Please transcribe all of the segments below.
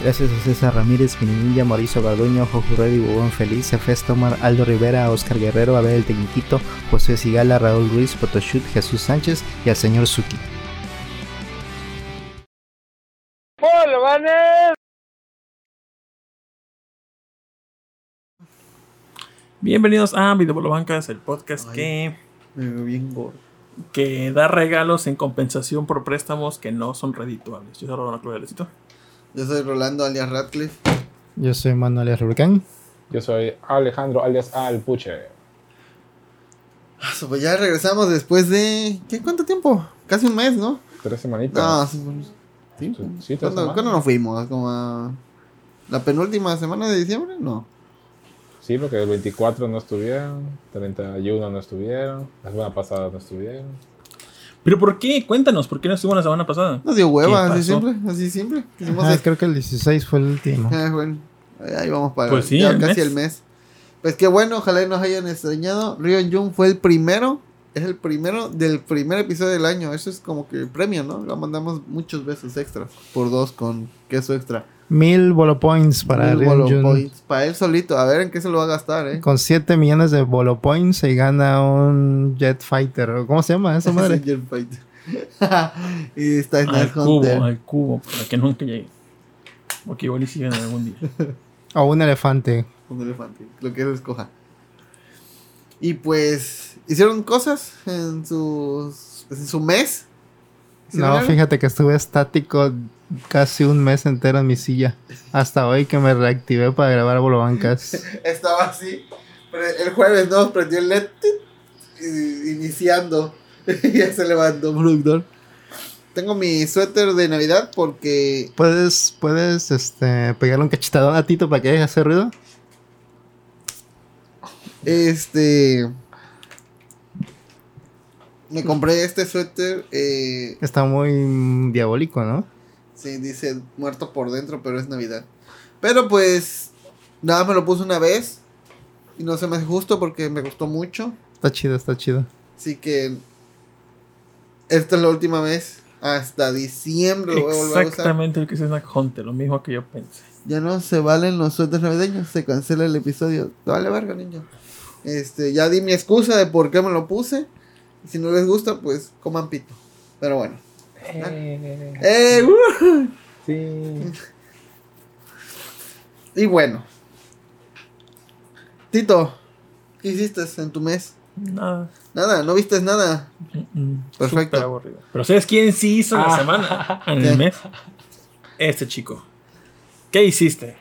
Gracias a César Ramírez, Pinilla, Mauricio Garduño, Jojo Reddy, Bubón Feliz, Efes Tomar, Aldo Rivera, Oscar Guerrero, Abel el Tecniquito, José Sigala, Raúl Ruiz, Photoshoot, Jesús Sánchez y al señor Suki. Bienvenidos a Videobolobancas, el podcast Ay. que, Me veo bien gordo. que da regalos en compensación por préstamos que no son redituables. Yo soy Clavelecito. Yo soy Rolando alias Radcliffe. Yo soy Manuel Rubicán. Yo soy Alejandro alias Al Puche. Ah, Pues ya regresamos después de. ¿Qué? ¿Cuánto tiempo? Casi un mes, ¿no? Tres semanitas. No, sí, bueno, ¿sí? Sí, sí, tres ¿Cuándo, cuándo nos fuimos? ¿Como a la penúltima semana de diciembre? No. Sí, porque el 24 no estuvieron, 31 no estuvieron, la semana pasada no estuvieron. ¿Pero por qué? Cuéntanos, ¿por qué no estuvo la semana pasada? Nos dio hueva, ¿Qué así siempre. Así siempre. Ah, creo que el 16 fue el último. Ah, bueno, ahí vamos para Pues sí, ya el casi mes. el mes. Pues qué bueno, ojalá y nos hayan extrañado. Ryon Jun fue el primero, es el primero del primer episodio del año. Eso es como que el premio, ¿no? Lo mandamos muchos besos extras por dos con queso extra. Mil bolo points para Mil Ryan bolo Jun. points. Para él solito, a ver en qué se lo va a gastar, ¿eh? Con 7 millones de bolo points se gana un Jet Fighter. ¿o ¿Cómo se llama esa madre? Jet Fighter. y está en Al el cubo, Hunter. al cubo, para que nunca llegue. Porque igual y siguen algún día. O un elefante. Un elefante, lo que él escoja. Y pues, hicieron cosas en, sus, en su mes. ¿Hicieron No, fíjate que estuve estático casi un mes entero en mi silla. Hasta hoy que me reactivé para grabar bolobancas. Estaba así. El jueves no prendió el LED iniciando. y ya se levantó productor. Tengo mi suéter de Navidad porque ¿Puedes, puedes este, pegarle un cachetadón a Tito para que deje de hacer ruido? este me compré este suéter. Eh, Está muy mm, diabólico, ¿no? sí, dice muerto por dentro, pero es Navidad. Pero pues nada, me lo puse una vez y no se me hace justo porque me gustó mucho. Está chido, está chido. Así que esta es la última vez. Hasta diciembre lo voy a volver a usar. Exactamente el que es Snack Hunter, lo mismo que yo pensé. Ya no se valen los suéteres navideños. Se cancela el episodio. Vale, verga, niño. Este, ya di mi excusa de por qué me lo puse. Y si no les gusta, pues coman pito. Pero bueno. ¡Eh! uh! Sí. Y bueno. Tito, ¿qué hiciste en tu mes? Nada. Nada, no viste nada. Mm, mm, Perfecto. súper aburrido. Pero ¿sabes quién sí hizo la Ah. semana? En ¿Qué? el mes. Este chico. ¿Qué hiciste?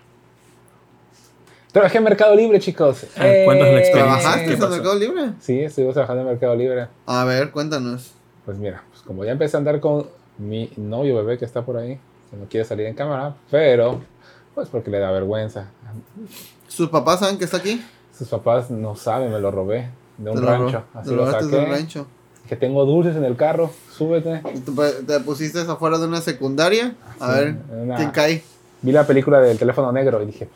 Trabajé en Mercado Libre, chicos. A ver, cuéntanos la experiencia. ¿Trabajaste ¿Qué en? Mercado Libre? Sí, estuvimos trabajando en Mercado Libre. A ver, cuéntanos. Pues mira, pues como ya empecé a andar con mi novio bebé que está por ahí, que no quiere salir en cámara, pero pues porque le da vergüenza. ¿Sus papás saben que está aquí? Sus papás no saben, me lo robé de un rancho. Así lo lo robaste saqué. del rancho. Que tengo dulces en el carro, súbete. Te pusiste afuera de una secundaria. A Sí, ver, una- ¿quién cae? Vi la película del teléfono negro y dije,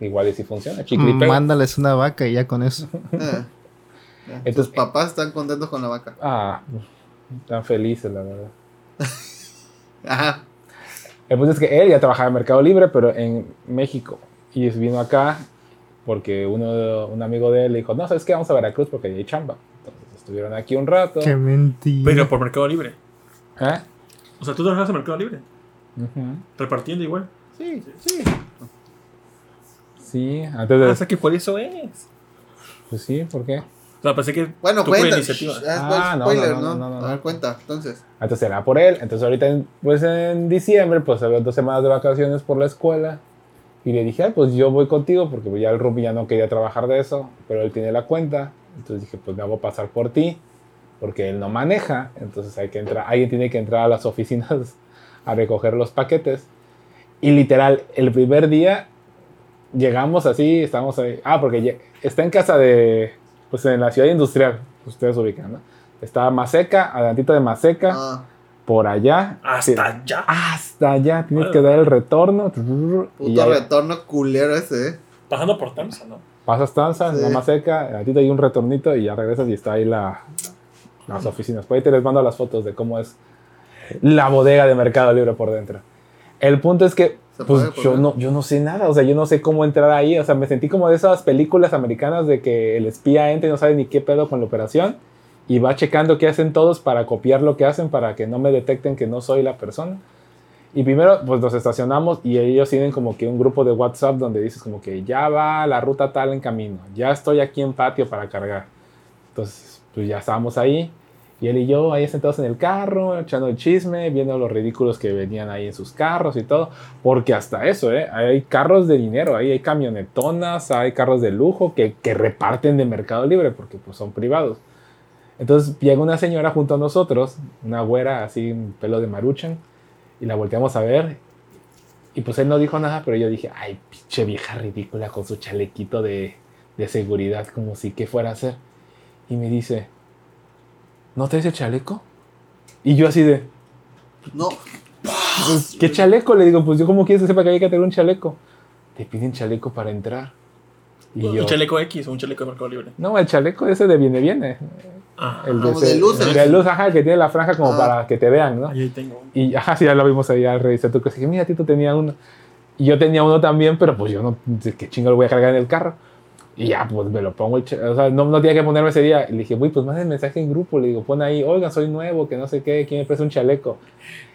igual y si funciona, chicle y pega. Mándales una vaca y ya con eso. Ya, Entonces- Tus papás están contentos con la vaca. Ah, tan felices, la verdad. Ajá. El punto es que él ya trabajaba en Mercado Libre, pero en México. Y vino acá porque uno, un amigo de él le dijo, no, ¿sabes qué? Vamos a Veracruz porque hay chamba. Entonces estuvieron aquí un rato. Qué mentira. Pero por Mercado Libre. ¿Eh? O sea, tú trabajas en Mercado Libre. Ujú. Repartiendo igual. Sí, sí. Sí, antes Ah, de... o sea que por eso es. Pues sí, ¿por qué? O sea, pensé que Bueno, cuenta. iniciativa. Ah, es no, spoiler, no, ¿no? no, no, no, A ver, no. cuenta, entonces. Entonces era por él. Entonces ahorita, en- pues en diciembre, pues había dos semanas de vacaciones por la escuela. Y le dije, "Ay, pues yo voy contigo porque ya el Ruby ya no quería trabajar de eso, pero él tiene la cuenta. Entonces dije, pues me hago pasar por ti porque él no maneja. Entonces hay que entrar, alguien tiene que entrar a las oficinas a recoger los paquetes. Y literal, el primer día llegamos así, estamos ahí. Ah, porque está en casa de, pues en la ciudad industrial, ustedes ubican, ¿no? Está Maseca, adelantito de Maseca, Ah, por allá. sí, Hasta allá. hasta allá, tienes Bueno. que dar el retorno. Puto ya retorno culero ese, ¿eh? Pasando por Tamsa, ¿no? pasas Tanza, Sí. la Maseca, adelantito hay un retornito y ya regresas y está ahí la, las oficinas. Por ahí te les mando las fotos de cómo es la bodega de Mercado Libre por dentro. El punto es que ¿Se puede Pues yo poner? no, yo no sé nada, o sea, yo no sé cómo entrar ahí, o sea, me sentí como de esas películas americanas de que el espía entra y no sabe ni qué pedo con la operación y va checando qué hacen todos para copiar lo que hacen para que no me detecten que no soy la persona. Y primero, pues nos estacionamos y ellos tienen como que un grupo de WhatsApp donde dices como que ya va la ruta tal en camino, ya estoy aquí en patio para cargar. Entonces, pues ya estábamos ahí y él y yo ahí sentados en el carro, echando el chisme, viendo los ridículos que venían ahí en sus carros y todo. Porque hasta eso, ¿eh? Hay carros de dinero, ahí hay camionetonas, hay carros de lujo que, que reparten de Mercado Libre porque pues son privados. Entonces llega una señora junto a nosotros, una güera así, un pelo de maruchan, y la volteamos a ver. Y pues él no dijo nada, pero yo dije, ay, pinche vieja ridícula con su chalequito de, de seguridad, como si qué fuera a hacer. Y me dice, ¿no traes el chaleco? Y yo así de, No. pues, ¿qué chaleco? Le digo, pues yo como quieres que sepa que hay que tener un chaleco. Te piden chaleco para entrar. Y yo, ¿Un chaleco X o un chaleco de Mercado Libre? no, el chaleco ese de viene, viene. Ah, El ese- de luces. el de luz, ajá, que tiene la franja como Ah. para que te vean, ¿no? ahí tengo uno. Y ajá, sí, ya lo vimos ahí al revisar tu cosa. Dije, mira, Tito tenía uno. Y yo tenía uno también, pero pues yo no, ¿de ¿qué chingo lo voy a cargar en el carro? Y ya, pues me lo pongo, o sea, no, no tenía que ponerme ese día. Le dije, uy, pues manden mensaje en grupo. Le digo, pon ahí, oigan, soy nuevo, que no sé qué, ¿quién me presta un chaleco?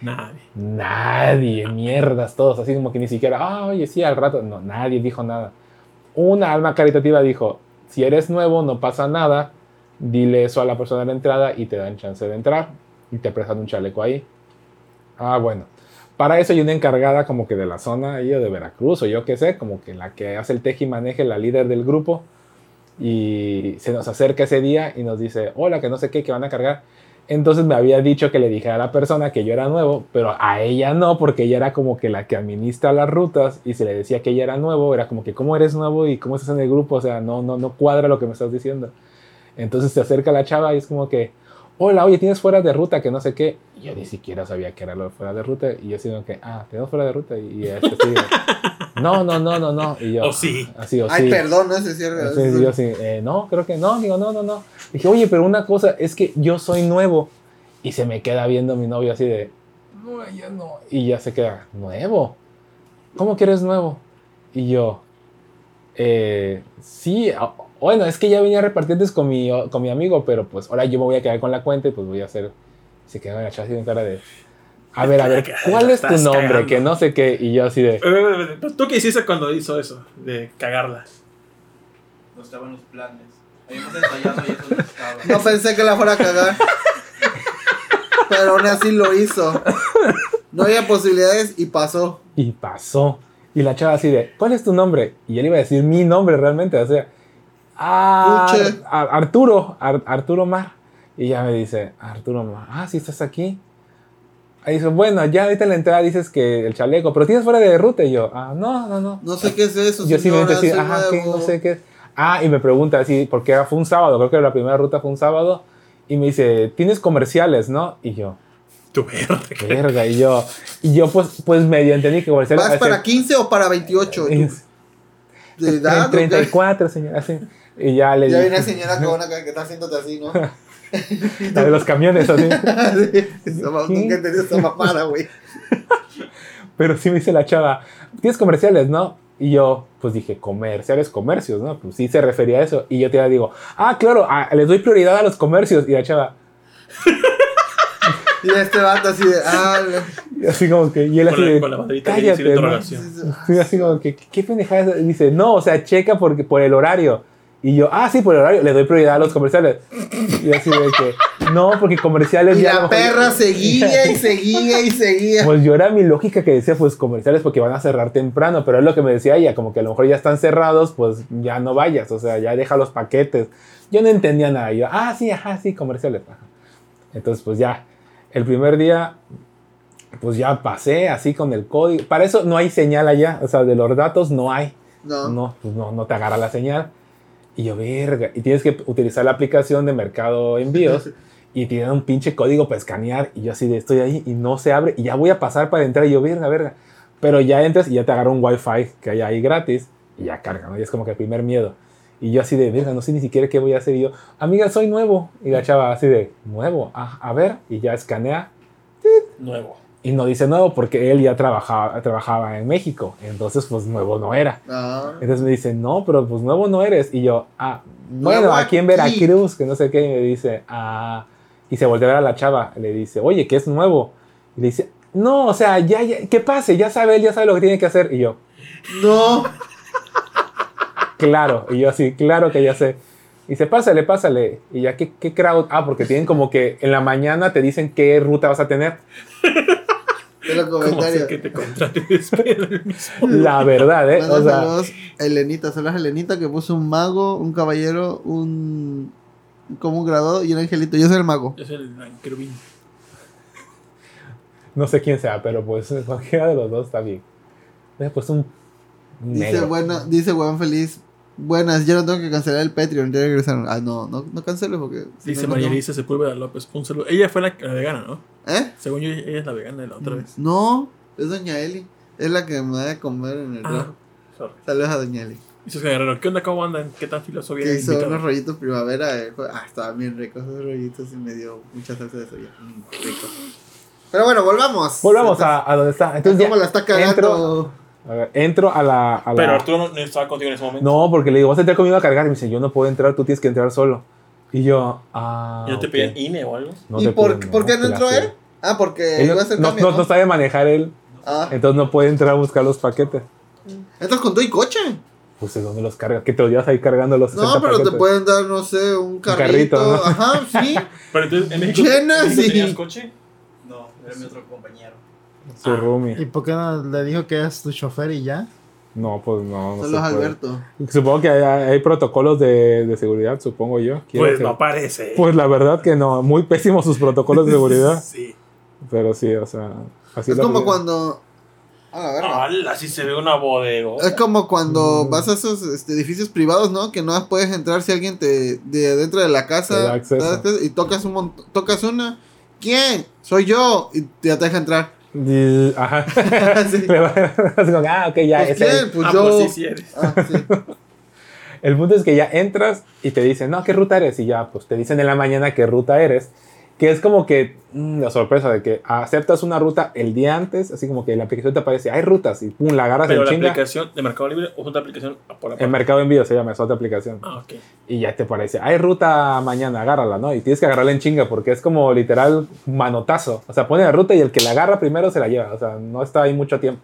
Nadie. Nadie, mierdas, todos, así como que ni siquiera, ah, oye, sí, al rato. No, nadie dijo nada. Una alma caritativa dijo, si eres nuevo, no pasa nada, dile eso a la persona de la entrada y te dan chance de entrar y te prestan un chaleco ahí. Ah, bueno. Para eso hay una encargada como que de la zona ahí o de Veracruz o yo qué sé, como que la que hace el teje y maneje, la líder del grupo. Y se nos acerca ese día y nos dice, hola, que no sé qué, que van a cargar. Entonces me había dicho que le dijera a la persona que yo era nuevo, pero a ella no, porque ella era como que la que administra las rutas y se le decía que ella era nuevo, era como que cómo eres nuevo y cómo estás en el grupo, o sea, no, no, no cuadra lo que me estás diciendo. Entonces se acerca la chava y es como que, hola, oye, tienes fuera de ruta, que no sé qué. Y yo ni siquiera sabía que era lo de fuera de ruta y yo como que, ah, tenemos fuera de ruta y, este sí, no, no, no, no, no. Y yo, O sí. Así, o Ay, sí. perdón, no sé si era- yo sí, eh, no, creo que no, digo, no, no, no. Dije, oye, pero una cosa es que yo soy nuevo. Y se me queda viendo mi novio así de, no, ella no. Y ya se queda, ¿nuevo? ¿Cómo que eres nuevo? Y yo, eh, sí, bueno, es que ya venía repartientes con mi, con mi amigo, pero pues ahora yo me voy a quedar con la cuenta y pues voy a hacer. Se quedó en la chava así en cara de, a ver, a ver, ¿cuál es tu nombre? cagando. Que no sé qué. Y yo así de, ¿Tú qué hiciste cuando hizo eso? De cagarla. No estaban los planes. Habíamos ensayado y eso no estaba. No pensé que la fuera a cagar. Pero aún así lo hizo. No había posibilidades y pasó. Y pasó. Y la chava así de, ¿cuál es tu nombre? Y él iba a decir mi nombre realmente, o sea, "Ah. Ar- Arturo, Ar- Arturo Mar. Y ya me dice, Arturo Mar, ah, sí estás aquí. Ahí dice, bueno, ya ahorita en la entrada dices que el chaleco, pero tienes fuera de ruta. Y yo, ah, no, no, no. No sé qué es eso. yo simplemente señora, soy ajá, ¿qué? nuevo". no sé qué es. Ah, y me pregunta así, porque fue un sábado, creo que la primera ruta fue un sábado. Y me dice, tienes comerciales, ¿no? Y yo, Tu verga. verga, y yo, y yo pues, pues medio entendí que comerciales. ¿Vas para 15 o para 28? y- ¿De edad? o qué? 34, señor, así. Y ya le Ya viene la señora con una que está haciéndote así, ¿no? la de los camiones, así. Ma- Nunca he tenido esa mamada, güey. Pero sí me dice la chava, tienes comerciales, ¿no? Y yo, pues dije, comerciales, comercios, ¿no? Pues sí se refería a eso. Y yo te digo, ah, claro, ah, les doy prioridad a los comercios. Y la chava, Y este vato así de. Ah, y así como que, y él así Con la, de, con la banderita ahí, cállate, ¿no? Sí, así como que, ¿qué pendejada? Y Dice, no, o sea, checa porque, por el horario. Y yo, ah, sí, por el horario, le doy prioridad a los comerciales. Y así de que, no, porque comerciales y ya la perra seguía y seguía y seguía. Pues yo era mi lógica que decía, pues comerciales porque van a cerrar temprano, pero es lo que me decía ella, como que a lo mejor ya están cerrados, pues ya no vayas, o sea, ya deja los paquetes. Yo no entendía nada, yo, ah, sí, ajá, sí, comerciales. ajá. Entonces, pues ya, el primer día, pues ya pasé así con el código. Para eso no hay señal allá, o sea, de los datos no hay. No. No, pues no, no te agarra la señal. Y yo, verga. Y tienes que utilizar la aplicación de Mercado Envíos. y tienen un pinche código para escanear. Y yo así de estoy ahí y no se abre. Y ya voy a pasar para entrar. Y yo, verga, verga. Pero ya entras y ya te agarra un wifi que hay ahí gratis. Y ya carga, ¿no? Y es como que el primer miedo. Y yo así de, verga, no sé ni siquiera qué voy a hacer. Y yo, amiga, soy nuevo. Y la chava así de, nuevo. Ah, a ver. Y ya escanea. Nuevo. Y no dice nuevo porque él ya trabajaba, trabajaba en México. Entonces, pues nuevo no era. Ah. Entonces me dice, no, pero pues nuevo no eres. Y yo, ah, bueno, Nuevo aquí en aquí. Veracruz, que no sé qué. Y me dice, ah. Y se voltea a ver a la chava. Le dice, oye, que es nuevo. Y le dice, no, o sea, ya, ya, que pase, ya sabe él, ya sabe lo que tiene que hacer. Y yo, No. claro. Y yo así, claro que ya sé. Y dice, pásale, pásale. Y ya, ¿qué, qué crowd? Ah, porque tienen como que en la mañana te dicen qué ruta vas a tener. En los ¿Cómo sé comentarios. que te contrate después del mismo? La verdad, ¿eh? O sea, Mándaselos a Elenita, saludos a Elenita que puso un mago, un caballero, un como un graduado y un angelito. Yo soy el mago. Yo soy el querubín. no sé quién sea, pero pues cualquiera de los dos está bien. Pues un Dice negro. dice Juan Feliz. Buenas, yo no tengo que cancelar el Patreon, ya regresaron. Ah, no, no, no canceles porque. Dice no, no María Elisa Sepúlveda López. Un saludo. Ella fue la, la vegana, ¿no? ¿Eh? Según yo, ella es la vegana de la otra vez. No, es Doña Eli. Es la que me da de comer en el Ah, sorry. Saludos a Doña Eli. Dice Guerrero, ¿qué onda? ¿Cómo andan? ¿Qué tan filoso viene hizo invitado? unos rollitos primavera. eh, Ah, estaban bien ricos esos rollitos y me dio mucha salsa de soya. Mm, rico. Pero bueno, volvamos. Volvamos a, a donde está. Entonces ¿Cómo ya la está cagando? a ver, entro a la, a la- Pero Arturo no, no estaba contigo en ese momento. No, porque le digo, vas a entrar conmigo a cargar. Y me dice, yo no puedo entrar, tú tienes que entrar solo. Y yo, ah. ¿Y no te ok. pedían INE o algo? No ¿Y por, piden, por qué no entró él? Ah, porque Él iba no, a hacer no, cambio, no- ¿no? no sabe manejar él, Ah, entonces no puede entrar a buscar los paquetes. ¿entras con todo y coche? Pues ¿de dónde los carga? Que te lo llevas ahí cargando los 60 No, pero te pueden dar, no sé, un carrito. carrito, ¿no? Ajá, sí. Pero entonces, ¿en México, ¿en México sí. tenías coche? No, era mi otro compañero. Su Ah. roomie. ¿Y por qué no le dijo que es tu chofer y ya? No, pues no. no Saludos, puede. Alberto. Supongo que hay, hay protocolos de, de seguridad, supongo yo. Quiero Pues que- no parece. Pues la verdad que no. Muy pésimos sus protocolos de seguridad. Sí. Pero sí, o sea. Así Es como cuando. A la verga. ¡Hala! Sí se ve una bodega. Es como cuando Mm. vas a esos este, edificios privados, ¿no? Que no puedes entrar si alguien te de dentro de la casa y tocas un mont- tocas una. ¿Quién? Soy yo y ya te deja entrar. Ajá. Sí. Le va- así como, ah, ok, ya. Pues. Pues ah, yo. pues sí, sí eres. Ah, sí. El punto es que ya entras y te dicen, no, ¿qué ruta eres? Y ya, pues te dicen en la mañana qué ruta eres. Que es como que mm, la sorpresa de que aceptas una ruta el día antes, así como que la aplicación te aparece, hay rutas y pum, la agarras Pero en la chinga. aplicación de Mercado Libre o otra aplicación por la En Mercado Envío se llama, es otra aplicación. Ah, ok. Y ya te aparece, hay ruta mañana, agárrala, ¿no? Y tienes que agarrarla en chinga porque es como literal manotazo. O sea, pone la ruta y el que la agarra primero se la lleva. O sea, no está ahí mucho tiempo.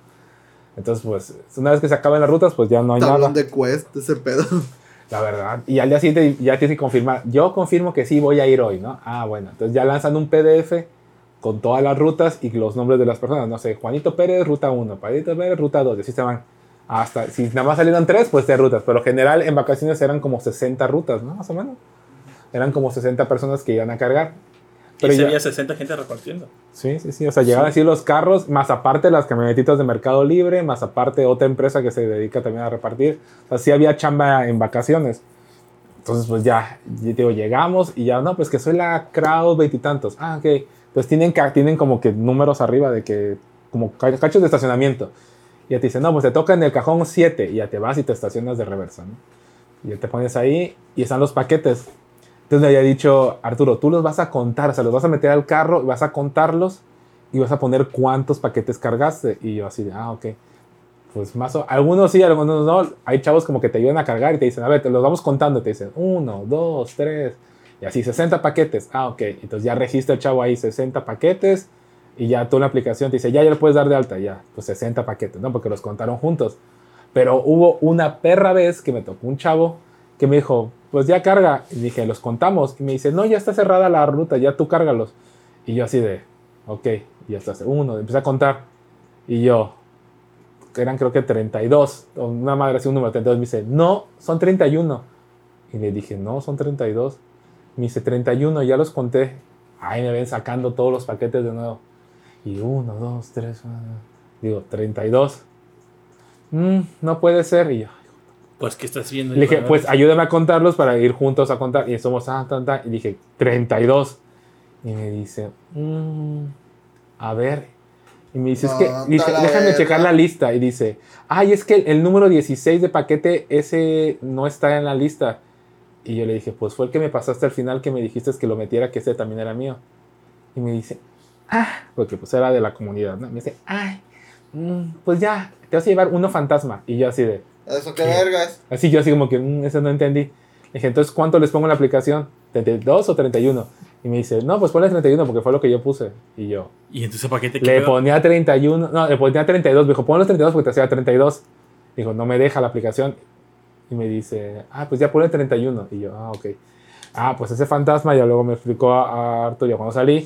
Entonces, pues, una vez que se acaban las rutas, pues ya no hay nada. Tablón de quest, ese pedo. La verdad. Y al día siguiente ya tienes que confirmar. Yo confirmo que sí voy a ir hoy, ¿no? Ah, bueno. Entonces ya lanzan un PDF con todas las rutas y los nombres de las personas. No sé, Juanito Pérez, ruta 1. Juanito Pérez, ruta 2. Y así se van. Hasta, si nada más salieron tres, pues tres rutas. Pero en general en vacaciones eran como 60 rutas, ¿no? Más o menos. Eran como 60 personas que iban a cargar. Pero y ya- había 60 gente repartiendo. Sí, sí, sí. O sea, llegaban así los carros, más aparte las camionetitas de Mercado Libre, más aparte otra empresa que se dedica también a repartir. O sea, sí había chamba en vacaciones. Entonces, pues ya, digo, llegamos y ya, no, pues que soy la crowd veintitantos. Ah, ok. Pues tienen, tienen como que números arriba de que, como ca- cachos de estacionamiento. Y ya te dicen, no, pues te toca en el cajón 7 y ya te vas y te estacionas de reversa, ¿no? Y ya te pones ahí y están los paquetes. Entonces le había dicho, Arturo, tú los vas a contar, o sea, los vas a meter al carro, vas a contarlos y vas a poner cuántos paquetes cargaste. Y yo así ah, ok. Pues más o algunos sí, algunos no. Hay chavos como que te ayudan a cargar y te dicen, a ver, te los vamos contando. Te dicen, uno, dos, tres. Y así, 60 paquetes. Ah, ok. Entonces ya registra el chavo ahí 60 paquetes y ya tú en la aplicación te dice, ya, ya le puedes dar de alta, ya. Pues 60 paquetes, ¿no? Porque los contaron juntos. Pero hubo una perra vez que me tocó un chavo que me dijo, pues ya carga. Y dije, los contamos. Y me dice, no, ya está cerrada la ruta, ya tú cárgalos. Y yo así de, ok, ya está. Uno, empecé a contar. Y yo, eran creo que 32, o una madre así, un número 32. Me dice, no, son 31. Y le dije, no, son 32. Me dice, 31, ya los conté. Ahí me ven sacando todos los paquetes de nuevo. Y uno, dos, tres, ah, digo, 32. Mm, no puede ser. Y yo, Pues, ¿qué estás viendo? le dije, pues ayúdame a contarlos para ir juntos a contar. Y somos, ah, tan, tan. Y dije, 32. Y me dice, "Mm, a ver. Y me dice, es que, dice, déjame verga. checar la lista. Y dice, ay, es que el, el número 16 de paquete, ese no está en la lista. Y yo le dije, pues fue el que me pasaste al final que me dijiste que lo metiera, que ese también era mío. Y me dice, ah, porque pues era de la comunidad, ¿no? Me dice, ay, mm, pues ya, te vas a llevar uno fantasma. Y yo así de, Eso qué vergas. así yo así como que, "Mm, eso no entendí. Le dije, entonces, ¿cuánto les pongo en la aplicación? ¿32 o 31? Y me dice, no, pues ponle 31 porque fue lo que yo puse. Y yo, Y entonces, ¿para qué te le quedó? ponía 31, no, le ponía 32. Me dijo, pon los 32 porque te hacía 32. Dijo, no me deja la aplicación. Y me dice, ah, pues ya ponle 31. Y yo, ah, ok. Ah, pues ese fantasma ya luego me explicó a, a Arturo cuando salí.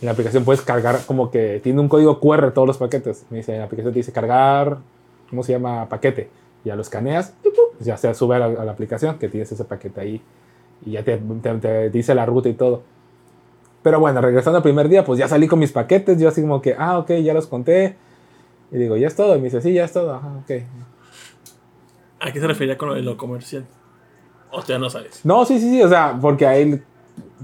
En la aplicación puedes cargar como que tiene un código QR todos los paquetes. Me dice, en la aplicación te dice cargar, ¿cómo se llama? Paquete. Ya lo escaneas, ¡pum! ya se sube a la, a la aplicación que tienes ese paquete ahí. Y ya te, te- te dice la ruta y todo. Pero bueno, regresando al primer día, pues ya salí con mis paquetes. Yo así como que, ah, ok, ya los conté. Y digo, ya es todo. Y me dice, sí, ya es todo. Ajá, ok. ¿A qué se refería con lo de lo comercial? O sea, no sabes. No, sí, sí, sí. O sea, porque ahí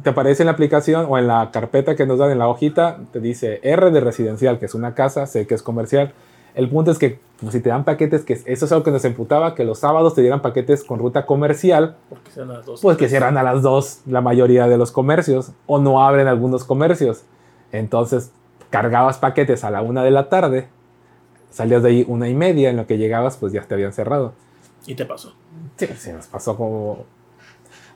te aparece en la aplicación o en la carpeta que nos dan en la hojita, te dice R de residencial, que es una casa, sé que es comercial. El punto es que pues, si te dan paquetes, que eso es algo que nos emputaba, que los sábados te dieran paquetes con ruta comercial, Porque sean las dos. pues que cierran a las 2 la mayoría de los comercios o no abren algunos comercios. Entonces cargabas paquetes a la una de la tarde, salías de ahí una y media, en lo que llegabas pues ya te habían cerrado. Y te pasó. Sí, se nos pasó como...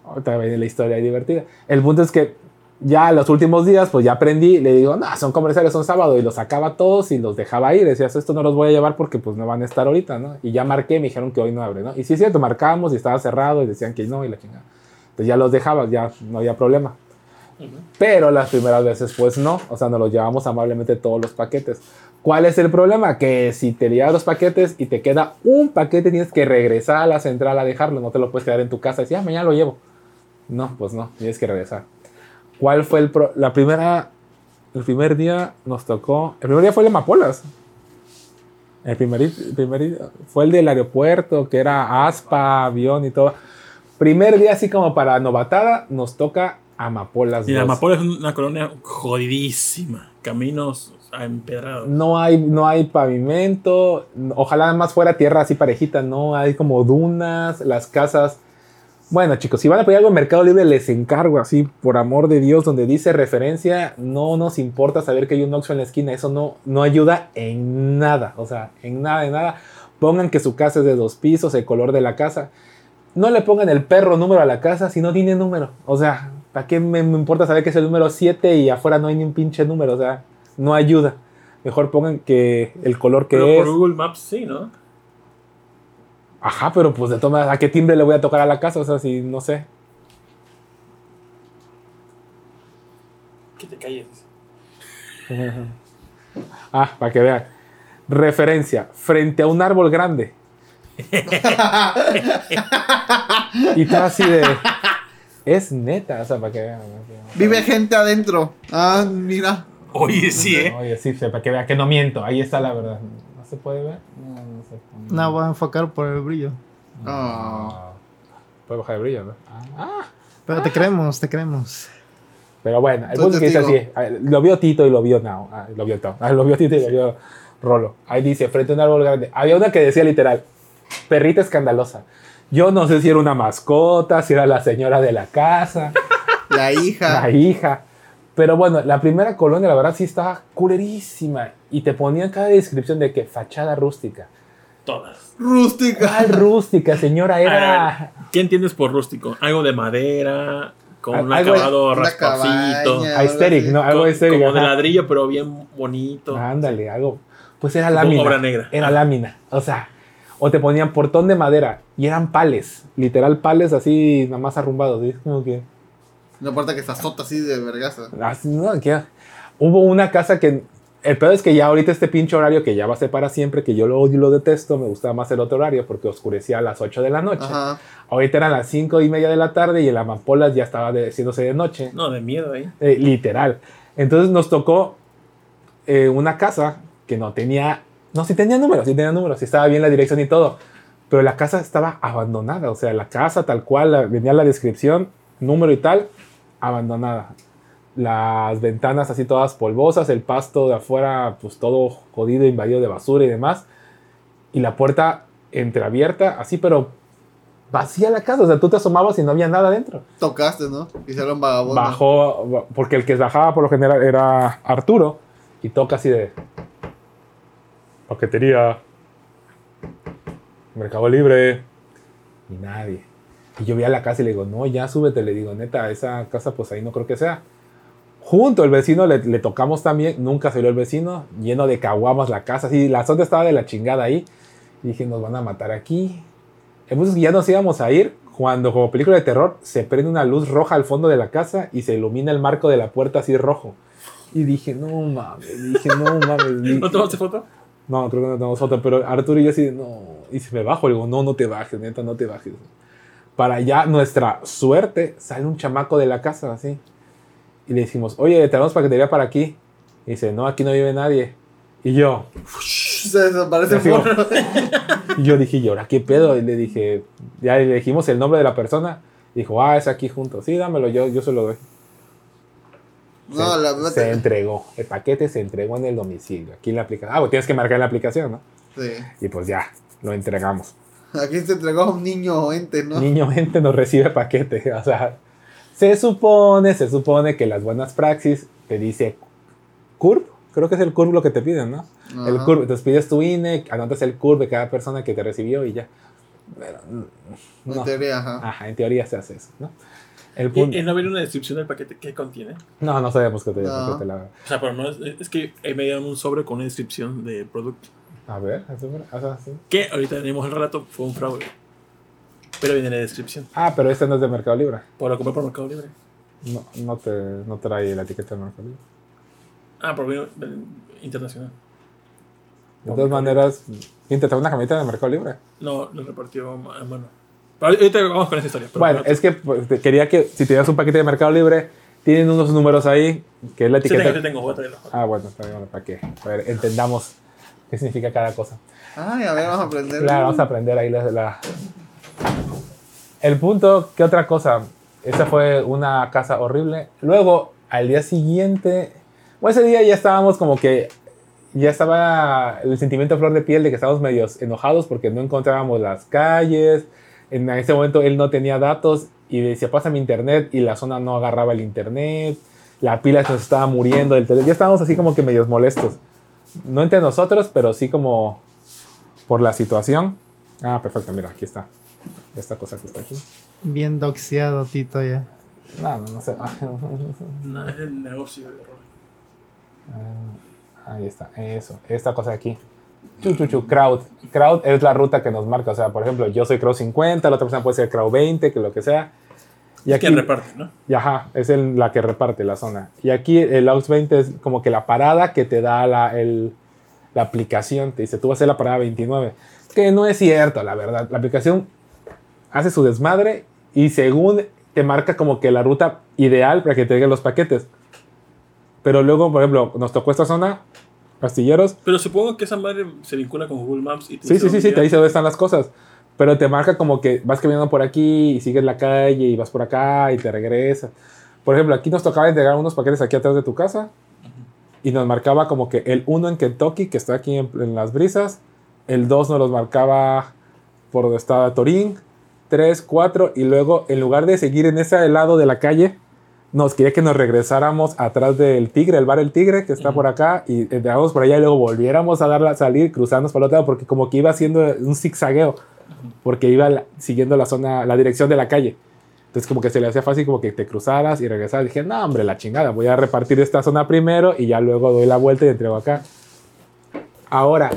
Ahorita viene la historia divertida. El punto es que ya los últimos días pues ya aprendí, le digo, no, son comerciales, son sábado y los sacaba todos y los dejaba ir. Decías, esto no los voy a llevar porque pues no van a estar ahorita, ¿no? Y ya marqué, me dijeron que hoy no abre, ¿no? Y sí cierto, marcamos y estaba cerrado y decían que no y la chingada. Entonces ya los dejaba, ya no había problema. Pero las primeras veces, pues no. O sea, nos los llevamos amablemente todos los paquetes. ¿Cuál es el problema? Que si te llevas los paquetes y te queda un paquete, tienes que regresar a la central a dejarlo. No te lo puedes quedar en tu casa y decir, ah, mañana lo llevo. No, pues no, tienes que regresar. ¿Cuál fue el pro- la primera? El primer día nos tocó. El primer día fue el de Amapolas. El primer, el primer día fue el del aeropuerto, que era aspa, avión y todo. Primer día, así como para novatada, nos toca Amapolas. Y la 2. Amapola es una colonia jodidísima. Caminos empedrados. No hay, no hay pavimento. Ojalá más fuera tierra así parejita. No hay como dunas. Las casas. Bueno, chicos, si van a pedir algo en Mercado Libre, les encargo así, por amor de Dios, donde dice referencia, no nos importa saber que hay un Oxxo en la esquina. Eso no, no ayuda en nada. O sea, en nada, en nada. Pongan que su casa es de dos pisos, el color de la casa. No le pongan el perro número a la casa si no tiene número. O sea, ¿para qué me, me importa saber que es el número 7 y afuera no hay ni un pinche número? O sea, no ayuda. Mejor pongan que el color que Pero es. por Google Maps sí, ¿no? Ajá, pero pues de todas maneras, ¿a qué timbre le voy a tocar a la casa? O sea, si no sé. Que te calles. Ah, para que vean. Referencia, frente a un árbol grande. y todo así de... Es neta, o sea, para que vean. Vive gente adentro. Ah, mira. Oye, sí, ¿eh? Oye, sí, para que vean que no miento. Ahí está la verdad. ¿No se puede ver? No, no se puede. No, voy a enfocar por el brillo. Ah. Puede bajar el brillo, ¿no? Ah. Pero te creemos, te creemos. Pero bueno, el punto es que dice así. ah, Lo vio Tito y lo vio. Ah, lo vio. Ah, lo vio Tito y lo vio Rolo. Ahí dice, frente a un árbol grande. Había una que decía literal, perrita escandalosa. Yo no sé si era una mascota, si era la señora de la casa, La hija. la hija. Pero bueno, la primera colonia, la verdad, sí estaba culerísima. Y te ponían cada descripción de que fachada rústica. Todas. Rústica. ¿Cuál rústica, señora? Era... ¿Qué entiendes por rústico? Algo de madera, con un Algo- acabado rasposito. Aesthetic, ¿no? Algo aesthetic. como de ladrillo, pero bien bonito. Ándale, algo. Pues era Como lámina. obra negra. Era Ah. lámina. O sea, o te ponían portón de madera y eran pales. Literal pales así, nada más arrumbados. ¿sí? Como que. No importa que se azota así de vergaza. así, no, que- Hubo una casa que. El peor es que ya ahorita este pinche horario que ya va a ser para siempre, que yo lo odio y lo detesto, me gustaba más el otro horario porque oscurecía a las 8 de la noche. Ajá. Ahorita eran las 5 y media de la tarde y el Amapolas ya estaba de- haciéndose de noche. No, de miedo ahí. Eh, literal. Entonces nos tocó eh, una casa que no tenía, no, sí tenía números, sí tenía números, sí estaba bien la dirección y todo, pero la casa estaba abandonada, o sea, la casa tal cual, la- venía la descripción, número y tal, abandonada. Las ventanas así todas polvosas, el pasto de afuera pues todo jodido, invadido de basura y demás, y la puerta entreabierta, así pero vacía la casa, o sea, tú te asomabas y no había nada dentro Tocaste, ¿no? Hicieron vagabundo. bajó, porque el que bajaba por lo general era Arturo. Y toca así de. Paquetería. Mercado Libre. Y nadie. Y yo vi a la casa y le digo, no, ya súbete. Le digo, neta, esa casa pues ahí no creo que sea. Junto el vecino le, le tocamos también, nunca salió el vecino, lleno de caguamas la casa, así, la zona estaba de la chingada ahí. Y dije, nos van a matar aquí. Entonces ya nos íbamos a ir cuando como película de terror se prende una luz roja al fondo de la casa y se ilumina el marco de la puerta así rojo. Y dije, no mames, dije, no mames. ¿No tomaste foto? no, creo que no tenemos foto, pero Arturo y yo así, no. Y si me bajo, le digo, no, no te bajes, neta, no te bajes. Para allá, nuestra suerte, sale un chamaco de la casa, así. Y le decimos, oye, tenemos paquetería para aquí. Y dice, no, aquí no vive nadie. Y yo, Se desaparece y yo dije, ¿y ahora qué pedo? Y le dije, ya le dijimos el nombre de la persona. Dijo, ah, es aquí junto. Sí, dámelo, yo, yo se lo doy. No, se, la se entregó. El paquete se entregó en el domicilio. Aquí en la aplicación. Ah, pues tienes que marcar en la aplicación, ¿no? Sí. Y pues ya, lo entregamos. Aquí se entregó a un niño ente, ¿no? Niño gente nos recibe paquete. O sea, se supone, se supone que las buenas praxis te dice CURP. Creo que es el CURP lo que te piden, ¿no? El Ajá. CURP. Entonces pides tu INE, anotas el CURP de cada persona que te recibió y ya. Pero, mm, En no. teoría, ajá. Ajá, en teoría se hace eso, ¿no? El ¿Y, punto. y no viene una descripción del paquete que contiene? No, no sabemos qué te, No. qué te la. O sea, pero no es, es que me dieron un sobre con una descripción de producto. A ver, o sea, sí. Que ahorita tenemos el relato, fue un fraude. Pero viene en la descripción. Ah, pero este no es de Mercado Libre. Por lo compré por Mercado Libre. No, no, te, no trae la etiqueta de Mercado Libre. Ah, por vino internacional. De todas maneras, ¿quién te trae una camioneta de Mercado Libre? No, lo repartió a mano. Pero ahorita vamos con esa historia. pero Bueno, es que pues, quería que si tenías un paquete de Mercado Libre, tienen unos números ahí, que es la Sí, etiqueta. tengo, sí tengo, voy a traerlo. Ah, bueno, está bien, bueno, para que a ver, entendamos qué significa cada cosa. Ay, a ver, vamos a aprender. Claro, vamos a aprender ahí la, la- El punto, ¿qué otra cosa? Esa fue una casa horrible. Luego, al día siguiente, bueno, ese día ya estábamos como que, ya estaba el sentimiento flor de piel de que estábamos medios enojados porque no encontrábamos las calles. En ese momento él no tenía datos y decía, pásame internet y la zona no agarraba el internet. La pila se nos estaba muriendo del teléfono. Ya estábamos así como que medios molestos. No entre nosotros, pero sí como por la situación. Ah, perfecto, mira, aquí está. Esta cosa que está aquí. Bien doxeado, Tito, ya. No, no, no sé. No, es el negocio de error. Ah, Ahí está, eso. Esta cosa de aquí. Chu, chu, chu, crowd. Crowd es la ruta que nos marca. O sea, por ejemplo, yo soy crowd 50, la otra persona puede ser crowd 20, que lo que sea. Y Es aquí, que reparte, ¿no? y ajá, es el- la que reparte la zona. Y aquí el AUX 20 es como que la parada que te da la, el- la aplicación. Te dice, tú vas a hacer la parada 29. Que no es cierto, la verdad. La aplicación hace su desmadre y según te marca como que la ruta ideal para que te lleguen los paquetes. Pero luego, por ejemplo, nos tocó esta zona, Castilleros. Pero supongo que esa madre se vincula con Google Maps y te Sí, sí, sí, sí, te dice dónde están las cosas. Pero te marca como que vas caminando por aquí y sigues la calle y vas por acá y te regresas. Por ejemplo, aquí nos tocaba entregar unos paquetes aquí atrás de tu casa y nos marcaba como que el 1 en Kentucky, que está aquí en, en las brisas, el 2 nos los marcaba por donde estaba Torín, 3, 4 y luego en lugar de seguir en ese lado de la calle, nos quería que nos regresáramos atrás del Tigre, el bar El Tigre, que está por acá, y entramos por allá y luego volviéramos a darla a salir, cruzarnos por el otro lado, porque como que iba haciendo un zigzagueo, porque iba siguiendo la zona, la dirección de la calle. Entonces como que se le hacía fácil como que te cruzaras y regresaras. Dije, no, hombre, la chingada, voy a repartir esta zona primero y ya luego doy la vuelta y entrego acá. Ahora,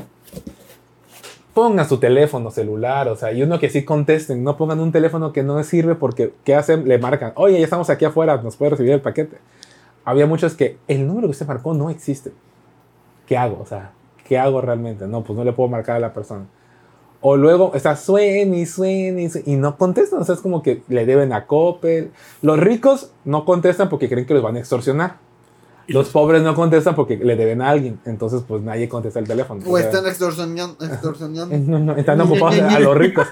pongan su teléfono celular, o sea, y uno que sí contesten, no pongan un teléfono que no sirve porque, ¿qué hacen? Le marcan, oye, ya estamos aquí afuera, nos puede recibir el paquete. Había muchos que el número que usted marcó no existe. ¿Qué hago? O sea, ¿qué hago realmente? No, pues no le puedo marcar a la persona. O luego está suene y suene y suene, y no contestan. O sea, es como que le deben a Coppel. Los ricos no contestan porque creen que los van a extorsionar. Los pobres no contestan porque le deben a alguien. Entonces, pues nadie contesta el teléfono. O O sea, están extorsionando. extorsionando. no, no, están ocupados a los ricos.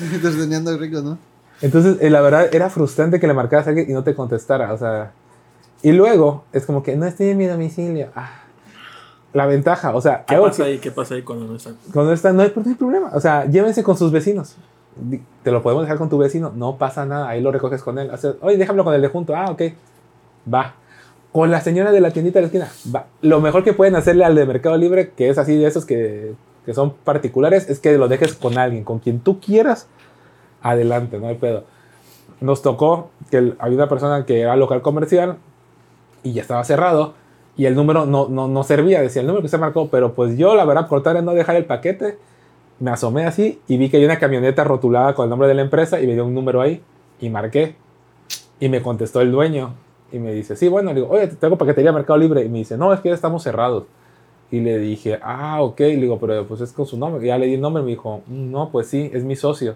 extorsionando al rico, ¿no? Entonces, eh, la verdad, era frustrante que le marcaras a alguien y no te contestara. O sea, y luego es como que no estoy en mi domicilio. Ah, la ventaja, o sea, ¿Qué pasa que- ahí? ¿Qué pasa ahí cuando no están? cuando está, no hay, no hay problema. O sea, llévense con sus vecinos. Te lo podemos dejar con tu vecino, no pasa nada. Ahí lo recoges con él. Haces, Oye, déjamelo con el de junto. Ah, ok. Va. con la señora de la tiendita de la esquina. Va, Lo mejor que pueden hacerle al de Mercado Libre, que es así de esos que, que son particulares, es que lo dejes con alguien, con quien tú quieras, adelante, no hay pedo. Nos tocó que había una persona que era local comercial y ya estaba cerrado y el número no, no, no servía, decía el número que se marcó, pero pues yo la verdad por tal no dejar el paquete, me asomé así y vi que hay una camioneta rotulada con el nombre de la empresa y me dio un número ahí y marqué y me contestó el dueño y me dice, sí, bueno, le digo, oye, te traigo paquetería Mercado Libre y me dice, no, es que ya estamos cerrados. Y le dije, ah, ok, le digo, pero pues es con su nombre. Y ya le di el nombre, me dijo, "Mm, no, pues sí, es mi socio.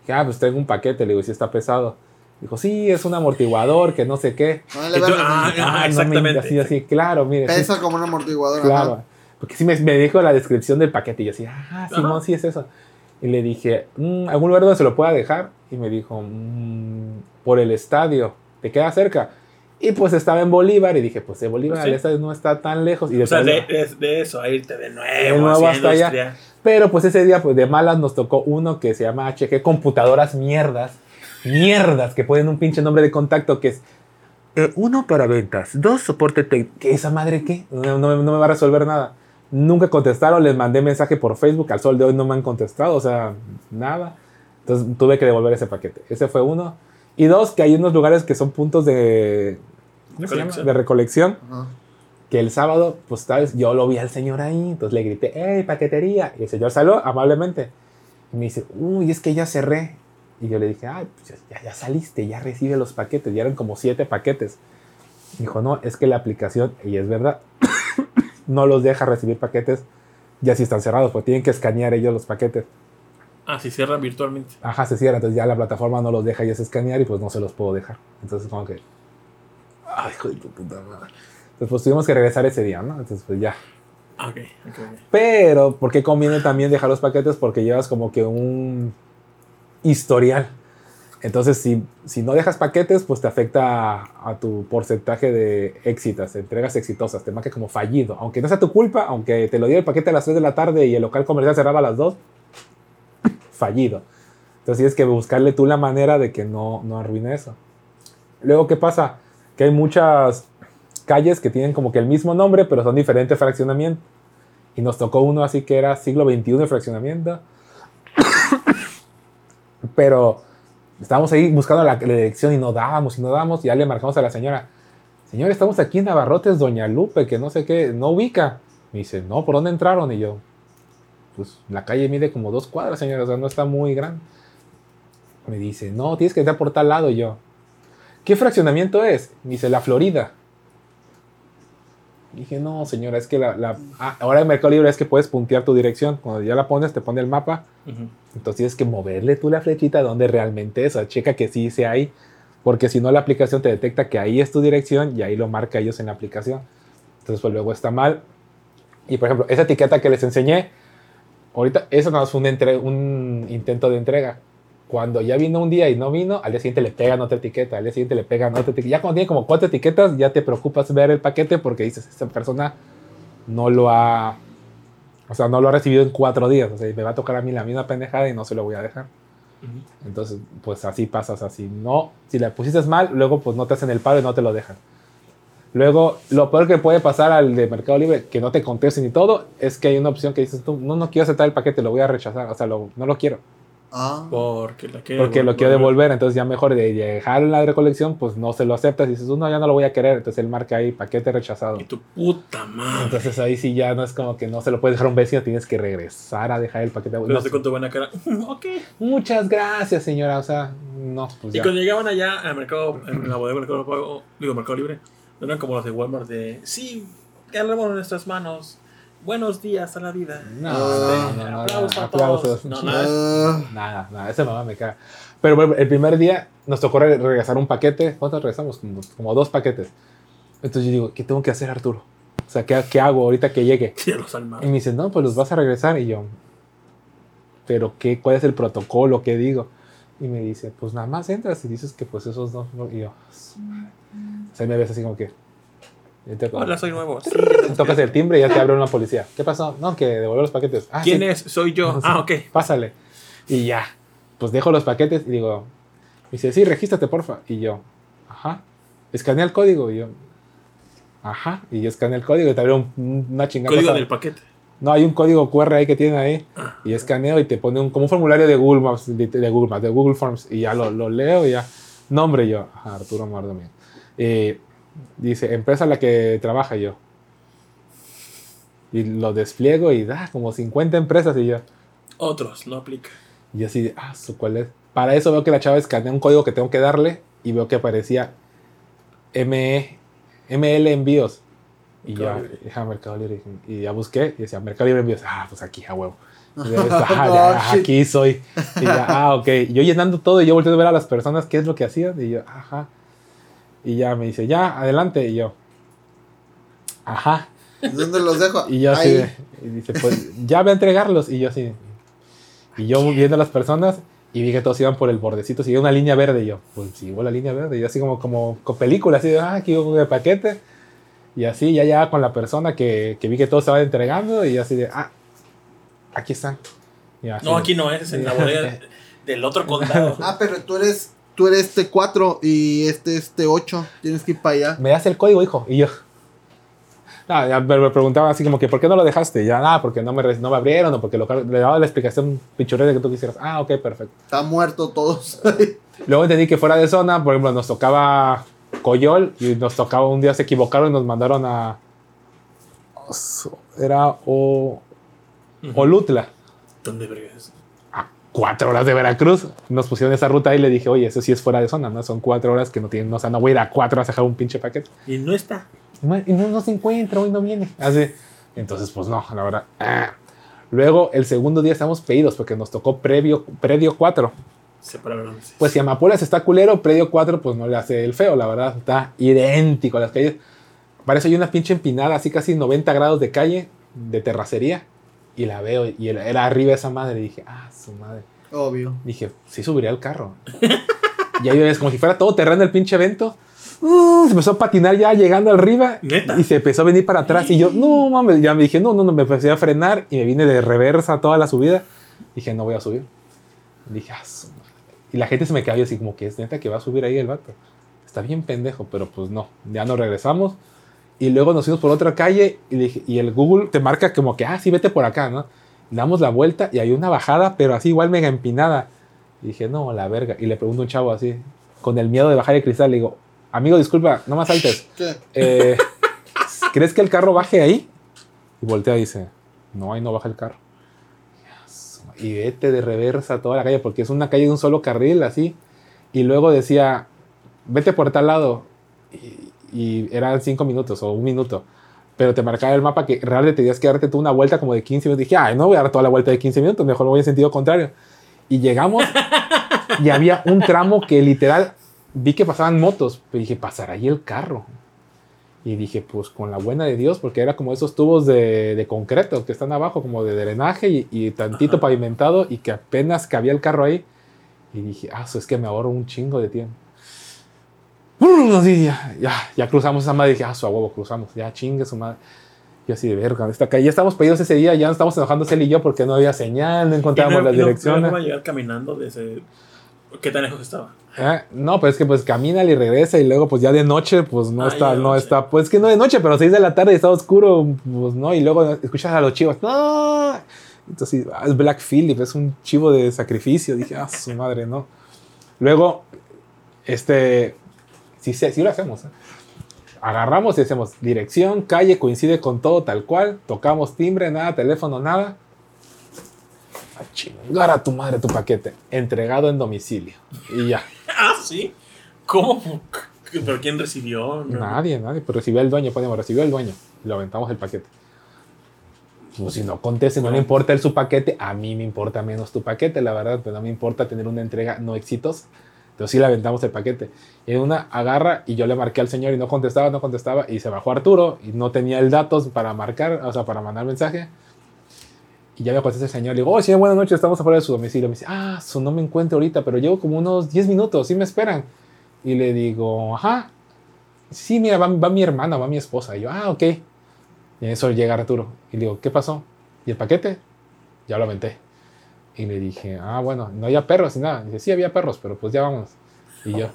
Dije, ah, pues traigo un paquete, le digo, si está pesado. Dijo, sí, es un amortiguador, que no sé qué. No le ah, ah, no exactamente. así, así, claro, mire. sí, Pesa como un amortiguador. ajá. claro. Porque sí me, me dijo la descripción del paquete y yo así, ah. Simón, sí es eso. Y le dije, "Mm, ¿algún lugar donde se lo pueda dejar? Y me dijo, "Mm, por el estadio, ¿te queda cerca? Y pues estaba en Bolívar y dije, pues de Bolívar Pues sí. al estadio no está tan lejos. Y O sea, de, de- de eso, a irte de nuevo, De nuevo hasta allá. Pero pues ese día, pues de malas nos tocó uno que se llama HG Computadoras Mierdas. Mierdas, que ponen un pinche nombre de contacto que es eh, uno para ventas, dos soporte técnico. ¿Qué esa madre qué? No, no- no me va a resolver nada. Nunca contestaron, les mandé mensaje por Facebook, al sol de hoy no me han contestado, o sea, nada. Entonces tuve que devolver ese paquete. Ese fue uno. Y dos, que hay unos lugares que son puntos de. Recolección. de recolección Ajá. que el sábado, pues tal vez yo lo vi al señor ahí, entonces le grité, ¡Ey, paquetería! Y el señor salió amablemente. Y me dice, uy, es que ya cerré. Y yo le dije, ay, pues ya, ya saliste, ya recibe los paquetes. Ya eran como siete paquetes. Dijo, no, es que la aplicación, y es verdad, no los deja recibir paquetes ya si están cerrados, pues tienen que escanear ellos los paquetes. Ah, si cierran virtualmente. Ajá, se cierra, entonces ya la plataforma no los deja ya escanear y pues no se los puedo dejar. Entonces como que... Ay, hijo de tu puta madre. Entonces pues tuvimos que regresar ese día, ¿no? Entonces pues ya. Ah, ok, ok, ok. Pero, ¿por qué conviene también dejar los paquetes? Porque llevas como que un historial. Entonces, si, si no dejas paquetes, pues te afecta a, a tu porcentaje de éxitos, de entregas exitosas, te marca como fallido. Aunque no sea tu culpa, aunque te lo diera el paquete a las 3 de la tarde y el local comercial cerraba a las 2, fallido. Entonces tienes que buscarle tú la manera de que no, no arruine eso. Luego, ¿qué pasa? Que hay muchas calles que tienen como que el mismo nombre, pero son diferentes fraccionamientos. Y nos tocó uno así que era siglo XXI de fraccionamiento. Pero estábamos ahí buscando la, la dirección y no dábamos y no dábamos. Y ya le marcamos a la señora, señor, estamos aquí en Navarrotes, Doña Lupe, que no sé qué, no ubica. Me dice, no, ¿por dónde entraron? Y yo, pues la calle mide como dos cuadras, señora, o sea, no está muy grande. Me dice, no, tienes que entrar por tal lado. Y yo, ¿qué fraccionamiento es? Me dice, la Florida. Dije, no, señora, es que la, la- ah, ahora en Mercado Libre es que puedes puntear tu dirección. Cuando ya la pones, te pone el mapa. Ujú. Entonces tienes que moverle tú la flechita a donde realmente es. O sea, checa que sí sea ahí. Porque si no, la aplicación te detecta que ahí es tu dirección y ahí lo marca ellos en la aplicación. Entonces, pues luego está mal. Y por ejemplo, esa etiqueta que les enseñé, ahorita, eso no fue un, entre- un intento de entrega. Cuando ya vino un día y no vino, al día siguiente le pegan otra etiqueta, al día siguiente le pegan otra etiqueta. Ya cuando tiene como cuatro etiquetas, ya te preocupas ver el paquete porque dices, esta persona no lo ha, o sea, no lo ha recibido en cuatro días. O sea, me va a tocar a mí la misma pendejada y no se lo voy a dejar. Entonces, pues así pasas, así. No, si la pusiste mal, luego pues no te hacen el paro y no te lo dejan. Luego, lo peor que puede pasar al de Mercado Libre, que no te contesten y todo, es que hay una opción que dices tú, no, no quiero aceptar el paquete, lo voy a rechazar, o sea, lo- no lo quiero, Ah. Porque la quiero porque lo quiero devolver, entonces ya mejor de dejar en la recolección, pues no se lo aceptas y dices, no, ya no lo voy a querer, entonces él marca ahí, paquete rechazado. Y tu puta madre. Entonces ahí sí ya no es como que no se lo puedes dejar a un vecino, tienes que regresar a dejar el paquete. Lo No, hace con tu buena cara. ok. muchas gracias, señora, o sea, no, pues Y ya. cuando llegaban allá al mercado, en la bodega del mercado pago, digo, mercado libre, no eran como los de Walmart de, sí, ganamos en nuestras manos. Buenos días a la vida. No, Ah. no, no, no, Aplausos a aplausos. todos. No, nada. Nada, esa mamá me caga. Pero bueno, el primer día nos tocó re- regresar un paquete. ¿Cuántos regresamos? Como, como dos paquetes. Entonces yo digo, ¿qué tengo que hacer, Arturo? O sea, ¿qué, qué hago ahorita que llegue? Sí, a los Y me dice, no, pues los vas a regresar. Y yo, ¿pero qué? ¿Cuál es el protocolo? ¿Qué digo? Y me dice, pues nada más entras y dices que pues esos dos. no". Y yo, o sea, me ves así como que. Te- Hola, soy nuevo. Sí, Tocas el timbre y ya te abre una policía. ¿Qué pasó? No, que devolver los paquetes. Ah, ¿Quién sí. es? Soy yo. Ah, ok. pásale. Y ya, pues dejo los paquetes y digo, me dice, sí, regístrate, porfa. Y yo, ajá, escanea el código. Y yo, Ajá. Y yo escaneé el código y te abrió un- un- una chingada. Código pasada. del paquete. No, hay un código QR ahí que tienen ahí. Y escaneo y te pone un, como un formulario de Google Maps, de, de Google Maps, de Google Forms. Y ya lo, lo leo y ya. Nombre yo. Ajá, Arturo Mardomín. Eh, dice, empresa en la que trabaja yo. Y lo despliego y da como 50 empresas y yo. Otros, no aplica. Y yo así ah, ¿su cuál es? Para eso veo que la chava escanea un código que tengo que darle y veo que aparecía ME, ML envíos. Y ya, Mercado Libre. ajá, Mercado Libre. Y ya busqué y decía Mercado Libre envíos. Ah, pues aquí, a huevo. Y ya, ah, ya, aquí soy. Y ya, ah, ok. Y yo llenando todo y yo volteando a ver a las personas qué es lo que hacían. Y yo, ajá. Y ya me dice, ya, adelante. Y yo, ajá. ¿Dónde los dejo? Y yo así, Ahí. y dice, pues ya ve a entregarlos. Y yo así, y yo viendo a las personas y vi que todos iban por el bordecito, seguía una línea verde. Y yo, pues sigo la línea verde. Y yo así como, como con película, así de, ah, aquí un de paquete. Y así ya ya con la persona que, que vi que todos estaban entregando. Y así de, ah, aquí están. No, aquí no es, en la bodega del otro condado. Ah, pero tú eres, tú eres T4 y este es T8. Tienes que ir para allá. me das el código, hijo. Y yo. No, ya me me preguntaba así como que, ¿por qué no lo dejaste? Y ya, nada, porque no me, no me abrieron o porque lo, le daba la explicación pichurrera que tú quisieras. Ah, ok, perfecto. Está muerto todos. Luego entendí que fuera de zona, por ejemplo, nos tocaba Coyol y nos tocaba un día se equivocaron y nos mandaron a. Era o, Olutla, ¿Dónde vergas? a cuatro horas de Veracruz. Nos pusieron esa ruta y le dije, oye, eso sí es fuera de zona, ¿no? Son cuatro horas que no tienen, o sea, no voy a ir a cuatro horas a dejar un pinche paquete. Y no está. Y no, no se encuentra, hoy no viene. Así. Entonces, pues no, la verdad. ah. Luego, el segundo día estamos pedidos porque nos tocó previo, predio 4. Separaron. Pues si Amapolas está culero, predio 4 pues no le hace el feo, la verdad. Está idéntico a las calles. Parece hay una pinche empinada, así casi 90 grados de calle, de terracería. Y la veo y era era arriba esa madre. Y dije, ah, su madre. Obvio. Dije, sí subiría el carro. y ahí ves como si fuera todo terreno el pinche evento. Uh, se empezó a patinar ya llegando arriba ¿Neta? y se empezó a venir para atrás. Y yo, no mames, ya me dije, no, no, no, me empecé a frenar y me vine de reversa toda la subida. Dije, no voy a subir. Dije, ah, su madre. Y la gente se me cayó así como que es neta que va a subir ahí el vato. Está bien pendejo, pero pues no, ya nos regresamos. Y luego nos fuimos por otra calle y, dije- y el Google te marca como que, ah, sí, vete por acá, ¿no? Damos la vuelta y hay una bajada, pero así igual mega empinada. Y dije, no, la verga. Y le pregunto a un chavo así, con el miedo de bajar el cristal, le digo, amigo, disculpa, no más saltes. Eh, ¿Crees que el carro baje ahí? Y voltea y dice, no, ahí no baja el carro. Y vete de reversa toda la calle, porque es una calle de un solo carril, así. Y luego decía, vete por tal lado. Y, y eran cinco minutos o un minuto. Pero te marcaba el mapa que realmente tenías que darte tú una vuelta como de 15 minutos. Dije, ay, no voy a dar toda la vuelta de 15 minutos, mejor voy en sentido contrario. Y llegamos y había un tramo que literal vi que pasaban motos. Pero dije, pasará ahí el carro. Y dije, pues con la buena de Dios, porque era como esos tubos de, de concreto que están abajo, como de drenaje y, y tantito pavimentado, y que apenas cabía el carro ahí. Y dije, ah, eso es que me ahorro un chingo de tiempo. Ya, ya, ya cruzamos esa madre. Y dije, ah, su huevo, cruzamos. Ya chingue su madre. Y así de verga, esta calle. Ya estamos pedidos ese día, ya nos estamos enojándose él y yo porque no había señal, no encontrábamos no- las no- direcciones. iba a llegar caminando desde. ¿Qué tan lejos estaba? Ah, no, pero es que pues camina y regresa y luego pues ya de noche pues no Ah, está, no noche. está, pues que no de noche, pero 6 de la tarde está oscuro, pues no, y luego escuchas a los chivos, no, entonces ah, es Black Phillip, es un chivo de sacrificio, dije, ah, su madre, no. Luego, este, sí, sí, sí lo hacemos, ¿eh? agarramos y hacemos dirección, calle, coincide con todo tal cual, tocamos timbre, nada, teléfono, nada. A chingar a tu madre tu paquete, entregado en domicilio. Y ya. Ah, sí. ¿Cómo? ¿Pero quién recibió? No. Nadie, nadie. Pero recibió el dueño, ponemos, recibió el dueño. Y lo aventamos el paquete. Pues si no conteste, no le importa el su paquete, a mí me importa menos tu paquete, la verdad, pero no me importa tener una entrega no exitosa. Entonces sí le aventamos el paquete. En una agarra y yo le marqué al señor y no contestaba, no contestaba. Y se bajó Arturo y no tenía el datos para marcar, o sea, para mandar mensaje. Y ya me contesta el señor. Le digo, oh, señor, buenas noches, estamos afuera de su domicilio. Me dice, ah, su no me encuentro ahorita, pero llevo como unos 10 minutos, sí me esperan. Y le digo, ajá. Sí, mira, va, va mi hermana, va mi esposa. Y yo, ah, ok. Y en eso llega Arturo. Y le digo, ¿qué pasó? ¿Y el paquete? Ya lo aventé. Y le dije, ah, bueno, no había perros ni nada. dice, sí, había perros, pero pues ya vamos. Y yo,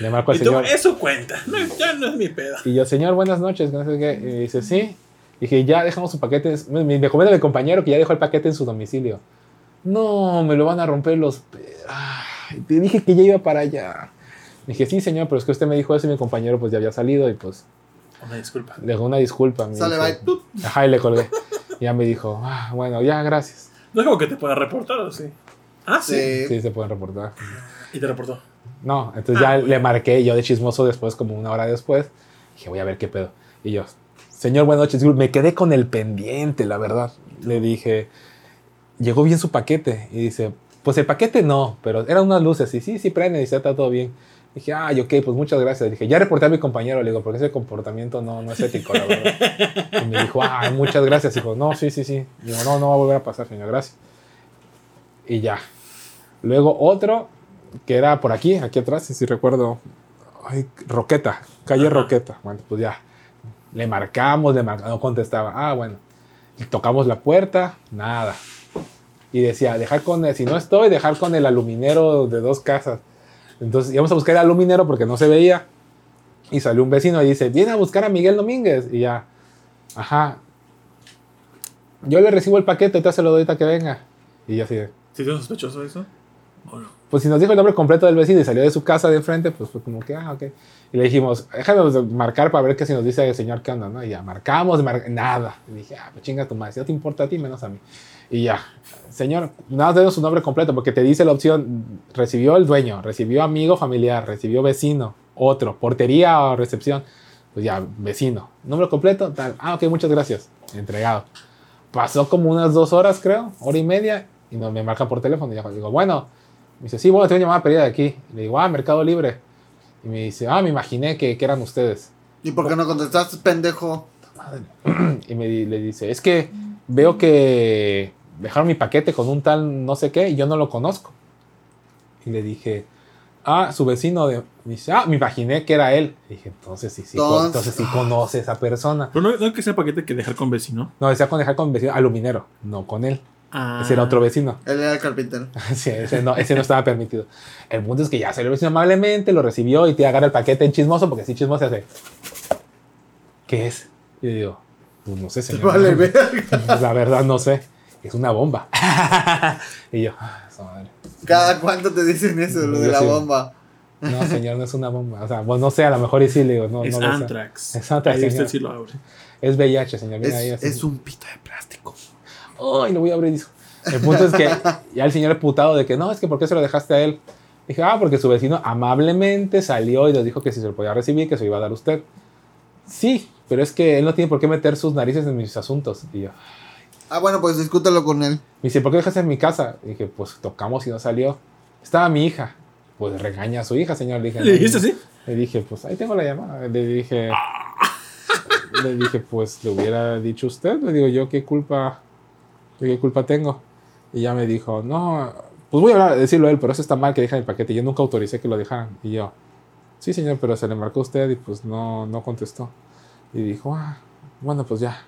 Le marco al Y tú, señor. eso cuenta. No, ya no es mi pedo. Y yo, señor, buenas noches. Y dice, sí. Dije, ya dejamos su paquete. Me, me comenta mi compañero que ya dejó el paquete en su domicilio. No, me lo van a romper los. Ay, te dije que ya iba para allá. Dije, sí, señor, pero es que usted me dijo eso y mi compañero pues ya había salido y pues Una disculpa. le dejó una disculpa. me Sale, dijo. Ajá, y le colgué. Y ya me dijo, ah, bueno, ya, gracias. No es como que te pueda reportar, ¿o sí? Ah, sí. Sí. Sí, se pueden reportar. Y te reportó. No, entonces ya le marqué yo de chismoso después, como una hora después. Dije, voy a ver qué pedo. Y yo, señor, buenas noches. Me quedé con el pendiente, la verdad. Le dije, llegó bien su paquete. Y dice, pues el paquete no, pero eran unas luces. Y sí, sí, prende, y está todo bien. Dije, ay, ok, pues muchas gracias. Dije, ya reporté a mi compañero, le digo, porque ese comportamiento no, no es ético, la verdad. Y me dijo, ay, muchas gracias. Dijo, no, sí, sí, sí. Digo, no, no va a volver a pasar, señor, gracias. Y ya. Luego otro, que era por aquí, aquí atrás, si recuerdo. Ay, Roqueta, calle Ajá. Roqueta. Bueno, pues ya. Le marcamos, le marcamos, no contestaba. Ah, bueno. Y tocamos la puerta, nada. Y decía, dejar con el, si no estoy, dejar con el aluminero de dos casas. Entonces íbamos a buscar el aluminero porque no se veía. Y salió un vecino y dice, viene a buscar a Miguel Domínguez. Y ya, ajá. Yo le recibo el paquete, te se lo doy ahorita que venga. Y yo así de, ¿Sí te sospechoso eso? ¿O no? pues si nos dijo el nombre completo del vecino y salió de su casa de enfrente, pues fue como que, ah, ok. Y le dijimos, déjame marcar para ver qué si nos dice el señor qué onda, ¿no? Y ya, marcamos, mar- nada. Y dije, ah, pues chinga tu madre, si no te importa a ti, menos a mí. Y ya, señor, nada más denos su nombre completo, porque te dice la opción, recibió el dueño, recibió amigo familiar, recibió vecino, otro, portería o recepción. Pues ya, vecino. Nombre completo, tal. Ah, ok, muchas gracias. Entregado. Pasó como unas dos horas, creo, hora y media, y no, me marcan por teléfono. Y ya digo, bueno, me dice, sí, bueno, tengo una llamada perdida de aquí. Le digo, ah, Mercado Libre. Y me dice, ah, me imaginé que, que eran ustedes. ¿Y por qué no contestaste, pendejo? Y me le dice, es que veo que dejaron mi paquete con un tal no sé qué y yo no lo conozco. Y le dije, ah, su vecino de... me dice, ah, me imaginé que era él. Y dije, entonces sí, sí, Entonces- entonces sí conoce a esa persona. Pero no, no es que sea paquete que dejar con vecino. No, decía con dejar con vecino aluminero, no con él. Ah. Ese era otro vecino. Él era el carpintero. Sí, ese no, ese no estaba permitido. El punto es que ya salió el vecino amablemente, lo recibió y te agarra el paquete en chismoso, porque si chismoso se hace. ¿Qué es? Y yo digo, pues no sé, señor. Vale, verga. La verdad no sé. Es una bomba. y yo, "Ah, esa madre". ¿Cada cuánto te dicen eso, lo de la sí. bomba? No, señor, no es una bomba. O sea, pues no sé, a lo mejor y sí le digo, no, es no lo sé. Anthrax. Es Anthrax, Ahí usted sí lo abre. Es VIH, señor. Es, es un pito de plástico. Ay, lo voy a abrir. dijo. El punto es que ya el señor putado de que no, es que ¿por qué se lo dejaste a él? Dije, ah, porque su vecino amablemente salió y le dijo que si se lo podía recibir, que se lo iba a dar usted. Sí, pero es que él no tiene por qué meter sus narices en mis asuntos. Y yo, Ah, bueno, pues discútelo con él. me dice, ¿por qué dejaste en mi casa? Y dije, pues tocamos y no salió. Estaba mi hija. Pues regaña a su hija, señor. Le dije, ¿Le dijiste así? Le dije, pues ahí tengo la llamada. Le dije, le dije, pues le hubiera dicho usted. Le digo, yo qué culpa, yo qué culpa tengo. Y ya me dijo, no, pues voy a hablar, decirlo a él, pero eso está mal que dejan el paquete. Yo nunca autoricé que lo dejaran. Y yo, sí, señor, pero se le marcó a usted y pues no, no contestó. Y dijo, ah, bueno, pues ya.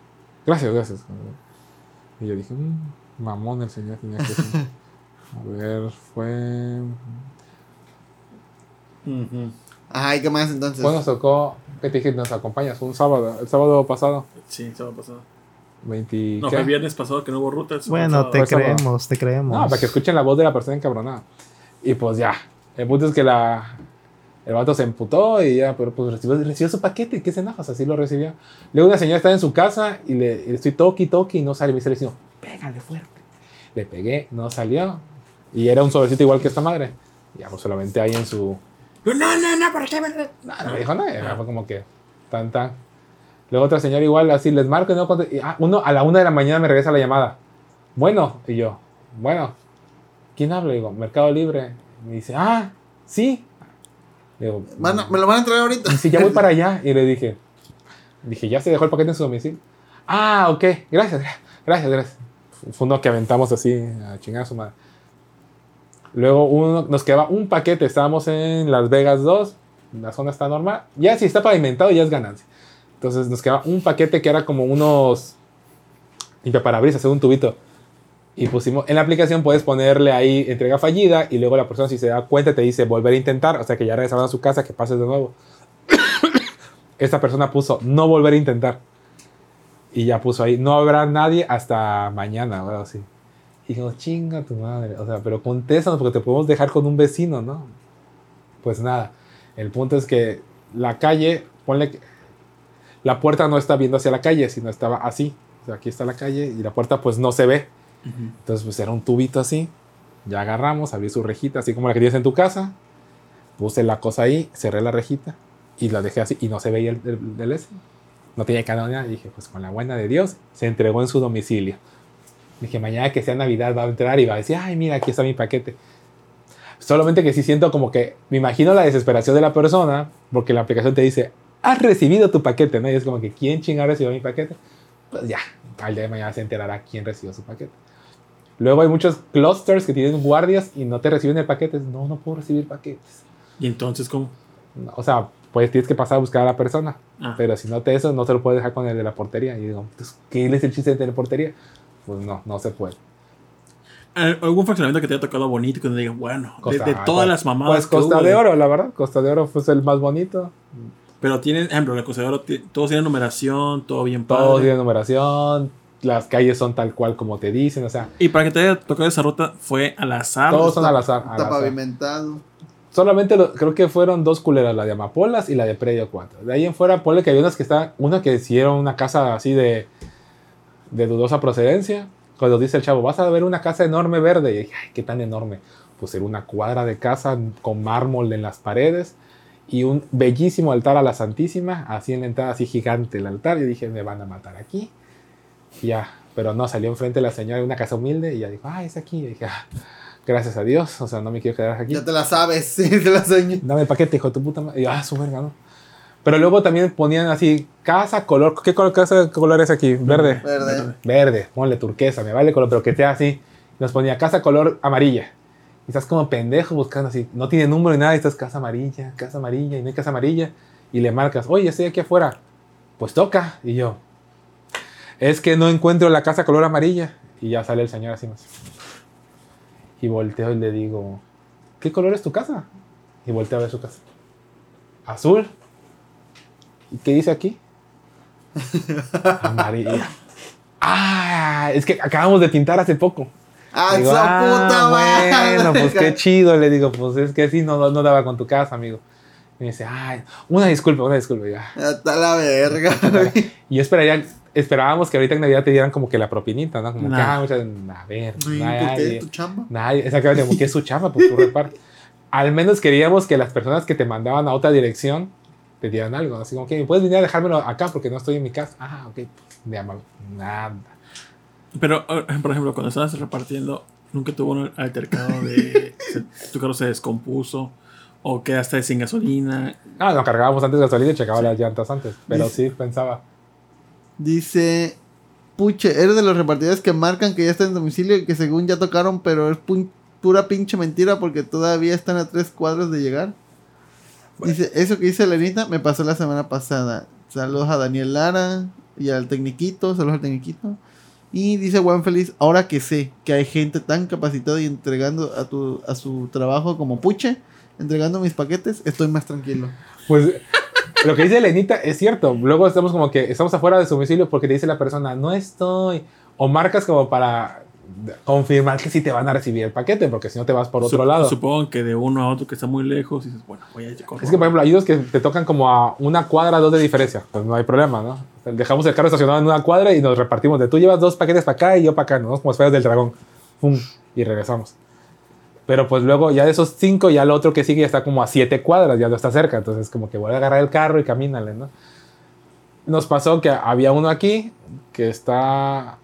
Gracias, gracias. Y yo dije, "Mm, mamón el señor tenía que ser". A ver, fue. Ujú. Ajá, ¿y qué más entonces? ¿Cuándo nos tocó? ¿Qué te dije? Nos acompañas un sábado, el sábado pasado. Sí, estaba pasado. 20. No, ¿qué? fue el viernes pasado que no hubo rutas. Bueno, te sábado. creemos, te creemos. No, para que escuchen la voz de la persona encabronada. Y pues ya. El punto es que la, el vato se emputó y ya, pero pues recibió, recibió su paquete. ¿Qué se enojas? Así lo recibió. Luego una señora está en su casa y le, y le estoy toqui, toqui y no sale. Me dice el pégale fuerte. Le pegué, no salió. Y era un sobrecito igual que esta madre. Y ya, pues solamente ahí en su, No, no, no, ¿por qué me.? No, no me dijo nada, fue como que tan tan. Luego otra señora igual así les marco y no conte- y, ah, uno a la una de la mañana me regresa la llamada. Bueno, y yo, bueno, ¿quién habla? Digo, Mercado Libre. Me dice, ah, sí. Digo, Van a- ¿Me lo van a traer ahorita? sí, ya voy para allá. Y le dije, dije, ya se dejó el paquete en su domicilio. Ah, ok, gracias, gracias, gracias. Fue uno que aventamos así a chingar a su madre. Luego uno, nos quedaba un paquete, estábamos en Las Vegas 2, la zona está normal. Ya si está pavimentado ya es ganancia. Entonces nos quedaba un paquete que era como unos limpiaparabrisas, un tubito. Y pusimos, en la aplicación puedes ponerle ahí entrega fallida y luego la persona si se da cuenta te dice volver a intentar, o sea que ya regresaron a su casa, que pases de nuevo. Esta persona puso no volver a intentar. Y ya puso ahí, no habrá nadie hasta mañana, o algo así. Y digo, chinga tu madre, o sea, pero contéstanos porque te podemos dejar con un vecino, ¿no? Pues nada, el punto es que la calle, ponle la puerta no está viendo hacia la calle, sino estaba así. O sea, aquí está la calle y la puerta pues no se ve. Entonces pues era un tubito así. Ya agarramos, abrí su rejita, así como la que tienes en tu casa. Puse la cosa ahí, cerré la rejita y la dejé así y no se veía el, el, el ese. No tenía cadena. Y dije, pues con la buena de Dios, se entregó en su domicilio. Dije, mañana que sea Navidad va a entrar y va a decir, ay, mira, aquí está mi paquete. Solamente que sí siento como que me imagino la desesperación de la persona porque la aplicación te dice, has recibido tu paquete, ¿no? Y es como que, ¿quién chingado recibió mi paquete? Pues ya, al día de mañana se enterará quién recibió su paquete. Luego hay muchos clusters que tienen guardias y no te reciben el paquete. No, no puedo recibir paquetes. ¿Y entonces cómo? O sea, pues tienes que pasar a buscar a la persona. Ah. Pero si no te eso, no te lo puedes dejar con el de la portería. Y digo, pues, ¿qué es el chiste de tener portería? Pues no, no se puede. ¿Al- ¿Algún funcionamiento que te haya tocado bonito que te diga, bueno, de, Costa- de todas pues- las mamadas Pues que Costa hubo, de Oro, la verdad. Costa de Oro fue el más bonito. Pero tienen, ejemplo, la Costa de Oro, todos tienen numeración, todo bien padre. tiene numeración. Las calles son tal cual como te dicen. O sea, Y para que te haya tocado esa ruta, ¿fue al azar? Todos son al azar. al Está azar. pavimentado. Solamente lo- creo que fueron dos culeras, la de Amapolas y la de Predio 4. De ahí en fuera, ponle que había unas que estaban, una que hicieron una casa así de, de dudosa procedencia. Cuando dice el chavo, vas a ver una casa enorme verde. Y dije, ay, qué tan enorme. Pues era una cuadra de casa con mármol en las paredes y un bellísimo altar a la Santísima, así en la entrada, así gigante el altar. Y dije, me van a matar aquí. Ya, pero no, salió enfrente la señora de una casa humilde y ya dijo, ah, es aquí. Y dije, "Ah, gracias a Dios, o sea, no me quiero quedar aquí. Ya te la sabes, sí, te la sueño. Dame el paquete, hijo de tu puta madre. Y yo, ah, su verga, ¿no? Pero luego también ponían así, casa, color. ¿Qué color, casa, qué color es aquí? Verde. Verde. Verde, ponle turquesa, me vale color, pero que sea así. Nos ponía casa color amarilla. Y estás como pendejo buscando así. No tiene número ni nada. Y estás casa amarilla, casa amarilla, y no hay casa amarilla. Y le marcas, oye, estoy aquí afuera. Pues toca. Y yo, es que no encuentro la casa color amarilla. Y ya sale el señor así más. Y volteo y le digo, ¿qué color es tu casa? Y volteo a ver su casa. Azul. ¿Y qué dice aquí? Amarilla. Ah, es que acabamos de pintar hace poco. ¡Ah, Digo, "Ah, puta! Bueno, pues qué chido. Le digo, pues es que sí, no, no daba con tu casa, amigo. Y me dice, ay, una disculpa, una disculpa. Y, yo, "Ah". Ya está la verga. Y yo esperaría, esperábamos que ahorita en Navidad te dieran como que la propinita, ¿no? Como que, Nah. ah, muchas, a ver, Ay, ¿Por qué? nadie, ¿Tu chamba? nadie, exactamente, como que es su chamba, pues tú reparte. Al menos queríamos que las personas que te mandaban a otra dirección te dieran algo, así como que puedes venir a dejármelo acá porque no estoy en mi casa. Ah, ok, nada. Pero, por ejemplo, cuando estabas repartiendo, nunca tuvo un altercado de se- tu carro se descompuso o quedaste sin gasolina. Ah, lo cargábamos antes gasolina y checaba las llantas antes, pero sí pensaba. Dice, puche, eres de los repartidores que marcan que ya están en domicilio y que según ya tocaron, pero es pu- pura pinche mentira porque todavía están a tres cuadros de llegar. Dice, eso que dice Lenita me pasó la semana pasada. Saludos a Daniel Lara y al Tecniquito, saludos al Tecniquito. Y dice Juan Feliz, ahora que sé que hay gente tan capacitada y entregando a, tu, a su trabajo como puche, entregando mis paquetes, estoy más tranquilo. Pues lo que dice Lenita es cierto. Luego estamos como que estamos afuera de su domicilio porque te dice la persona, no estoy. O marcas como para confirmar que sí te van a recibir el paquete, porque si no te vas por otro Sup- lado. Supongo que de uno a otro que está muy lejos, y dices, bueno, voy a correr. Es que, por ejemplo, hay dos que te tocan como a una cuadra, dos de diferencia. Pues no hay problema, ¿no? Dejamos el carro estacionado en una cuadra y nos repartimos de tú llevas dos paquetes para acá y yo para acá, ¿no? Como esferas del dragón. ¡Pum! Y regresamos. Pero pues luego ya de esos cinco, ya el otro que sigue ya está como a siete cuadras, ya no está cerca. Entonces como que voy a agarrar el carro y camínale, ¿no? Nos pasó que había uno aquí que está...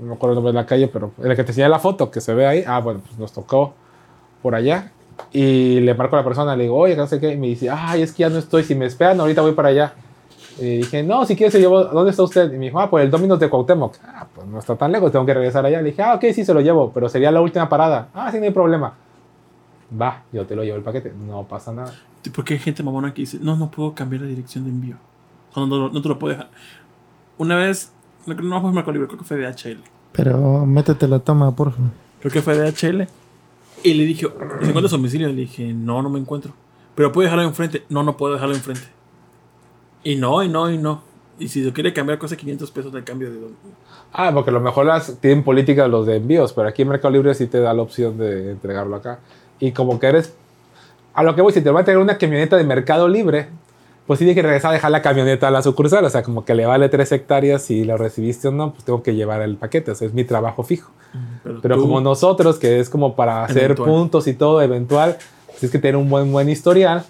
No me acuerdo el nombre de la calle, pero el que te enseñé la foto que se ve ahí. Ah, bueno, pues nos tocó por allá. Y le marco a la persona, le digo, oye, no sé qué. Y me dice, ay, es que ya no estoy. Si me esperan, ahorita voy para allá. Y dije, no, si quieres, llevo. ¿Dónde está usted? Y me dijo, ah, por el Dominos de Cuauhtémoc. Ah, pues no está tan lejos, tengo que regresar allá. Le dije, ah, ok, sí, se lo llevo, pero sería la última parada. Ah, sí, no hay problema. Va, yo te lo llevo el paquete. No pasa nada. ¿Por qué hay gente mamona que dice, no, no puedo cambiar la dirección de envío? Cuando no, no te lo puedo dejar. Una vez, no, no fue Mercado Libre, creo que fue DHL. Pero métete la toma, por favor. Creo que fue de HL. Y le dije, ¿se encuentra su domicilio? Le dije, no, no me encuentro. Pero puede dejarlo enfrente. No, no puedo dejarlo enfrente. Y no, y no, y no. Y si lo quiere cambiar, cosa 500 pesos de cambio de... Ah, porque a lo mejor las tienen política los de envíos, pero aquí en Mercado Libre sí te da la opción de entregarlo acá. Y como que eres. A lo que voy, si te va a entregar una camioneta de Mercado Libre, pues tiene que regresar a dejar la camioneta a la sucursal. O sea, como que le vale tres hectáreas si lo recibiste o no, pues tengo que llevar el paquete. O sea, es mi trabajo fijo. Pero, Pero como nosotros, que es como para hacer Eventual. puntos y todo, eventual, si es que tener un buen, buen historial,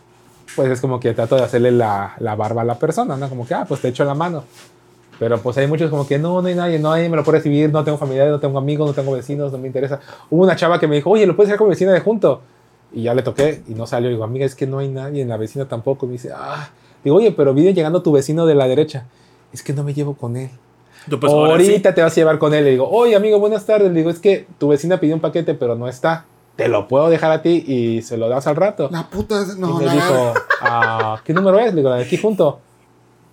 pues es como que trato de hacerle la, la barba a la persona, ¿no? Como que, ah, pues te echo la mano. Pero pues hay muchos como que no, no hay nadie, no hay, me lo puede recibir, no tengo familiares, no tengo amigos, no tengo vecinos, no me interesa. Hubo una chava que me dijo, oye, ¿lo puedes hacer como vecina de junto? Y ya le toqué y no salió. Digo, amiga, es que no hay nadie, en la vecina tampoco. Y me dice, ah, digo, oye, pero viene llegando tu vecino de la derecha. Es que no me llevo con él. pues, ahora sí. Ahorita te vas a llevar con él. Le digo, oye, amigo, buenas tardes. Le digo, es que tu vecina pidió un paquete, pero no está. Te lo puedo dejar a ti y se lo das al rato. La puta. y No, me la dijo, ah, ¿qué número es? Le digo, la de aquí junto.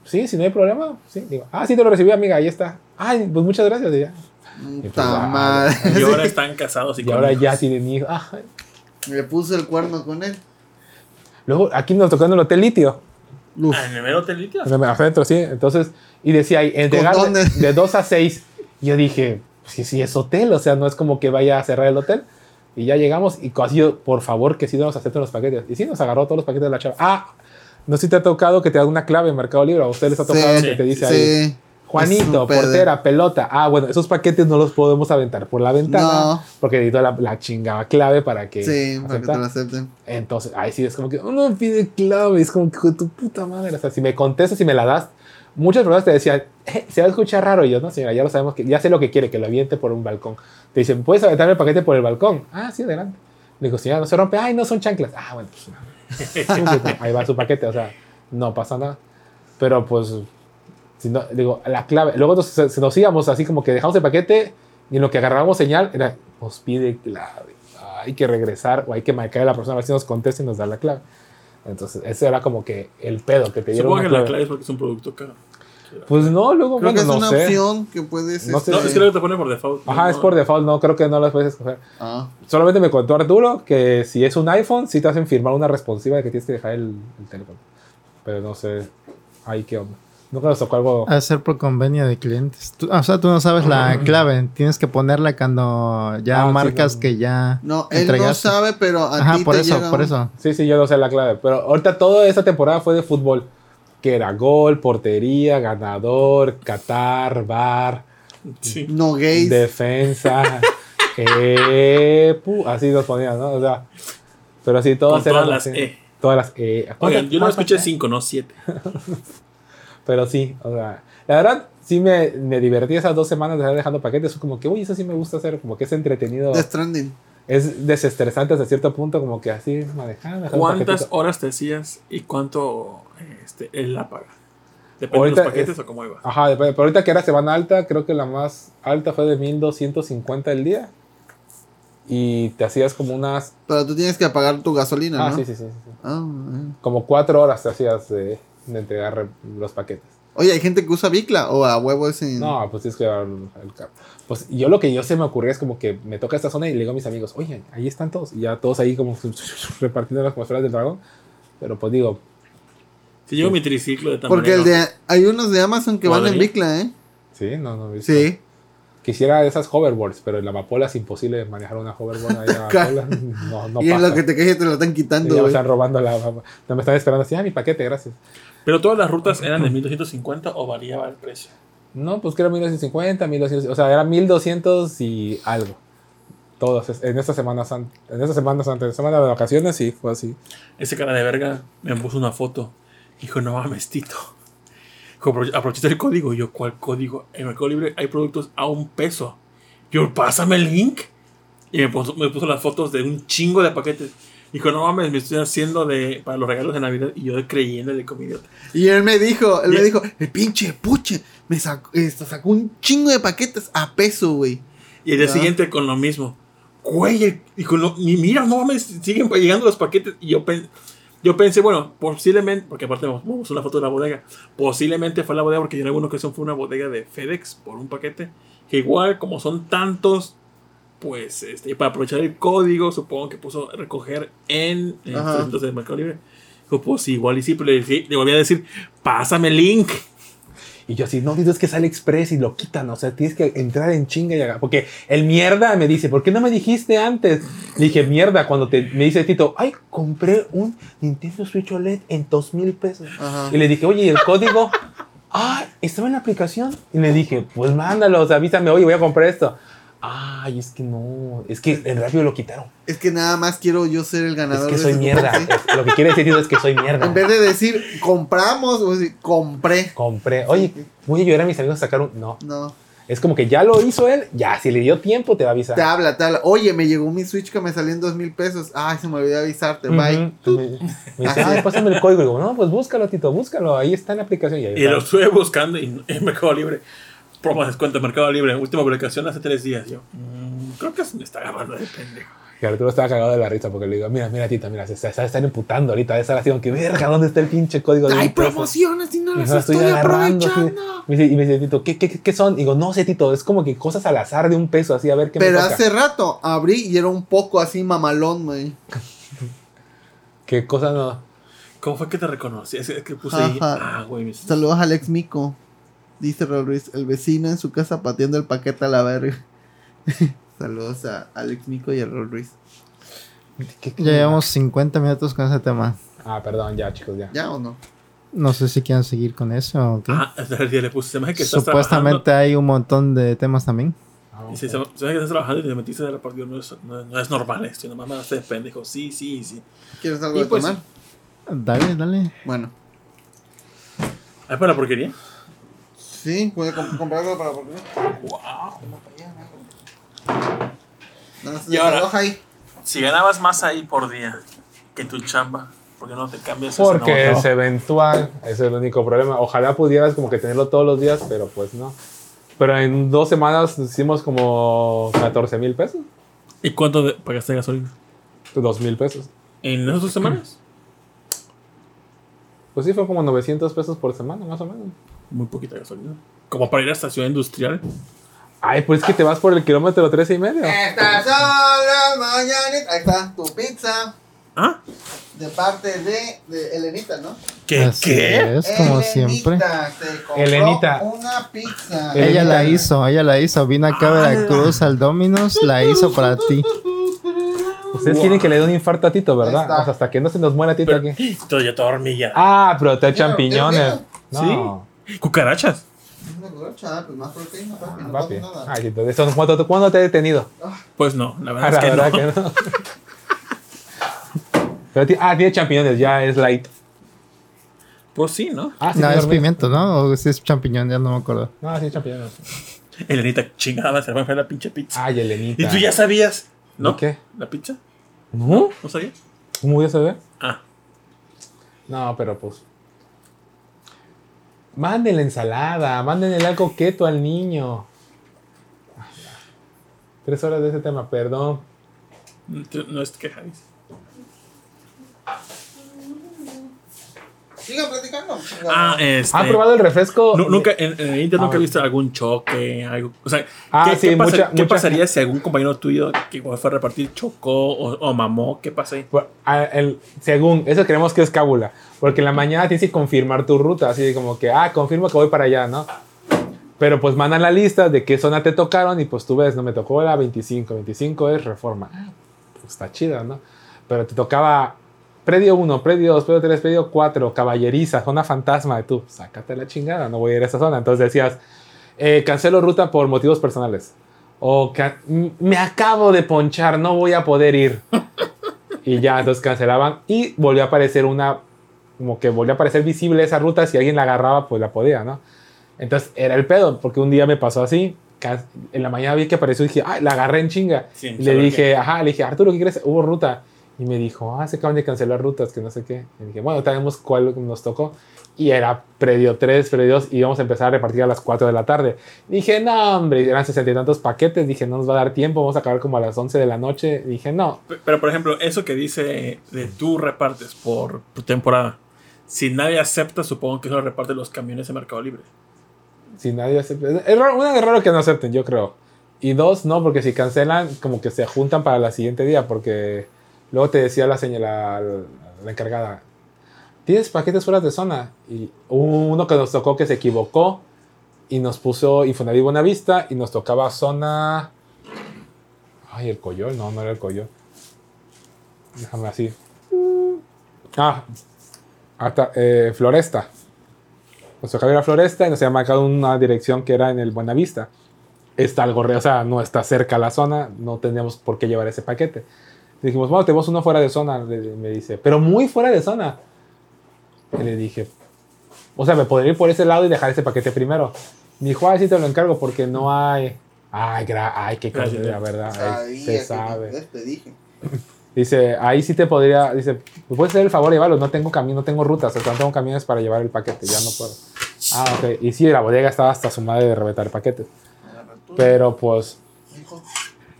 Sí, si no hay problema. Sí, digo, ah, sí te lo recibí, amiga, ahí está. Ay, pues muchas gracias. Y, ya. Puta madre. Y ahora están casados y, Y ahora hijos. ya tienen hijos. Ay. Le puse el cuerno con él. Luego, aquí nos tocó en el Hotel Litio. Uf. Ah, ¿En el mero hotelito? Adentro, sí. Entonces, y decía ahí, entregar de, Condones. de 2 a 6. Y yo dije, pues sí, sí, es hotel, o sea, no es como que vaya a cerrar el hotel. Y ya llegamos y así, yo, por favor, que sí nos acepten los paquetes. Y sí, nos agarró todos los paquetes de la chava. Ah, no sé si te ha tocado que te da una clave en Mercado Libre. A usted les ha tocado Sí, que te dice ahí, Sí. Juanito, un pedo. portera, pelota. Ah, bueno, esos paquetes no los podemos aventar por la ventana. No. Porque necesito la, la chingada clave para que. Sí, para que te lo acepten. Entonces, ahí sí es como que uno pide clave, es como que hijo de tu puta madre. O sea, si me contestas y me la das, muchas personas te decían, "Eh, se va a escuchar raro. Y yo, no, señora, ya lo sabemos, que ya sé lo que quiere, que lo aviente por un balcón. Te dicen, ¿puedes aventar el paquete por el balcón? Ah, sí, adelante. Le digo, señora, no se rompe. Ay, no son chanclas. Ah, bueno, pues ahí va su paquete, o sea, no pasa nada. Pero pues, si no, digo, la clave. Luego nos, se nos íbamos así como que dejamos el paquete y en lo que agarrábamos señal era, nos pide clave. Hay que regresar o hay que marcar a la persona a ver si nos contesta y nos da la clave. Entonces, ese era como que el pedo que te dieron Supongo que la clave es porque es un producto caro. Pues no, luego, Creo bueno, que es no una sé. opción que puedes. No. No, este, es que luego te pone por default. Ajá, No, es por default, no, creo que no las puedes escoger. Ah, Solamente me contó Arturo que si es un iPhone, sí te hacen firmar una responsiva de que tienes que dejar el, el teléfono. Pero no sé, ahí qué onda. Nunca nos tocó algo. Hacer por convenio de clientes. Tú- o sea, tú no sabes la clave. Tienes que ponerla cuando ya Ah, sí, marcas no. que ya no, él entregaste. no sabe, pero a Ajá, ti por te eso, llega por un- eso. Sí, sí, yo no sé la clave. Pero ahorita toda esta temporada fue de fútbol. Que era gol, portería, ganador, Qatar, bar, Sí. No gays. defensa. eh, pu- así nos ponían, ¿no? O sea, pero sí, todas Con eran todas las así. E. Todas las E. Oigan, yo no ¿Cuántas escuché E? 5, no 7. Pero sí, o sea, la verdad, sí me, me divertí esas dos semanas de estar dejando paquetes. Como que, uy, eso sí me gusta hacer, como que es entretenido. Death Stranding. Es desestresante hasta cierto punto, como que así manejar. dejar un ¿Cuántas horas te hacías y cuánto este, es la paga? Depende Ahorita de los paquetes es- o cómo iba. Ajá, depende, pero ahorita que era semana alta, creo que la más alta fue de 1250 el día. Y te hacías como unas. Pero tú tienes que pagar tu gasolina, Ah, ¿no? sí, sí, sí, sí. Ah. Como cuatro horas te hacías de, de entregar re- los paquetes. Oye, ¿hay gente que usa Bicla o a huevo es en... No, pues tienes que llevar el carro. Pues yo lo que yo se me ocurría es como que me toca esta zona y le digo a mis amigos, oye, ahí están todos. Y ya todos ahí como repartiendo las esferas del dragón. Pero pues digo, Si llevo mi triciclo de tamaño. Porque el de, hay unos de Amazon que van en. Bicla, ¿eh? sí, no, no. he visto. Sí. Quisiera esas hoverboards, pero en la amapola es imposible manejar una hoverboard ahí en la amapola. No, no y en pasa. lo que te quejes te lo están Y quitando, ya me están robando la... No me están esperando así, ah, mi paquete, gracias. Pero todas las rutas eran de 1250 o variaba el precio. No, pues que era 1250, 1200, o sea, era 1200 y algo. Todos, en estas semanas antes, en estas semanas antes, semana de vacaciones, sí, fue así. Ese cara de verga me puso una foto. Dijo, no mames, Tito. Dijo, "Apro- aprovechaste el código. Y yo, ¿cuál código? En Mercado Libre hay productos a un peso. Yo, pásame el link. Y me puso, me puso las fotos de un chingo de paquetes. Dijo, no mames, me estoy haciendo de para los regalos de Navidad. Y yo creyendo de comida. Y él me dijo, él me dijo, el pinche puche, me sacó, esto, sacó un chingo de paquetes a peso, güey. Y el día siguiente con lo mismo. Güey, dijo, no, mira, no mames, siguen llegando los paquetes. Y yo, pen- yo pensé, bueno, posiblemente, porque aparte vamos una foto de la bodega. Posiblemente fue la bodega porque yo en alguna ocasión fue una bodega de FedEx por un paquete. Que igual, como son tantos, pues este, para aprovechar el código, supongo que puso recoger en, en Ajá. 300 de Mercado Libre. Dijo, pues igual y sí, pero le, le volví a decir, pásame el link. Y yo así, no, Tito, es que sale Express y lo quitan, o sea, tienes que entrar en chinga y haga. Porque el mierda me dice, ¿por qué no me dijiste antes? Le dije, mierda, cuando te, me dice Tito, ay, compré un Nintendo Switch OLED en dos mil pesos. Ajá. Y le dije, oye, ¿y el código? Ah, estaba en la aplicación. Y le dije, pues mándalo, o sea, avísame, oye, voy a comprar esto. Ay, es que no, es que en rápido lo quitaron. Es que nada más quiero yo ser el Es ganador. que de soy mierda. Es- lo que quiere decir es que soy mierda. En vez de decir compramos, o decir compré. Compré. Oye, voy a ayudar a mis amigos a sacar un. No. No. Es como que ya lo hizo él, ya, si le dio tiempo, te va a avisar. Te habla, te habla. Oye, me llegó mi Switch que me salió en dos mil pesos. Ay, se me olvidó avisarte. Bye. Me, me dice, ay, pásame el código. Y digo, no, pues búscalo, Tito, búscalo. Ahí está en la aplicación. Y ahí Y está. lo estuve buscando y en Mercado Libre. Promo de descuento en Mercado Libre. Última publicación hace tres días. Yo, mm, creo que se me está agarrando de pendejo. Y Arturo estaba cagado de la risa porque le digo, mira, mira, Tito, mira, se, se, se están emputando ahorita. Esa así como que, verga, ¿dónde está el pinche código de Hay mil pesos?" promociones y no las estoy, así. aprovechando. Me dice- y me dice, Tito, ¿qué, qué, qué son? Y digo, no sé, Tito, es como que cosas al azar de un peso, así, a ver qué Pero me toca. hace rato abrí y era un poco así mamalón, güey. ¿Qué cosa no? ¿Cómo fue que te reconocí? Es que puse ahí. Ah, güey. me- Saludos a Alex Mico. Dice Raúl Ruiz, el vecino en su casa pateando el paquete a la verga. Saludos a Alex Mico y a Raúl Ruiz. ¿Qué- qué- Ya llevamos 50 minutos con ese tema. Ah, perdón, ya, chicos, ya. ¿Ya o no? No sé si quieren seguir con eso o qué. Ah, es verdad, ya le puse. Se que Supuestamente hay un montón de temas también. trabajando. Y se, se se que estás trabajando y te metiste de la partida. No es, no, no es normal esto. Nomás me hace de pendejo. Sí, sí, sí. ¿Quieres algo Y de pues- tomar? Dale, dale. Bueno. ¿Hay para la porquería? Sí, puede comp- comprar algo para por Wow. Y ahora- ahí. Si ganabas más ahí por día que tu chamba, ¿por qué no te cambias Porque es eventual, ese es el único problema. Ojalá pudieras como que tenerlo todos los días, pero pues no. Pero en dos semanas hicimos como 14 mil pesos, ¿Y cuánto de- pagaste de gasolina? 2 mil pesos. ¿En esas dos semanas? Pues sí, fue como 900 pesos por semana, más o menos. Muy poquita gasolina. Como para ir a estación industrial. Ay, pues es que te vas por el kilómetro 13 y medio. Estas son las mañanitas. Ahí está, tu pizza. ¿Ah? De parte de, de Elenita, ¿no? ¿Qué? Así ¿Qué? Es como Elenita, siempre. Se compró Elenita. Una pizza. Elenita. Ella la hizo, ella la hizo. Vino acá a Veracruz al Dominos, la hizo para ti. Ustedes quieren que le dé un infarto a Tito, ¿verdad? está. O sea, hasta que no se nos muera Tito Pero, aquí. todo ya toda hormilla. Ah, pero te champiñones. No, ¿Cucarachas? Una cucaracha, pues más proteína, papi. No papi. pasa nada. Ay, eso, ¿cuándo, ¿cuándo te he detenido? Pues no, la Ah, verdad la es que verdad no. que no. Pero ti- ah, tiene champiñones, ya es light. Pues sí, ¿no? Ah, sí, No, es pimiento, ¿no? O si es champiñón, ya no me acuerdo. No, sí, champiñones. Elenita, chingada, se me fue la pinche pizza. Ay, Elenita. ¿Y tú ya sabías? ¿No? ¿De qué? ¿La pizza? ¿No? ¿No sabías? ¿Cómo ya se ve? Ah. No, pero pues. Mándenle ensalada, mándenle algo keto al niño. Tres horas de ese tema, perdón. No es queja, Sigan platicando. Ah, este. ¿Han probado el refresco? Nu- nunca, en, en Inter Ah, nunca he bueno. visto algún choque, algo. O sea, Ah, ¿qué, sí, qué pasa- mucha- qué mucha- pasaría si algún compañero tuyo que fue a repartir chocó o, o mamó? ¿Qué pasa ahí? Bueno, ah, el- según, eso creemos que es cábula. Porque en la mañana tienes que confirmar tu ruta. Así de como que, ah, confirmo que voy para allá, ¿no? Pero pues mandan la lista de qué zona te tocaron y pues tú ves, no me tocó la 25. 25 es reforma. Ah, Pues está chida, ¿no? Pero te tocaba predio 1, predio 2, predio 3, predio 4, caballeriza, zona fantasma. Y tú, sácate la chingada, no voy a ir a esa zona. Entonces decías, eh, cancelo ruta por motivos personales. O me acabo de ponchar, no voy a poder ir. y ya, entonces cancelaban y volvió a aparecer una, como que volvió a aparecer visible esa ruta, si alguien la agarraba, pues la podía, ¿no? Entonces era el pedo, porque un día me pasó así, en la mañana vi que apareció y dije, ay, la agarré en chinga. Sin y le dije, ajá, le dije, Arturo, ¿qué crees? Hubo ruta. Y me dijo, ah, se acaban de cancelar rutas, que no sé qué. Y dije, bueno, sabemos cuál nos tocó. Y era predio 3, predio 2, y íbamos a empezar a repartir a las 4 de la tarde. Dije, no, hombre, eran sesenta y tantos paquetes. Dije, no nos va a dar tiempo, vamos a acabar como a las 11 de la noche. Dije, no, Pe- Pero, por ejemplo, eso que dice de tú repartes por, por temporada. Si nadie acepta, supongo que eso lo reparten los camiones de Mercado Libre. Si nadie acepta. Es raro, una es raro que no acepten, yo creo. Y dos, no, porque si cancelan, como que se juntan para el siguiente día, porque luego te decía la señora, la, encargada, tienes paquetes fuera de zona. Y uno que nos tocó que se equivocó y nos puso Infonavit Buenavista y nos tocaba zona. Ay, el Coyol, no, no era el Coyol. Déjame así. Ah, hasta eh, Floresta. Nos tocaba ir a Floresta y nos había marcado una dirección que era en el Buenavista. Está algo, o sea, no está cerca la zona, no teníamos por qué llevar ese paquete. Dijimos, bueno, tenemos uno fuera de zona, le- me dice, pero muy fuera de zona. Y le dije, o sea, me podría ir por ese lado y dejar ese paquete primero. Me dijo, ay, sí te lo encargo porque no hay. Ay, gra ay qué cosa, la verdad. Ahí Sabía se que- sabe. Te dije. Dice, ahí sí te podría, dice, ¿me puedes hacer el favor de llevarlo? No tengo camino, no tengo rutas, o sea, no tengo camiones para llevar el paquete, ya no puedo. Ah, ok. Y sí, la bodega estaba hasta su madre de reventar paquetes. Pero pues, hijo,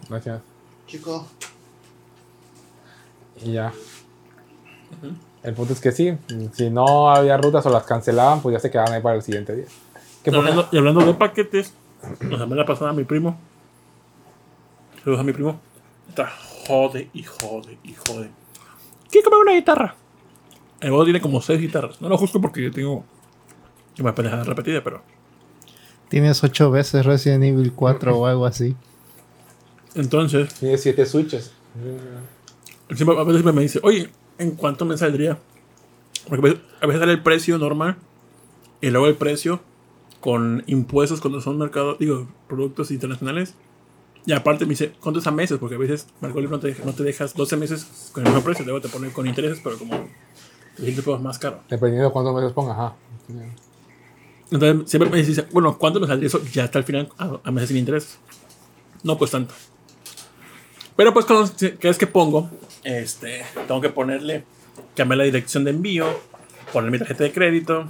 gracias. chico. Y ya. El punto es que sí, si no había rutas o las cancelaban, pues ya se quedaban ahí para el siguiente día. ¿Qué Y hablando, y hablando de paquetes, la semana pasada mi primo, saludos a mi primo, está jode y jode y jode. Quiero comprar una guitarra. El bodo tiene como seis guitarras. No lo justo porque yo tengo una pendejada repetida, pero. Tienes ocho veces Resident Evil 4 o algo así. Entonces, Tiene siete switches. Siempre, a veces siempre me dice, oye, ¿en cuánto me saldría? Porque a veces, sale el precio normal y luego el precio con impuestos cuando son mercados, digo, productos internacionales. Y aparte me dice, ¿cuánto es a meses? Porque a veces Mercado Libre no te, deja- no te dejas 12 meses con el mismo precio, luego te pone con intereses, pero como 300 pesos más caro. Dependiendo de cuántos meses ponga, ajá. Entonces siempre me dice, bueno, ¿cuánto me saldría eso? Ya hasta el final, a, a meses sin intereses. No, pues tanto. Pero pues cada vez que pongo, este, tengo que ponerle, cambiar la dirección de envío, poner mi tarjeta de crédito,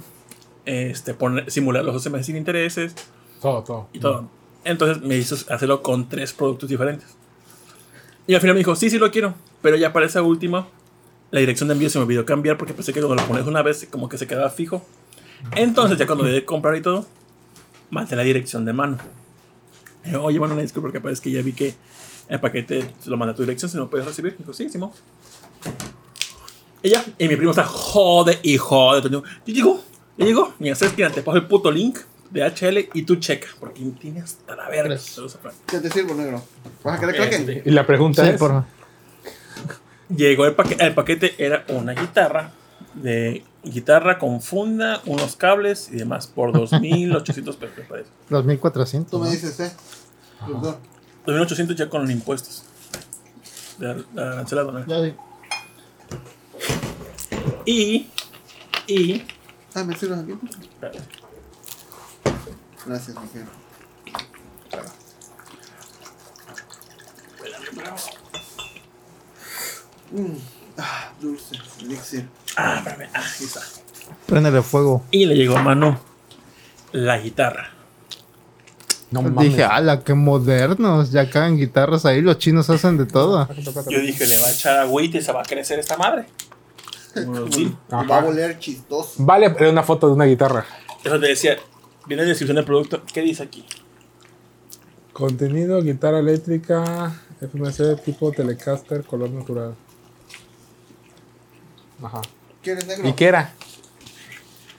este, poner, simular los 12 meses sin intereses Todo, todo. y todo. Entonces me hizo hacerlo con tres productos diferentes. Y al final me dijo, sí, sí lo quiero, pero ya para esa última, la dirección de envío se me olvidó cambiar porque pensé que cuando lo pones una vez como que se quedaba fijo. Entonces ya cuando debe comprar y todo, mandé la dirección de mano. Y yo, Oye, bueno, una disculpa porque parece que ya vi que el paquete se lo mandé a tu dirección, si no puedes recibir. Dijo, sí, Simón. Y ya, y mi primo está jode y jode. Entonces, yo llego. Mira, sabes que te paso el puto link de HL y tú checa, porque tiene hasta la verga. ¿Qué te sirvo, negro? ¿Vas a querer Este? Y la pregunta Sí, es, por Llegó el paquete, el paquete era una guitarra, de guitarra con funda, unos cables y demás, por 2.800 pesos, me parece. 2400. Tú me dices, ¿eh? Productor. 2.800 ya con los impuestos. De de arancelado, ¿no? Ya vi. Y, y, Ah, ¿me sirves aquí? espérate, Gracias, mujer. Mm. Ah, dulce. Elixir. ah, espérame, ah, ahí está. Préndele fuego. Y le llegó a mano la guitarra. No mames. Dije, ala, qué modernos. Ya caen guitarras ahí. Los chinos hacen de todo. Yo dije, le va a echar agüita y se va a crecer esta madre. Como los Bill. Va a voler chistoso. Vale, era una foto de una guitarra. Eso te decía, viene la descripción del producto. ¿Qué dice aquí? Contenido, guitarra eléctrica, FMC tipo Telecaster, color natural. Ajá. ¿Quieres negro? ¿Y qué era?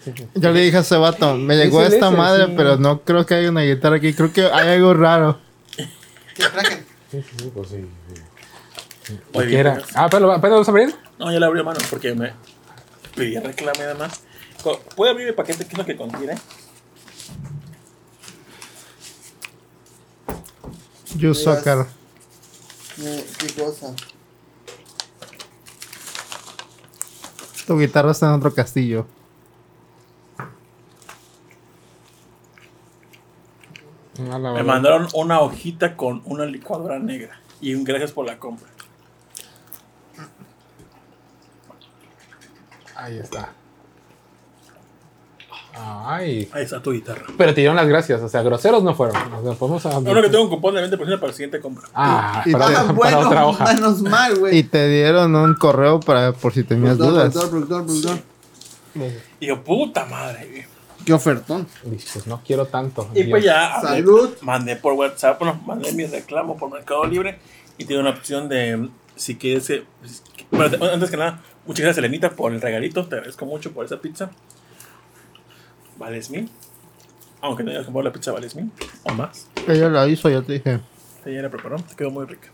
Yo le dije a ese vato, me llegó Es esta ese, madre, sí. pero no creo que haya una guitarra aquí. Creo que hay algo raro. ¿Qué traje? Sí, sí, pues sí. Oye, ¿Y qué era? Ah, pero lo vas a abrir. No, ya la abrí a mano porque me pedí reclame nada más. Co- ¿Puede abrir el paquete? ¿Qué es lo que contiene? You sucker. Eh, ¿Qué cosa? Tu guitarra está en otro castillo. Me mandaron una hojita con una licuadora negra. Y un gracias por la compra. Ahí está. Ay. Ahí está tu guitarra. Pero te dieron las gracias, o sea, groseros no fueron. O sea, podemos a- Ahora que tengo un cupón de 20% para la siguiente compra. Ah, Y- para, y- para bueno, otra hoja. menos mal, Y güey. te dieron un correo para por si tenías Productor, dudas. productor, productor, productor. Y yo, puta madre. güey. Qué ofertón. Dije, pues no quiero tanto. Y pues ya hablé- Salud. mandé por WhatsApp, bueno, mandé mi reclamo por Mercado Libre y tiene una opción de si quieres. eh, bueno, te- antes que nada, muchas gracias, Elenita, por el regalito. Te agradezco mucho por esa pizza. Vales mil. Aunque no hayas comprado la pizza, vales mil o más. Ella la hizo, ya te dije. Ella la preparó, quedó muy rica.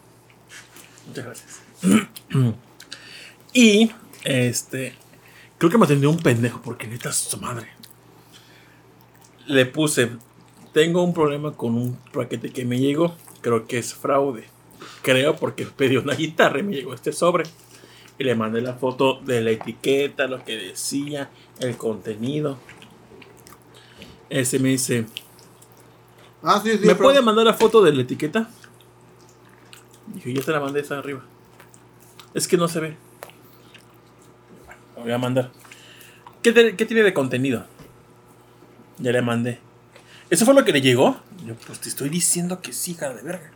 Muchas gracias. y, este, creo que me atendió un pendejo, porque neta es su madre. Le puse, tengo un problema con un paquete que me llegó, creo que es fraude. Creo porque pedí una guitarra y me llegó este sobre. Y le mandé la foto de la etiqueta, lo que decía, el contenido. Ese me dice, Ah, sí, sí. ¿Me puede mandar la foto de la etiqueta? Dije, ya te la mandé esa arriba. Es que no se ve. Lo voy a mandar. ¿Qué, te- qué tiene de contenido? Ya le mandé. ¿Eso fue lo que le llegó? Yo, pues te estoy diciendo que sí, hija de verga.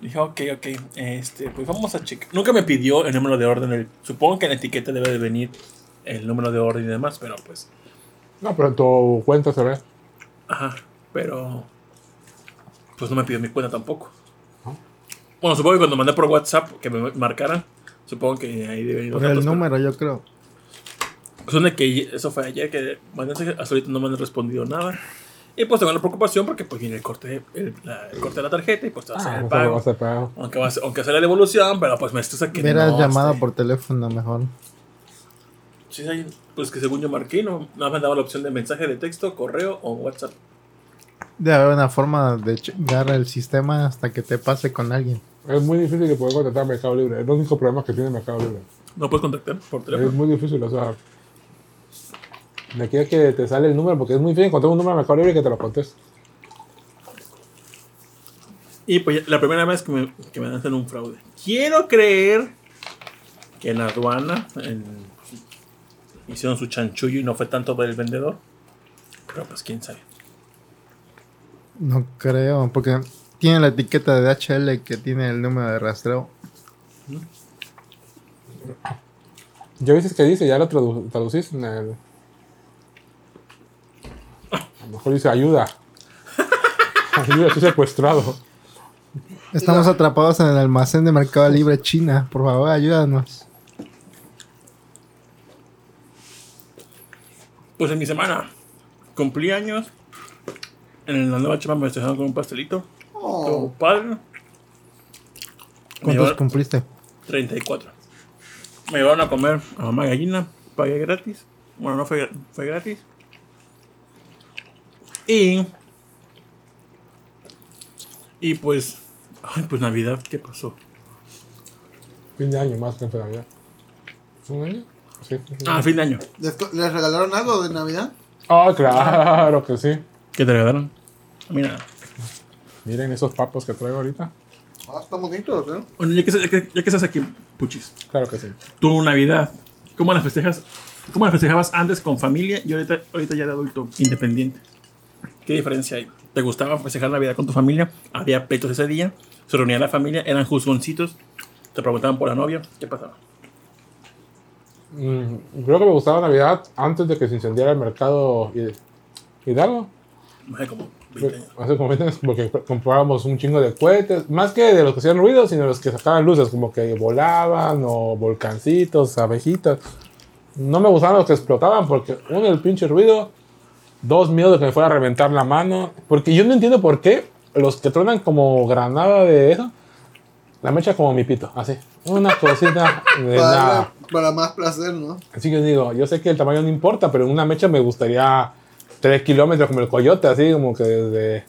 Dije, ok, ok. Este, pues vamos a checar. Nunca me pidió el número de orden. el- supongo que en la etiqueta debe de venir el número de orden y demás, pero pues. No, pero en tu cuenta se ve. Ajá, pero. Pues no me pidió mi cuenta tampoco. Bueno, supongo que cuando mandé por WhatsApp que me marcaran, supongo que ahí debe ir los Por el pero- número, yo creo. Son de que eso fue ayer que hasta ahorita no me han respondido nada. Y pues tengo la preocupación porque pues viene el corte, el, la- el corte de la tarjeta y pues te va a hacer Ah, el no pago. a. Aunque, va a ser- aunque sea la devolución, pero pues me estusa que Hubieras no. llamado este, por teléfono mejor. Sí, pues que según yo marqué, no, nada más daba la opción de mensaje de texto, correo o WhatsApp. Debe haber una forma de chingar el sistema hasta que te pase con alguien. Es muy difícil de poder contratar Mercado Libre. Es el único problema que tiene Mercado Libre. No puedes contactar por Es teléfono. muy difícil, o sea. Me quiere que te sale el número porque es muy difícil encontrar un número Mercado Libre y que te lo conteste. Y pues la primera vez que me, que me hacen un fraude. Quiero creer que en la aduana en- hicieron su chanchullo y no fue tanto del vendedor. Pero pues quién sabe. No creo, porque tiene la etiqueta de DHL que tiene el número de rastreo. ¿Ya viste que dice? Ya lo tradu- traduciste en el. A lo mejor dice ayuda. ayuda, estoy secuestrado. Estamos atrapados en el almacén de Mercado Libre China. Por favor, ayúdanos. Pues en mi semana cumplí años. En la nueva chamba me festejaron con un pastelito. Oh, padre. ¿Cuántos cumpliste? 34. Me llevaron a comer a mamá gallina. Pagué gratis. Bueno, no fue, fue gratis. Y. Y pues. Ay, pues Navidad, ¿qué pasó? Fin de año más que en Navidad. ¿Un año? Sí. sí. Ah, fin de año. ¿Les, les regalaron algo de Navidad? Ah, claro que sí. ¿Qué te regalaron? Mira. Miren esos papos que traigo ahorita. Ah, están bonitos, ¿eh? Bueno, ya que, ya que, ya que estás aquí, Puchis. Claro que sí. Tu Navidad, ¿cómo la festejas? ¿Cómo la festejabas antes con familia y ahorita, ahorita ya de adulto independiente? ¿Qué diferencia hay? ¿Te gustaba festejar Navidad con tu familia? ¿Había pleitos ese día? ¿Se reunía la familia? ¿Eran juzgoncitos? ¿Te preguntaban por la novia? ¿Qué pasaba? Mm, creo que me gustaba Navidad antes de que se incendiara el mercado Hid- Hidalgo. Hace como 20 años. Hace como 20 años, porque comprábamos un chingo de cohetes, más que de los que hacían ruido, sino de los que sacaban luces, como que volaban o volcancitos, abejitas. No me gustaban los que explotaban porque, uno, el pinche ruido, dos, miedo de que me fuera a reventar la mano, porque yo no entiendo por qué los que tronan como granada de eso, la mecha como mi pito, así, una cosita de Para, nada. para más placer, ¿no? Así que digo, yo sé que el tamaño no importa, pero en una mecha me gustaría 3 kilómetros como el coyote, así como que desde...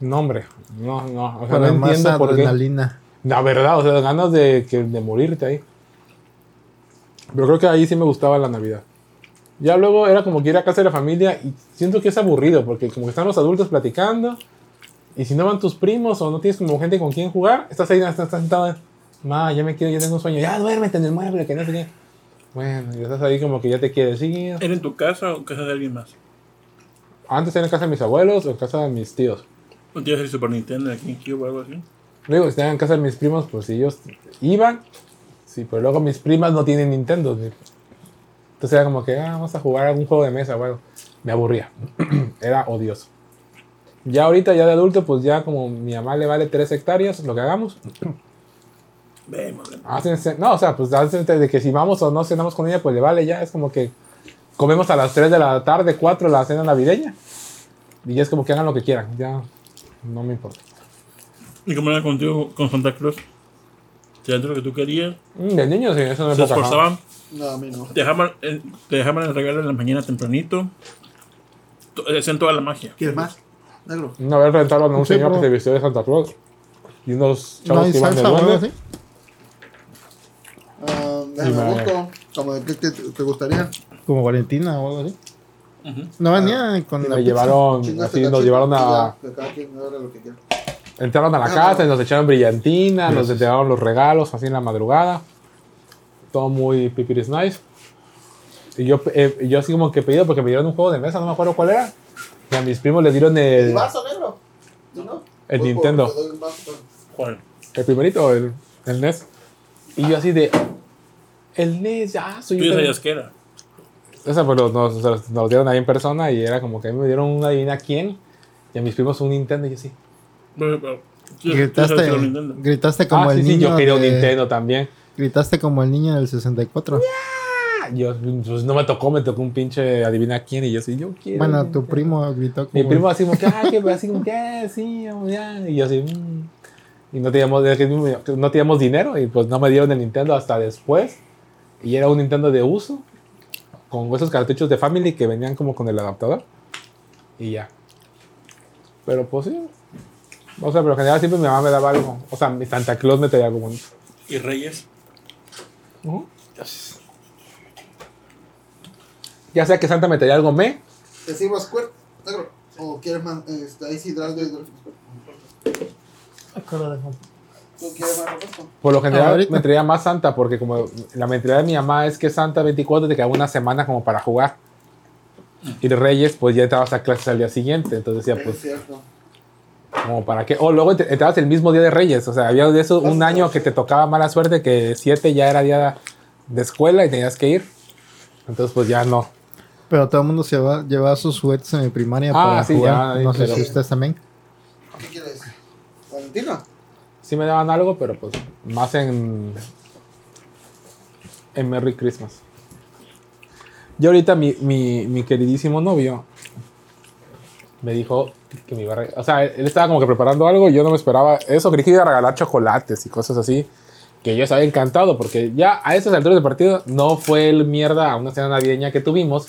No, hombre, no, no, o sea, Para no más entiendo por qué. adrenalina. La verdad, o sea, ganas de, que, de morirte ahí. Pero creo que ahí sí me gustaba la Navidad. Ya luego era como que ir a casa de la familia y siento que es aburrido porque como que están los adultos platicando y si no van tus primos o no tienes como gente con quien jugar, estás ahí, estás, estás sentado, ma, ya me quiero, ya tengo sueño, ya duérmete en el mueble, que no sé qué. Bueno, y estás ahí como que ya te quieres ir. ¿Era en tu casa o en casa de alguien más? Antes era en casa de mis abuelos o en casa de mis tíos. ¿No tienes el Super Nintendo, el GameCube o algo así? Luego, si estaban en casa de mis primos, pues ellos iban. Sí, pero luego mis primas no tienen Nintendo. ni- Entonces era como que, ah, vamos a jugar algún juego de mesa o algo. me aburría. Era odioso. Ya ahorita, ya de adulto, pues ya como mi mamá le vale 3 hectáreas, lo que hagamos. Hácense- no, o sea, pues antes de que si vamos o no cenamos con ella, pues le vale ya. Es como que comemos a las 3 de la tarde, 4 la cena navideña. Y ya es como que hagan lo que quieran. Ya no me importa. ¿Y cómo era contigo con Santa Cruz? ¿Te lo que tú querías? Mm, De niños, sí, eso no ¿Se es esforzaban? No, a mí no. Te dejaban, eh, te dejaban el regalo en la mañana tempranito. To- Hacían toda la magia. ¿Quieres más? Negro. Una vez rentaron a un Sí, señor que se vistió de Santa Claus. Y unos ¿No chavos hay que iban de salsa o algo duende. así? Ah, déjame me- busco. Como de qué te, te gustaría. Como Valentina o algo así. Ujú. No venía con Y la me pizza. llevaron, Chingaste así nos cachito llevaron y a... ya, que cada quien agarre lo que quiera. Entraron a la Ah, casa no. y nos echaron brillantina, nos entregaron los regalos así en la madrugada. Todo muy pipiris nice. Y yo, eh, yo así como que pedido porque me dieron un juego de mesa, no me acuerdo cuál era. Y a mis primos les dieron ¿Y el, vaso negro? ¿Tú no? El Pues, Nintendo. un vaso, pero- ¿Cuál? el primerito, el, el NES. Y yo así de... El NES, ya soy Tú ya un- sabías que era. Esa pues nos, nos, nos dieron ahí en persona y era como que a mí me dieron una divina quién y a mis primos un Nintendo y yo sí. Pero- pero- Gritaste, un gritaste como ah, el sí, sí, niño. yo quería un de- Nintendo también. Gritaste como el niño del 64. Ah, Yo, pues no me tocó, me tocó un pinche adivina quién y yo sí, yo quiero. Bueno, tu primo gritó como. Mi primo así como que, ah, que así como que, ah, sí, ya. Y yo así, "Mm". y no teníamos, no teníamos dinero y pues no me dieron el Nintendo hasta después. Y era un Nintendo de uso, con esos cartuchos de Family que venían como con el adaptador. Y ya. Pero pues sí. O sea, pero en general siempre mi mamá me daba algo. O sea, mi Santa Claus me traía algo bonito. ¿Y Reyes? Ya sea que Santa me traía algo me, ¿Te sirvo squirt, negro? ¿O quieres más? Este, ahí sí, y Dolphin Squirt. ¿Tú quieres más refresco? Por lo general ahorita. me traía más Santa porque como la mentalidad de mi mamá es que Santa 24 te quedaba una semana como para jugar. Y de Reyes pues ya entrabas a clases al día siguiente, entonces decía Es pues cierto. Como para qué. O luego ent- entrabas el mismo día de Reyes, o sea, había de eso un año que te tocaba mala suerte que 7 ya era día de escuela y tenías que ir. Entonces pues ya no. Pero todo el mundo se lleva, llevaba sus juguetes en mi primaria Ah, para sí, jugar. ya, no sé si ustedes también. ¿Qué quieres? ¿Valentina? Sí me daban algo, pero pues más en en Merry Christmas. Y ahorita mi, mi, mi queridísimo novio me dijo que me iba a. O sea, él estaba como que preparando algo y yo no me esperaba eso. Creí que iba a regalar chocolates y cosas así. Que yo estaba encantado porque ya a esas alturas del partido no fue el mierda a una cena navideña que tuvimos.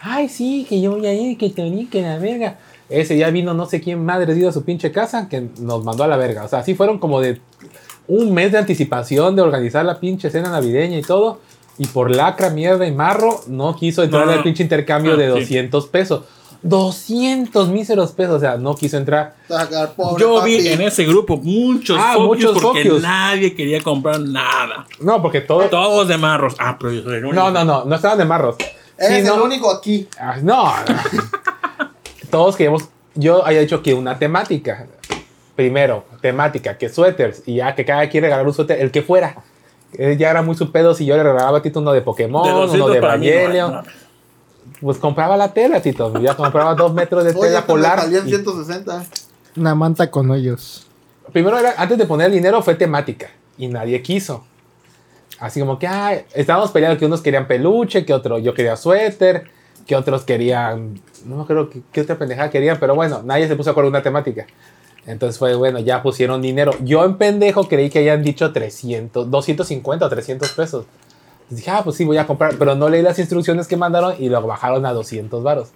Ay, sí, que yo voy a ir, que te que la verga. Ese día vino no sé quién madre dio a su pinche casa que nos mandó a la verga. O sea, así fueron como de un mes de anticipación de organizar la pinche cena navideña y todo. Y por lacra, mierda y marro, no quiso entrar No, no, al pinche intercambio de sí. 200 pesos. 200 míseros pesos, o sea, no quiso entrar. Pobre, Yo papi. vi en ese grupo muchos Ah, focus muchos porque focus. nadie quería comprar nada. No, porque todo. Todos de marros. Ah, pero yo soy el único. No, no, no, no estaban de marros. Eres Sí, no- el único aquí. Ah, No, todos queríamos. Yo había dicho que una temática. Primero, temática, que suéteres. Y ya que cada quien regalar un suéter, el que fuera. Él ya era muy su pedo si yo le regalaba a Tito uno de Pokémon, De uno 200 de para mí, no, Evangelion. Pues compraba la tela, Tito. Ya compraba dos metros de Oye, tela polar. salían y- 160. Una manta con hoyos. primero era, antes de poner el dinero fue temática y nadie quiso. Así como que, ah, estábamos peleando que unos querían peluche, que otro yo quería suéter, que otros querían, no me acuerdo qué, qué otra pendejada querían, pero bueno, nadie se puso de acuerdo en una temática. Entonces fue, bueno, ya pusieron dinero. Yo en pendejo creí que hayan dicho 300, 250 o 300 pesos. Dije, ah, pues sí, voy a comprar, pero no leí las instrucciones que mandaron y lo bajaron a 200 varos.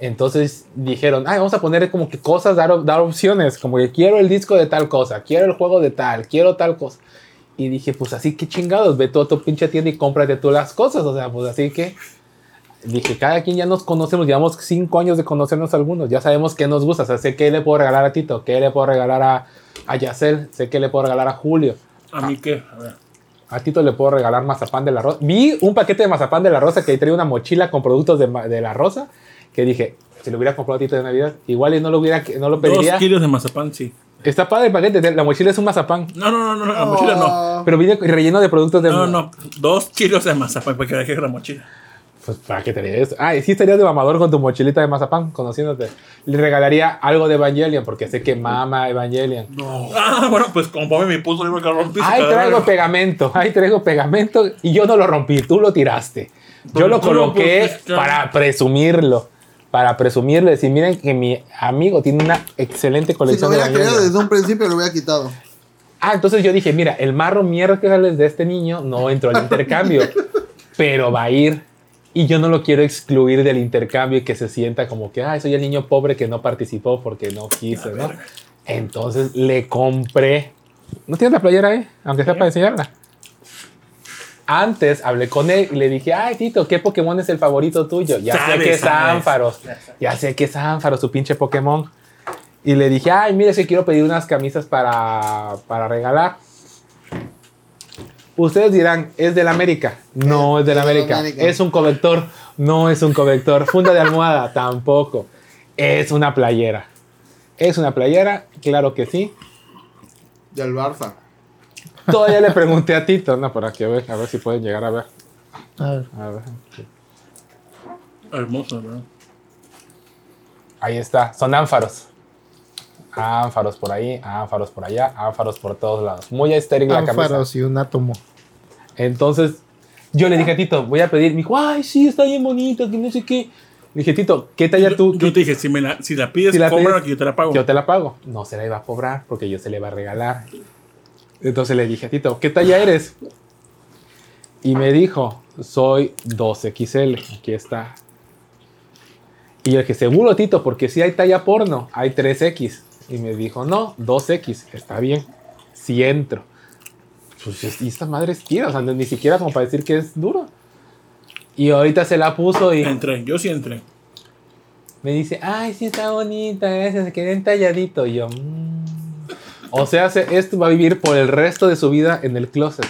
Entonces dijeron, ay, vamos a poner como que cosas, dar, dar opciones, como que quiero el disco de tal cosa, quiero el juego de tal, quiero tal cosa. Y dije, pues así que chingados, ve tú a tu pinche tienda y cómprate tú las cosas, o sea, pues así que dije, cada quien ya nos conocemos, llevamos cinco años de conocernos algunos, ya sabemos qué nos gusta, o sea, sé qué le puedo regalar a Tito, qué le puedo regalar a, a Yacel, sé qué le puedo regalar a Julio. ¿A mí qué? A ver. A Tito le puedo regalar mazapán de la rosa. Vi un paquete de mazapán de la rosa que traía una mochila con productos de, de la rosa. Que dije, si lo hubiera comprado a Tito de Navidad, igual y no lo hubiera, no lo pediría. Dos kilos de mazapán, sí. Está padre el paquete, la mochila es un mazapán. No, no, no, no, la mochila no. Pero viene relleno de productos de. No, no, dos kilos de mazapán, porque dejé la mochila. Pues para qué te eso. Ah, y sí estarías de mamador con tu mochilita de mazapán, conociéndote. Le regalaría algo de Evangelion, porque sé que mama Evangelion. Ah, bueno, pues como me puso libro que lo rompiste. Ahí traigo pegamento, ahí traigo pegamento y yo no lo rompí, tú lo tiraste. Yo lo coloqué para presumirlo, para presumirle, decir, miren que mi amigo tiene una excelente Si lo colección de hubiera Evangelion. desde un principio, lo hubiera quitado. Ah, entonces yo dije, mira, el marro miércoles de este niño no entró al intercambio, pero va a ir. Y yo no lo quiero excluir del intercambio y que se sienta como que, ah, soy el niño pobre que no participó porque no quiso, ¿no? Entonces le compré. ¿No tienes la playera ahí? Aunque sea para enseñarla. Antes hablé con él y le dije, ay, Tito, ¿qué Pokémon es el favorito tuyo? Ya sé que es. Ánfaros. Ya sé que es Ánfaros, su pinche Pokémon. Y le dije, ay, mire, si quiero pedir unas camisas para, para regalar. Ustedes dirán, ¿es del América? No es del América. América. ¿Es un convector? No es un convector. ¿Funda de almohada? Tampoco. Es una playera. ¿Es una playera? Claro que sí. Del Barça. Todavía le pregunté a Tito, no, para que ver, a ver si pueden llegar a ver. A ver. A ver. Hermoso, ¿verdad? Ahí está, son ánfaros. Ánfaros por ahí, ánfaros por allá, ánfaros por todos lados. Muy estéril la camisa. Ánfaros y un átomo. Entonces, yo le dije a Tito, voy a pedir. Me dijo, ay, sí, está bien bonita, que no sé qué. Le dije, Tito, ¿qué talla tú? Yo te dije, si, me la, si la pides, Si la cómprala pides, que yo te la pago. Yo te la pago. No se la iba a cobrar porque yo se le iba a regalar. Entonces le dije a Tito, ¿qué talla eres? Y me dijo, soy 2XL. Aquí está. Y yo dije, seguro, Tito, porque si hay talla porno, hay 3X. Y me dijo, no, 2X. Está bien. Si entro. Pues, y esta madre es tira, o sea, ni siquiera como para decir que es duro. Y ahorita se la puso y Entré, yo sí entré. me dice, ay, sí está bonita, gracias, se quedé entalladito. Y yo, "Mm". o sea, se- esto va a vivir por el resto de su vida en el closet.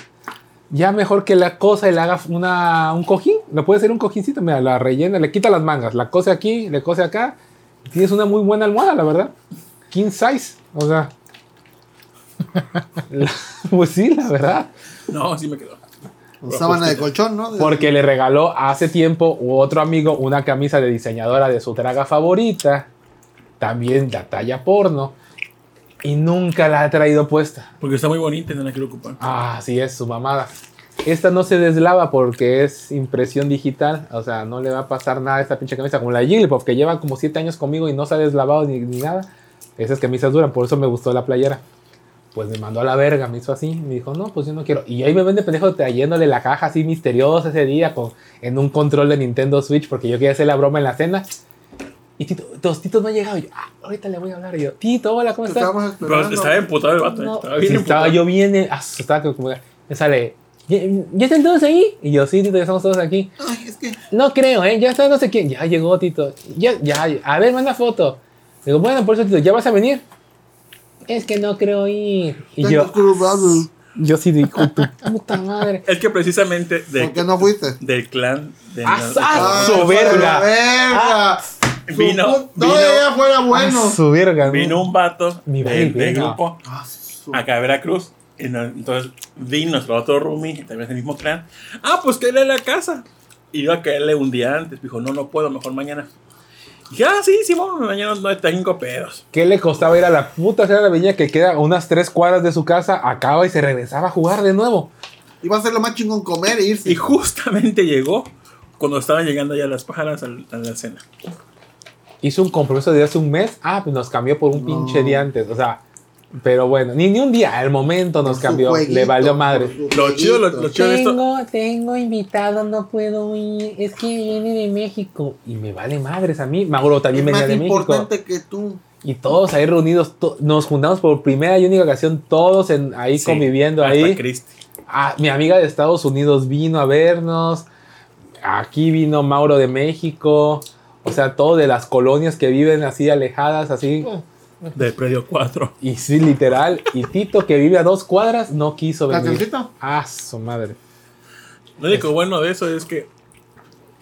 Ya mejor que la cosa y le haga una, un cojín. No puede ser un cojincito, mira, la rellena, le quita las mangas, la cose aquí, le cose acá. Tienes una muy buena almohada, la verdad. King size, o sea. la- pues sí, la verdad. No, sí me quedó. Sábana de colchón, ¿no? Porque le regaló hace tiempo u otro amigo una camisa de diseñadora de su draga favorita, también la talla porno, y nunca la ha traído puesta. Porque está muy bonita y no la quiero ocupar. Ah, sí es su mamada. Esta no se deslava porque es impresión digital, o sea, no le va a pasar nada a esta pinche camisa, como la Jigglypuff, que lleva como 7 años conmigo y no se ha deslavado ni, ni nada. Esas camisas duran, por eso me gustó la playera. Pues me mandó a la verga, me hizo así, me dijo, no, pues yo no quiero. Y ahí me vende pendejo trayéndole la caja así misteriosa ese día con, en un control de Nintendo Switch porque yo quería hacer la broma en la cena. Y Tito, los Titos no han llegado. Y yo, ah, ahorita le voy a hablar. Y yo, Tito, hola, ¿cómo estás? estábamos Pero estaba emputado el vato. No, estaba sí, bien estaba yo bien eh, asustado. Como, me sale, ¿ya, ya están todos ahí? Y yo, sí, Tito, ya estamos todos aquí. Ay, es que. No creo, ¿eh? Ya está no sé quién. Ya llegó, Tito. Ya, ya, a ver, manda foto. Digo, bueno, por eso, Tito, ¿ya vas a venir? Es que no creo ir. Y yo, cruzado. yo sí digo, tu puta madre. Es que precisamente de- ¿Por qué no fuiste? del clan de ¡Ah, ah, su verga. la verga. Vino- vino- Todavía fuera bueno. Su verga. ¿no? vino un vato Mi del, del grupo Ah, su- acá a Veracruz. Y no- entonces vino nuestro otro roomie, también es del mismo clan. Ah, pues que a la casa. Y iba a caerle un día antes. Dijo, no, no puedo, mejor mañana. Dije, ah, sí, Simón, mañana no tengo pedos. ¿Qué le costaba ir a la puta Sierra de la Viña que queda a unas tres cuadras de su casa? Acaba y se regresaba a jugar de nuevo. Iba a ser lo más chingón comer e irse. Y justamente llegó cuando estaban llegando ya las pájaras a la cena. Hizo un compromiso de hace un mes. Ah, pues nos cambió por un No. pinche día antes. O sea, pero bueno, ni, ni un día, al momento nos cambió. jueguito, le valió madre. Lo chido, lo, lo chido de esto. Tengo, tengo invitado, no puedo ir. Es que viene de México. Y me vale madres a mí. Mauro también Es venía más de México. importante que tú. Y todos ahí reunidos. to- nos juntamos por primera y única ocasión, todos en, ahí Sí, conviviendo hasta ahí. Ah, mi amiga de Estados Unidos vino a vernos. Aquí vino Mauro de México. O sea, todo de las colonias que viven así alejadas, así. Del predio 4. Y sí, literal. Y Tito, que vive a dos cuadras, no quiso venir. Ah, su madre. Lo único bueno de eso es que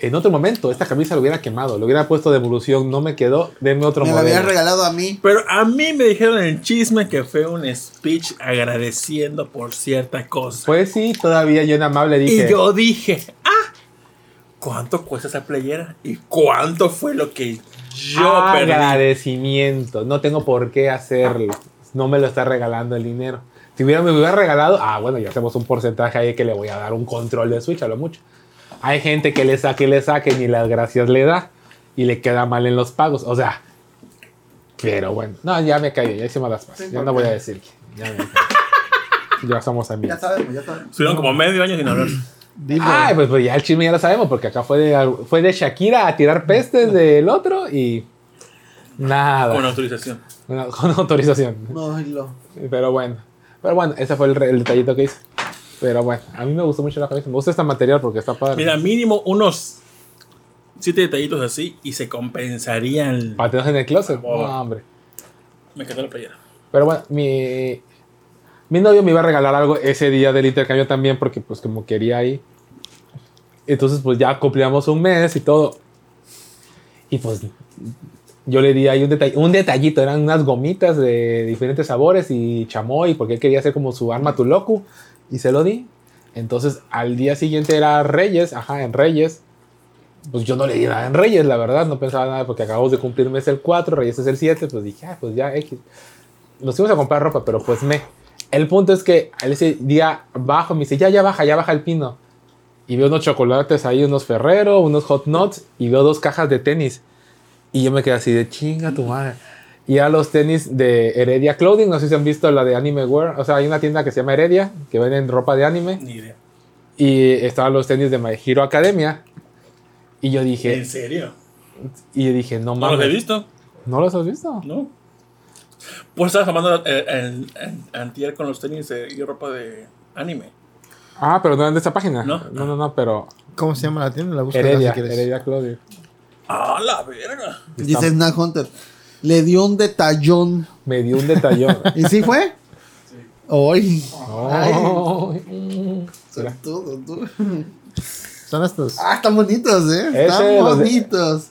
En otro momento, esta camisa lo hubiera quemado, lo hubiera puesto de evolución, no me quedó, denme otro Me la modelo. habías regalado a mí. Pero a mí me dijeron el chisme que fue un speech agradeciendo por cierta cosa. Pues sí, todavía yo en amable dije. y yo dije, ah, ¿cuánto cuesta esa playera? ¿Y cuánto fue lo que yo perdí? Agradecimiento. No tengo por qué hacerlo. No me lo está regalando el dinero. Si hubiera, me hubiera regalado, ah, bueno, ya hacemos un porcentaje ahí que le voy a dar un control de Switch a lo mucho. Hay gente que le saque, le saque, ni las gracias le da y le queda mal en los pagos. O sea, pero bueno, no, ya me callo, ya hicimos las pases. Ya no voy a decir que. Ya, me ya somos Ya amigos. sabemos, ya sabemos. Estuvieron como medio año sin hablar. Dile. Ay, pues, pues ya el chisme ya lo sabemos, porque acá fue de, fue de Shakira a tirar pestes del otro y nada. Con autorización. Bueno, con autorización. No, lo. Pero bueno. Pero bueno, ese fue el, detallito que hice. Pero bueno, a mí me gustó mucho la camisa. Me gusta este material porque está padre. Mira, mínimo unos siete detallitos así y se compensarían. Para tenerlos en el closet. Oh. No, hombre. Me encantó la playera. Pero bueno, mi, mi novio me iba a regalar algo ese día del intercambio también porque pues como quería ahí. Entonces pues ya cumplíamos un mes y todo. Y pues yo le di ahí un, detall- un detallito, eran unas gomitas de diferentes sabores y chamoy porque él quería hacer como su arma Tuloku y se lo di. Entonces al día siguiente era Reyes, ajá, en Reyes. Pues yo no le di nada en Reyes, la verdad, no pensaba nada porque acabamos de cumplir mes el 4, Reyes es el 7, pues dije, ah, pues ya X nos fuimos a comprar ropa, pero pues me. El punto es que ese día bajo, me dice, ya, ya baja, ya baja el pino. Y veo unos chocolates ahí, unos Ferrero, unos Hot Nuts, y veo dos cajas de tenis. Y yo me quedé así de chinga tu madre. Y a los tenis de Heredia Clothing, no sé si han visto la de Anime Wear. O sea, hay una tienda que se llama Heredia, que venden ropa de anime. Ni idea. Y estaban los tenis de My Hero Academia. Y yo ¿En dije, serio? y yo dije, no ¿No los he mames. visto? ¿No los has visto? No. Pues estabas hablando eh, en, en, antier con los tenis de, y ropa de anime. Ah, pero no eran de esa página. No. no, no, no pero ¿Cómo se llama la tienda? La buscas Heredia, si quieres. Heredia Clothing. ¡Ah, la verga! Dice Snack Hunter. Le dio un detallón. Me dio un detallón. ¿Y sí fue? Hoy. Ay. Son todo, tú. Son estos. Ah, están bonitos, eh. Ese, Están los de- bonitos.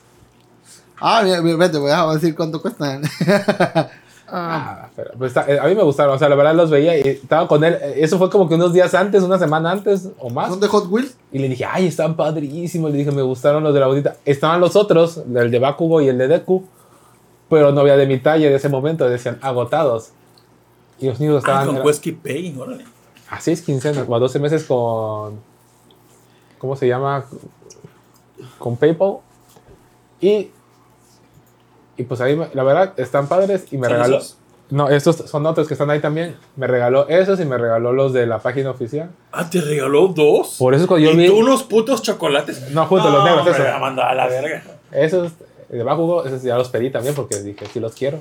Ah, mira, mira, vete, voy a decir cuánto cuestan. Ah, pero, pues, está- eh, a mí me gustaron, o sea, la verdad los veía y estaba con él. eh, Eso fue como que unos días antes, una semana antes o más. ¿Son de Hot Wheels? Y le dije, ay, están padrísimos. Le dije, me gustaron los de la botita. Estaban los otros, el de Bakugo y el de Deku, pero no había de mi talla de ese momento, decían agotados. Y los niños Ah, estaban con era- Wesky Pay, órale. a 6 quincenas o a 12 meses con. ¿Cómo se llama? Con PayPal. Y. Y pues ahí, me- la verdad, están padres y me ¿Son regaló. esos? No, estos son otros que están ahí también. Me regaló esos y me regaló los de la página oficial. Ah, ¿te regaló dos? Por eso es cuando yo ¿Y vi. tú unos putos chocolates? No, justo los negros, me esos. la mandó a la verga. Esos de Bakugo, esos ya los pedí también porque dije, sí los quiero.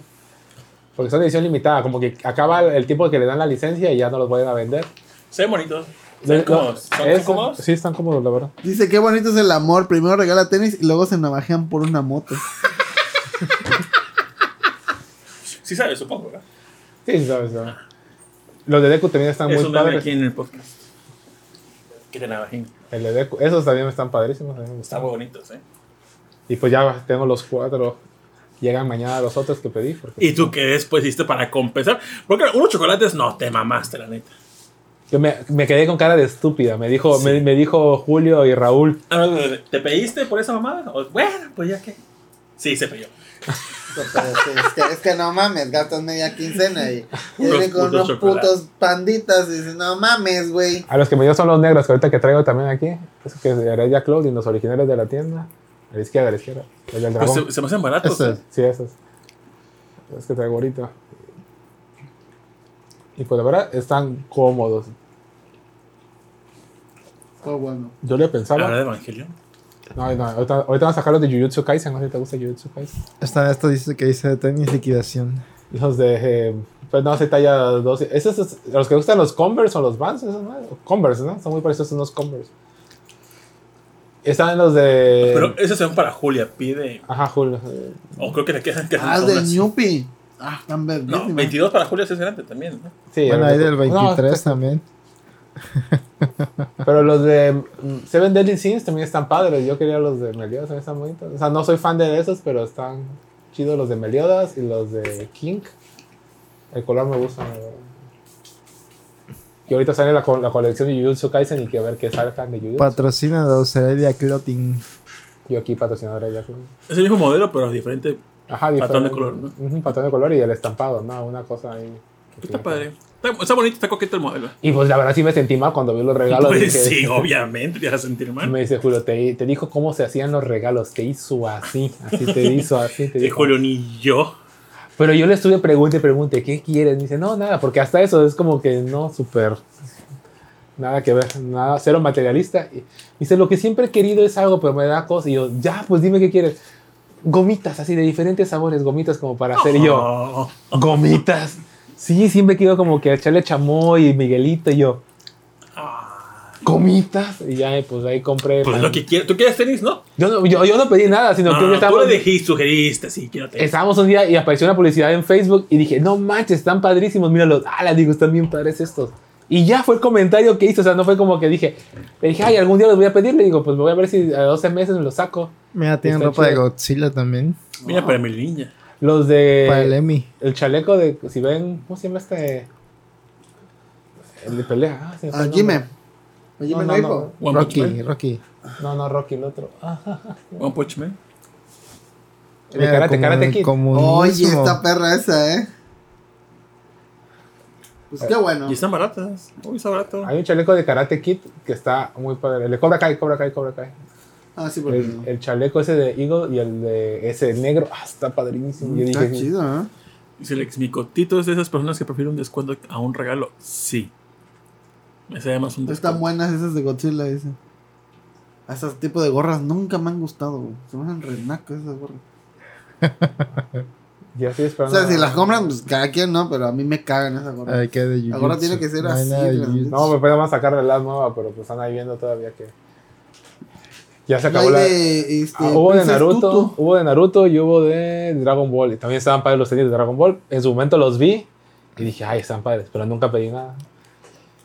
Porque son edición limitada, como que acaba el tiempo que le dan la licencia y ya no los vuelven a vender. Se ven bonitos. Se ven No, cómodos. ¿Son cómodos? Sí, están cómodos, la verdad. Dice, qué bonito es el amor. Primero regala tenis y luego se navajean por una moto. Sí sabes, supongo, ¿verdad? Sí, sí, sabes, sabes. Los de Deku también están Es muy padres. aquí en el podcast. Que te navajín. El de Deku, esos también están padrísimos. a mí me Están muy bonitos, ¿eh? Y pues ya tengo los cuatro. Llegan mañana los otros que pedí. porque ¿Y tú qué después hiciste para compensar? Porque unos chocolates no, te mamaste, la neta. Yo me, me quedé con cara de estúpida. Me dijo, Sí. me, me dijo Julio y Raúl. Ah, ¿Te pediste por esa mamada? Bueno, pues ya que. Sí, se pilló. es, que, es que no mames, gastas media quincena y, y Unos vienen con unos putos panditas y dices, no mames, güey. A los que me dio son los negros que ahorita que traigo también aquí. Esos que es de Heredia Clothing, los originales de la tienda. A la izquierda, a la izquierda. El del Pues dragón. se, se me hacen baratos. Eso ¿eh? es. Sí, esos. Es que traigo ahorita. Y pues la verdad están cómodos. Oh, bueno. Yo le ¿Habla pensaba. de Evangelion? No, no, ahorita, ahorita van a sacar los de Jujutsu Kaisen. No sé si te gusta Jujutsu Kaisen. Esta, esto dice que dice tenis liquidación. Los de. eh, pues no, se talla 12. ¿Esos es- los que gustan los Converse o los Vans? Esos, ¿no? Converse, ¿no? Son muy parecidos a unos Converse. Están los de. Pero esos son para Julia. Pide. Ajá, Julio. eh, O creo que le quedan. quedan Ah, del Newpie. Ah, están No, verguísimas. 22 para Julia es grande también. ¿no? Sí, bueno, hay del no, 23 también. Pero los de Seven Deadly Sins también están padres. Yo quería los de Meliodas, también están bonitos. O sea, no soy fan de esos, pero están chidos los de Meliodas y los de King. El color me gusta. Que ahorita sale la, co- la colección de Jujutsu Kaisen y que a ver qué salgan de Jujutsu. Patrocina de Heredia Clothing. Yo aquí patrocinador de Yaku. Es el mismo modelo, pero diferente. Ajá, Patrón de diferente. color, ¿no? Patrón de color y el estampado, ¿no? Una cosa ahí. Está padre. Está, está bonito, está coqueto el modelo. Y pues la verdad sí me sentí mal cuando vi los regalos. Pues dije- sí, obviamente, te vas a sentir mal. Me dice Julio, te, te dijo cómo se hacían los regalos, te hizo así, así te hizo así, te dijo. Julio, ni yo. Pero yo le estuve pregunte y pregunte, ¿qué quieres? Me dice, no, nada, porque hasta eso es como que no, súper, nada que ver, nada, cero materialista. Y dice, lo que siempre he querido es algo, pero me da cosa. Y yo, ya, pues dime qué quieres. Gomitas, así de diferentes sabores, gomitas como para hacer. Y yo, Oh. gomitas. Sí, siempre quiero como que echarle chamoy y Miguelito y yo, gomitas. Y ya, pues ahí compré. Pues pan. lo que quieres. ¿Tú quieres tenis, no? yo, no yo, yo no pedí nada, sino que No, yo tú estaba... le dijiste, sugeriste, sí, quiero tenis. Estábamos un día y apareció una publicidad en Facebook y dije, no manches, están padrísimos, míralos. Ah, les digo, están bien padres estos. Y ya fue el comentario que hice, o sea, no fue como que dije, le dije, ay, algún día los voy a pedir, le digo, pues voy a ver si a 12 meses me los saco. Mira, tienen Está ropa de. Godzilla también. Mira, para mi niña. Los de... Para el Emmy. el chaleco de, si ven, ¿cómo se llama este? El de pelea. Ah, se Ah, nombre. Jime No, no, Rocky, Man. Rocky. No, no, Rocky, el otro. Ah, One Punch Man. el de Karate, como- Karate Kid. Oye, esta perra esa, ¿eh? Pues qué bueno. Y están baratas. Uy, está barato. Hay un chaleco de Karate Kid que está muy padre. El de Cobra Kai, Cobra Kai, Cobra Kai. Ah, sí, porque El, no. el chaleco ese de Eagle y el de ese negro, ah, está padrísimo. Yo Está dije, chido, ¿eh? Dice Alex, mi cotito es de esas personas que prefieren un descuento a un regalo. Sí. Ese además un Están descuento. buenas esas de Godzilla, dice. Esos tipos de gorras nunca me han gustado, güey. Se me hacen renacos esas gorras. ya estoy O esperando. sea, si las compran, pues cada quien no, pero a mí me cagan esas gorras. Ay, qué de Ahora tiene que ser No así, de. No, me podemos sacar la nueva, pero pues están ahí viendo todavía que. Ya se acabó la. de, este, Ah, hubo de Naruto, Tutu. hubo de Naruto y hubo de Dragon Ball. Y también estaban padres los tenis de Dragon Ball. En su momento los vi y dije, ay, están padres, pero nunca pedí nada.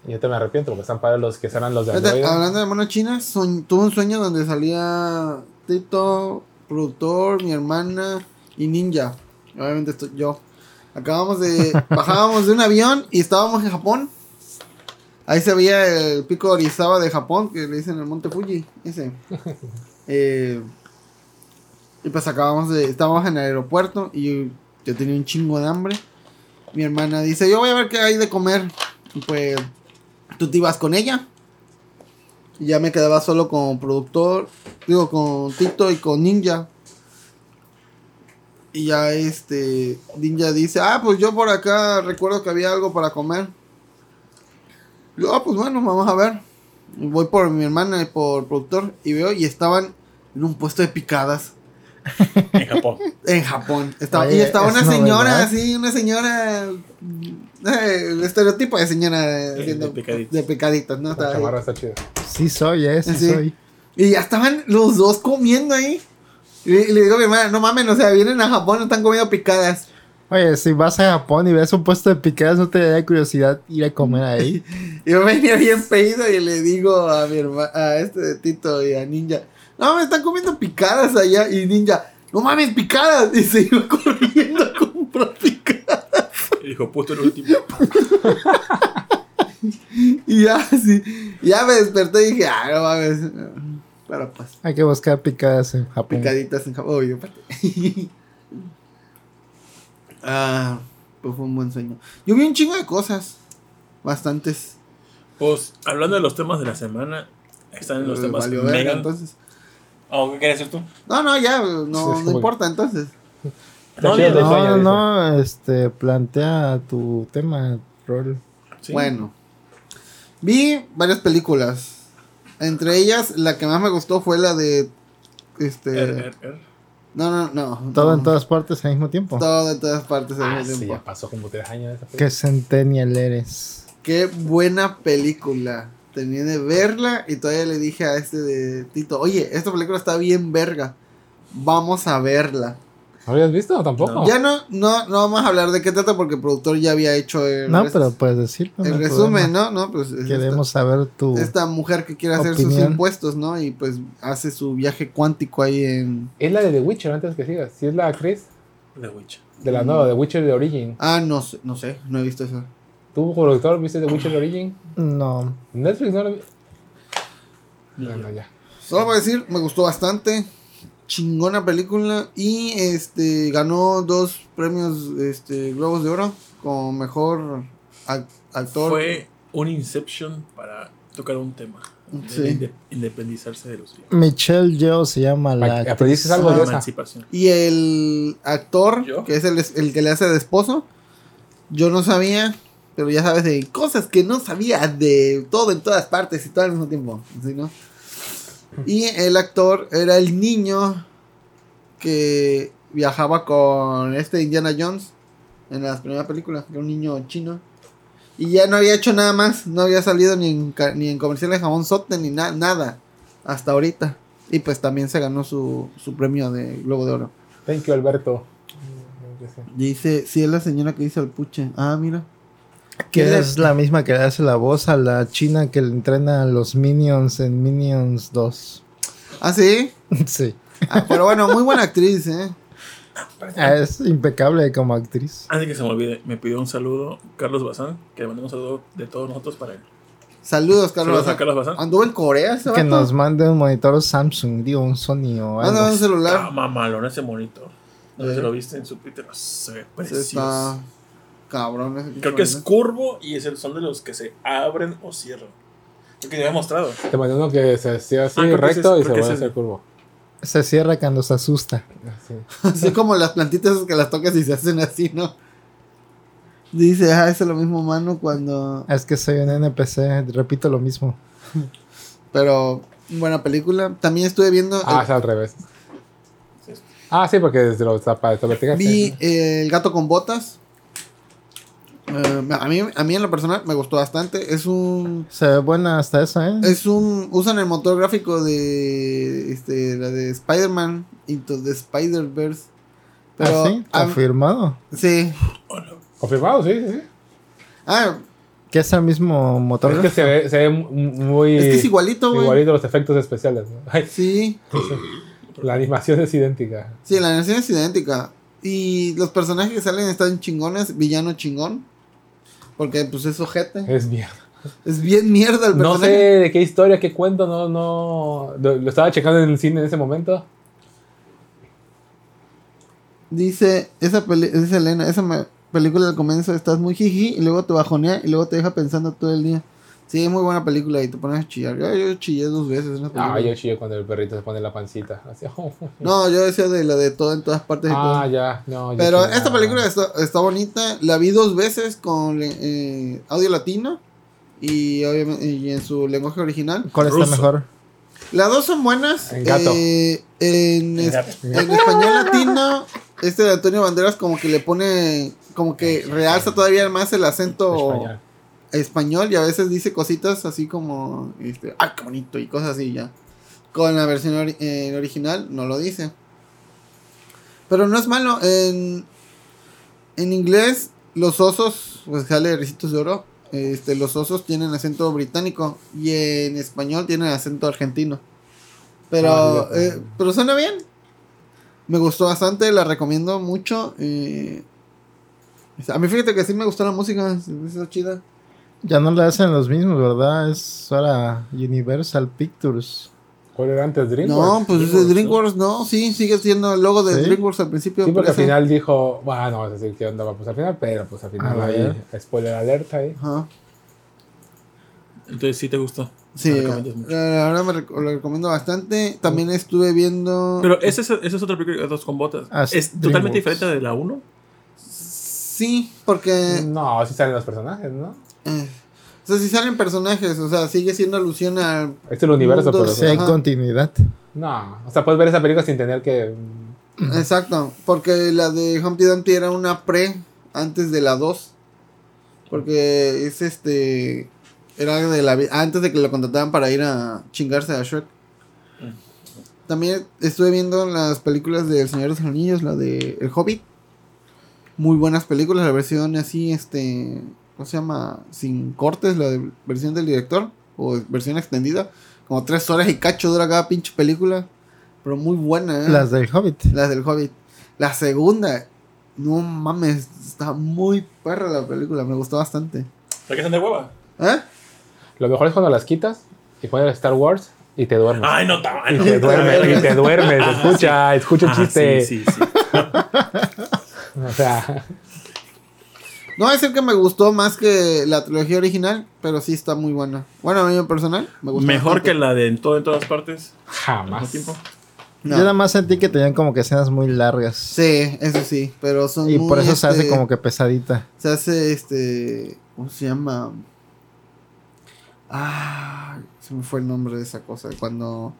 Y ahorita me arrepiento porque están padres los que eran los de Android. hablando de mono chinas, soñ- tuve un sueño donde salía Tito, productor, mi hermana y Ninja. Obviamente estoy yo. Acabamos de. bajábamos de un avión y estábamos en Japón. Ahí se veía el pico Orizawa de Japón, que le dicen el monte Fuji. Ese. Eh, y pues acabamos de. Estábamos en el aeropuerto y yo tenía un chingo de hambre. Mi hermana dice: Yo voy a ver qué hay de comer. Y pues. Tú te ibas con ella. Y ya me quedaba solo con productor. Digo, con Tito y con Ninja. Y ya este. Ninja dice: Ah, pues yo por acá recuerdo que había algo para comer. Yo, ah, pues bueno, vamos a ver. Voy por mi hermana y por productor. Y veo y estaban en un puesto de picadas. En Japón. En Japón. Estaba, Oye, y estaba es una señora novedad. así, una señora. eh, el estereotipo de señora eh, de haciendo- picaditas. de picaditas, ¿no? La Estaba ahí. chamarra está chida. Sí soy, eh, sí, Sí. soy. Y ya estaban los dos comiendo ahí. Y, y le digo a mi hermana, no mames, o sea, vienen a Japón, no están comiendo picadas. Oye, si vas a Japón y ves un puesto de picadas, ¿no te da curiosidad ir a comer ahí? Yo venía bien pedido y le digo a mi hermana, a este de Tito y a Ninja, no mames, están comiendo picadas allá. Y Ninja, no mames, picadas. Y se iba corriendo a comprar picadas. Y dijo, puto el último. Y ya, sí, ya me desperté y dije, ah, no mames. Pero pues, Hay que buscar picadas en Japón. picaditas en Japón. Obvio. Ah, pues fue un buen sueño. Yo vi un chingo de cosas. Bastantes. Pues, hablando de los temas de la semana, están en los Eh, temas valió verga, entonces. Oh, ¿Qué quieres decir tú? No, no, ya, no, Sí, no importa entonces. No, no, No, no, este, plantea tu tema, Rol. Sí. Bueno, vi varias películas. Entre ellas, la que más me gustó fue la de. Este. Er, er, er. No, no, no. Todo no. en todas partes al mismo tiempo. Todo en todas partes al Ah, mismo sí, tiempo. ya pasó como tres años esa ¿Qué centennial eres? Qué buena película. Tenía de verla y todavía le dije a este de Tito, oye, esta película está bien verga. Vamos a verla. ¿No habías visto? Tampoco. No. Ya no, no, no vamos a hablar de qué trata porque el productor ya había hecho el, No, res- pero puedes decirlo. no el resumen, problema. ¿no? No, pues es Queremos saber tu... esta, mujer que quiere hacer sus impuestos, ¿no? Y pues hace su viaje cuántico ahí en... Es la de The Witcher, antes que sigas. Si es la actriz The Witch. de la Mm. nueva, The Witcher de Origin. Ah, no sé, no sé, no he visto eso. ¿Tú, productor, viste The Witcher Origin? No. Netflix no lo vi. Bueno, ya. Solo voy a decir, me gustó bastante. Chingona película. Y este ganó dos premios este, Globos de Oro como mejor ac- actor. Fue un Inception para tocar un tema. Sí. inde- independizarse de los Michelle Yeoh se llama la. Ay, ¿aprendiste algo de esa? emancipación. Y el actor, ¿Yo? que es el, el que le hace de esposo, yo no sabía, pero ya sabes de cosas que no sabía de todo en todas partes y todo al mismo tiempo. ¿sí, no? Y el actor era el niño que viajaba con este Indiana Jones en las primeras películas, que era un niño chino. Y ya no había hecho nada más, no había salido ni en, ni en comerciales de jabón sote ni na- nada hasta ahorita. Y pues también se ganó su, su premio de Globo de Oro. Thank you, Alberto. Dice, sí, es la señora que dice el puche. Ah, mira. Que ¿Qué es la misma que le hace la voz a la china que le entrena a los Minions en Minions 2. Ah, sí. sí. Ah, pero bueno, muy buena actriz, ¿eh? Ah, Es impecable como actriz. Antes que se me olvide, me pidió un saludo Carlos Bazán, que le mandemos un saludo de todos nosotros para él. Saludos, Carlos. Saludos a Bazán. Carlos Bazán. ¿Anduvo en Corea Que vato? nos mande un monitor Samsung, digo, un Sony o Anda en algo. un celular. Ah, mamalón ese monitor. No sé Eh. si lo viste en su Twitter. Se ve Se precioso. Está cabrón. ese Creo que es curvo y es el son de los que se abren o cierran. Creo que ya he mostrado. Te mandé uno que se hacía así Ah, recto y se vuelve a hacer curvo. Se cierra cuando se asusta. Así. Así como las plantitas que las tocas y se hacen así, ¿no? Dice, ah, es lo mismo mano cuando... Es que soy un NPC, repito lo mismo. Pero, buena película. También estuve viendo... Ah, el- es al revés. Ah, sí, porque desde los zapatos verticales. vi eh, El gato con botas. Eh, a, mí, a mí en lo personal me gustó bastante. Es un... Se ve buena hasta eso, ¿eh? Es un. Usan el motor gráfico de. Este, la de Spider-Man. Into the Spider-Verse. Pero. ¿Ah, sí? Confirmado. sí. Confirmado, sí, sí. sí. Ah, Que es el mismo motor. Es que se ve, se ve mu- muy. es que es igualito, güey. igualito los efectos especiales. ¿no? Ay, Sí. la animación es idéntica. Sí, la animación es idéntica. Y los personajes que salen están chingones. Villano chingón. Porque, pues, es ojete. Es mierda. Es bien mierda el No sé personaje. de qué historia, qué cuento, no, no. Lo, lo estaba checando en el cine en ese momento. Dice, esa peli dice Elena, esa película al comienzo estás muy jiji y luego te bajonea y luego te deja pensando todo el día. Sí, es muy buena película y te pones a chillar. Yo, yo chillé dos veces en la película. Ah, yo chillo cuando el perrito se pone la pancita. Así, No, yo decía de la de todo en todas partes y ah, todo. ya, no. Pero esta película está, está bonita. La vi dos veces con eh, audio latino y obviamente y en su lenguaje original. ¿Cuál está Ruso. mejor? Las dos son buenas. En gato. Eh, en, es- gato. en español latino, este de Antonio Banderas como que le pone, como que realza todavía más el acento Español. Español y a veces dice cositas así como, este, ah, qué bonito y cosas así ya. Con la versión ori- eh, original no lo dice. Pero no es malo. En, en inglés, los osos, pues sale Ricitos de Oro. Este, los osos tienen acento británico y en español tienen acento argentino. Pero, Ah, eh, pero suena bien. Me gustó bastante, la recomiendo mucho. eh, a mí fíjate que sí me gustó la música, hizo chida. Ya no le hacen los mismos, ¿verdad? Es ahora Universal Pictures. ¿Cuál era antes? DreamWorks. No, pues DreamWorks, no, sí, sigue siendo el logo de ¿Sí? DreamWorks al principio. Sí, porque al final dijo, bueno, no vas a decir qué onda va pues al final, pero pues al final A ahí, spoiler alerta ahí. Ajá. Entonces sí te gustó. Sí, la la verdad me rec- lo recomiendo bastante. También estuve viendo. Pero esa es, esa es película de dos con botas. Ah, sí, es totalmente diferente de la 1. Sí, porque. No, así salen los personajes, ¿no? Eh, o sea, sí salen personajes, o sea, sigue siendo alusión al. Este es el universo, Mundo, pero... Sí, hay Ajá. continuidad. No, o sea, puedes ver esa película sin tener que... Exacto, porque la de Humpty Dumpty era una pre antes de la 2. Porque es este. Era de la antes de que lo contrataran para ir a chingarse a Shrek. También estuve viendo las películas de El Señor de los Anillos, la de El Hobbit. Muy buenas películas, la versión así, este. ¿Cómo se llama? Sin cortes, la de- versión del director. O versión extendida. Como tres horas y cacho dura cada pinche película. Pero muy buena, ¿eh? Las del Hobbit. Las del Hobbit. La segunda, no mames, está muy perra la película, me gustó bastante. ¿Para qué están de hueva? ¿Eh? Lo mejor es cuando las quitas y pones Star Wars y te duermes. Ay, no, está Y te duermes, y te duermes. Escucha, escucha el Ah, chiste. Sí, sí, sí. O sea, No voy a decir que me gustó más que la trilogía original, pero sí está muy buena. Bueno, a mí en personal me gustó. Mejor bastante. que la de en todo en todas partes. Jamás. No. Yo nada más sentí que tenían como que escenas muy largas. Sí, eso sí, pero son y muy, por eso se hace este, como que pesadita. Se hace este. ¿Cómo se llama? Ah, se me fue el nombre de esa cosa. Cuando.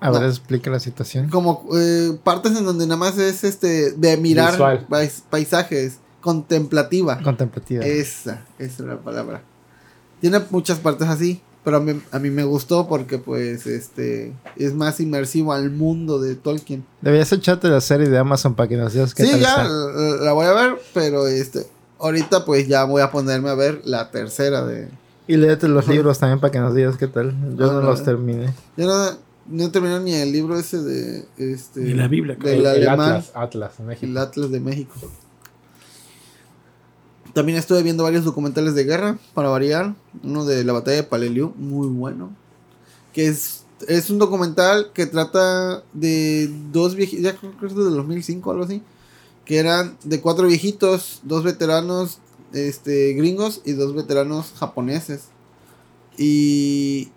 A ver, No. explica la situación. Como eh, partes en donde nada más es este. De mirar pais- paisajes. Contemplativa. Contemplativa. Esa, esa es la palabra. Tiene muchas partes así. Pero a mí, a mí me gustó porque pues este es más inmersivo al mundo de Tolkien. Debías echarte la serie de Amazon para que nos digas qué Sí, tal ya está. la, la voy a ver, pero este ahorita pues ya voy a ponerme a ver la tercera de... Y léete los libros también para que nos digas qué tal. Yo no Ah, los eh. terminé. Yo no, no terminé ni el libro ese de... Este, Ni la Biblia, Del El, el alemán. Atlas, Atlas, México. El Atlas de México. También estuve viendo varios documentales de guerra, para variar. Uno de la batalla de Paleliu, muy bueno. Que es, es un documental que trata de dos viejitos, ya creo que es del 2005 o algo así. Que eran de cuatro viejitos, dos veteranos este, gringos y dos veteranos japoneses. Y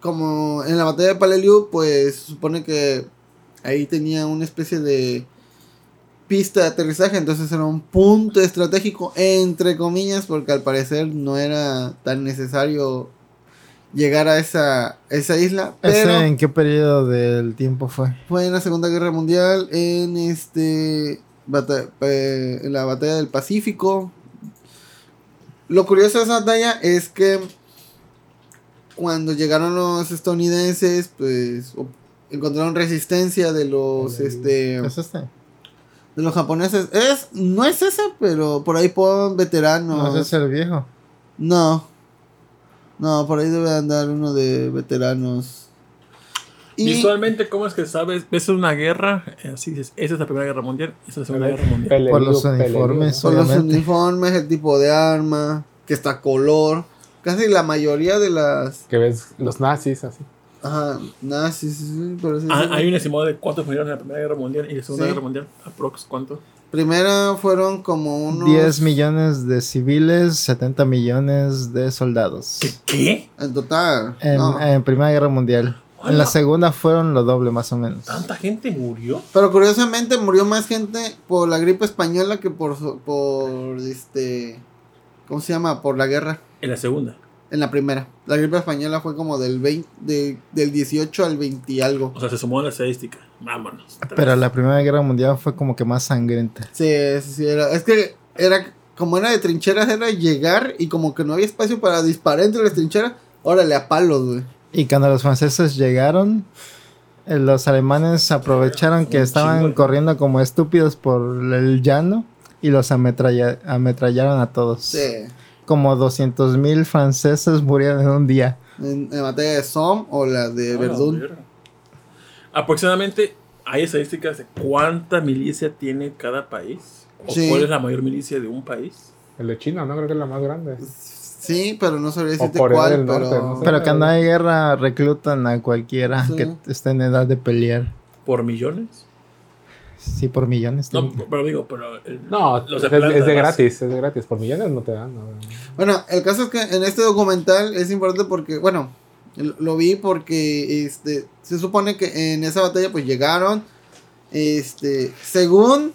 como en la batalla de Paleliu, pues se supone que ahí tenía una especie de pista de aterrizaje, entonces era un punto estratégico, entre comillas, porque al parecer no era tan necesario llegar a esa, esa isla, ¿Ese pero en qué periodo del tiempo fue? fue en la Segunda Guerra Mundial, en este eh, en la batalla del Pacífico. Lo curioso de esa batalla es que cuando llegaron los estadounidenses, pues encontraron resistencia de los este ¿Es este? de los japoneses. Es, no es ese, pero por ahí pon veteranos. No, ese es el viejo. No. No, por ahí debe andar uno de veteranos. Y Visualmente, ¿cómo es que sabes? Ves una guerra, eh, así dices, esa es la Primera Guerra Mundial, esa es la Segunda Guerra Mundial. Por los uniformes. por los uniformes, el tipo de arma, que está color. Casi la mayoría de las. Que ves los nazis así. Ajá, nazis, sí, sí, pero sí, Ah, sí. hay un estimado de cuántos murieron en la Primera Guerra Mundial y la Segunda Sí. Guerra Mundial. ¿Aprox cuánto? Primera fueron como unos. 10 millones de civiles, 70 millones de soldados. ¿Qué? ¿Qué? En total. En, no. en Primera Guerra Mundial. En la segunda fueron lo doble más o menos. ¿Tanta gente murió? Pero curiosamente murió más gente por la gripe española que por, por este. ¿Cómo se llama? Por la guerra. En la Segunda. En la primera. La gripe española fue como del 20, de- del 18 al 20 y algo. O sea, se sumó a la estadística. Vámonos. Pero la Primera Guerra Mundial fue como que más sangrienta. Sí, sí, sí, era. Es que era. Como era de trincheras, era llegar y como que no había espacio para disparar entre las trincheras. Órale, a palos, güey. Y cuando los franceses llegaron, eh, los alemanes aprovecharon que estaban chingo. corriendo como estúpidos por el llano y los ametralla- ametrallaron a todos. Sí. Como 200 mil franceses murieron en un día. En, en batalla de Somme o la de Ah, Verdún. Aproximadamente, ¿hay estadísticas de cuánta milicia tiene cada país? ¿O Sí. cuál es la mayor milicia de un país? El de China, ¿no? Creo que es la más grande. Sí, pero no sabría decirte cuál, del pero. Norte, no sé. Pero cuando hay guerra reclutan a cualquiera Sí. que esté en edad de pelear. ¿Por millones? Sí, por millones. No, pero digo, pero. el- No, los es, de es gratis, es de gratis. Por millones no te dan. no. Bueno, el caso es que en este documental es importante porque, bueno, lo- vi porque este se supone que en esa batalla pues llegaron, este, según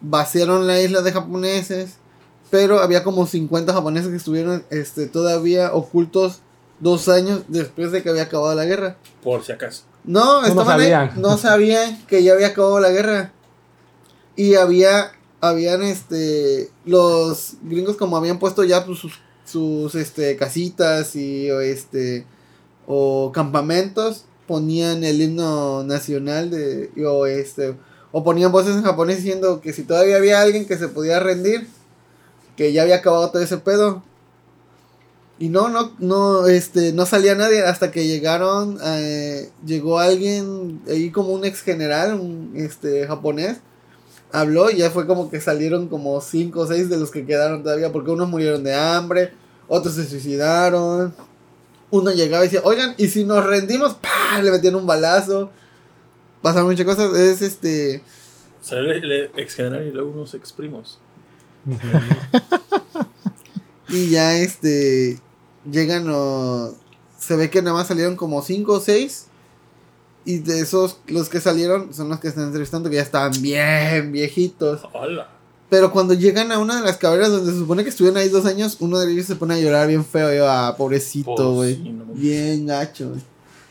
vaciaron la isla de japoneses, pero había como 50 japoneses que estuvieron este, todavía ocultos dos años después de que había acabado la guerra. Por si acaso. No, No estaban ahí, sabían. no sabían que ya había acabado la guerra. Y había, habían este, los gringos como habían puesto ya pues, sus, sus este, casitas y o, este, o campamentos, ponían el himno nacional de, o este, o ponían voces en japonés diciendo que si todavía había alguien que se podía rendir, que ya había acabado todo ese pedo. Y no, no, no, este, no salía nadie hasta que llegaron, eh, llegó alguien ahí como un ex general, un este japonés, habló y ya fue como que salieron como cinco o seis de los que quedaron todavía, porque unos murieron de hambre, otros se suicidaron. Uno llegaba y decía, oigan, y si nos rendimos, ¡pah! le metían un balazo. Pasaron muchas cosas. Es este. Salió el, ex general y luego unos ex primos. Y ya este. Llegan o. Se ve que nada más salieron como cinco o seis. Y de esos, los que salieron son los que están entrevistando, que ya estaban bien viejitos. Hola. Pero cuando llegan a una de las cabañas donde se supone que estuvieron ahí dos años, uno de ellos se pone a llorar bien feo. Yo, ah, pobrecito, güey. Pues, sí, no. Bien gacho, güey.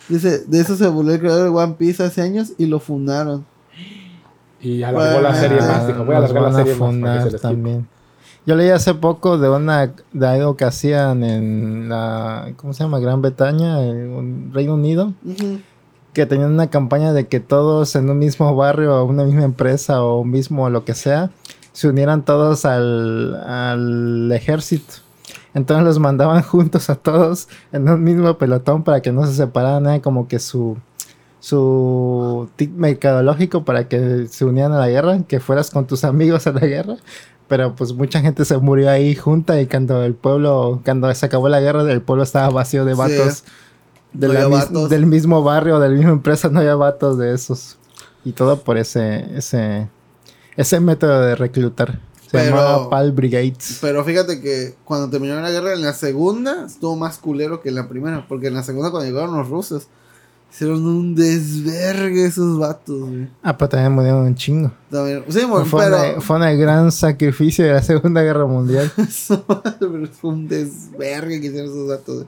Dice, de eso se volvió el creador de One Piece hace años y lo fundaron. Y alargó la Bueno, serie ah, más. Dijo, voy a alargar la serie más. para que fundar se les quite". también. Yo leí hace poco de una de algo que hacían en la ¿cómo se llama? Gran Bretaña, en Reino Unido, Ujú. Que tenían una campaña de que todos en un mismo barrio, o una misma empresa o mismo lo que sea, se unieran todos al, al ejército. Entonces los mandaban juntos a todos en un mismo pelotón para que no se separaran, era como que su su tip mercadológico para que se unieran a la guerra, que fueras con tus amigos a la guerra. Pero pues mucha gente se murió ahí junta y cuando el pueblo, cuando se acabó la guerra, el pueblo estaba vacío de Sí. De No mis- del mismo barrio, de la misma empresa, no había vatos de esos. Y todo por ese, ese, ese método de reclutar. Se Pero- llamaba Pal Brigades. Pero fíjate que cuando terminó la guerra, en la segunda estuvo más culero que en la primera. Porque en la segunda, cuando llegaron los rusos, hicieron un desvergue esos vatos, güey. Ah, pero también murieron un chingo. También- Sí, bueno, fue, pero, una, fue un gran sacrificio de la Segunda Guerra Mundial. pero fue un desvergue que hicieron esos vatos. güey.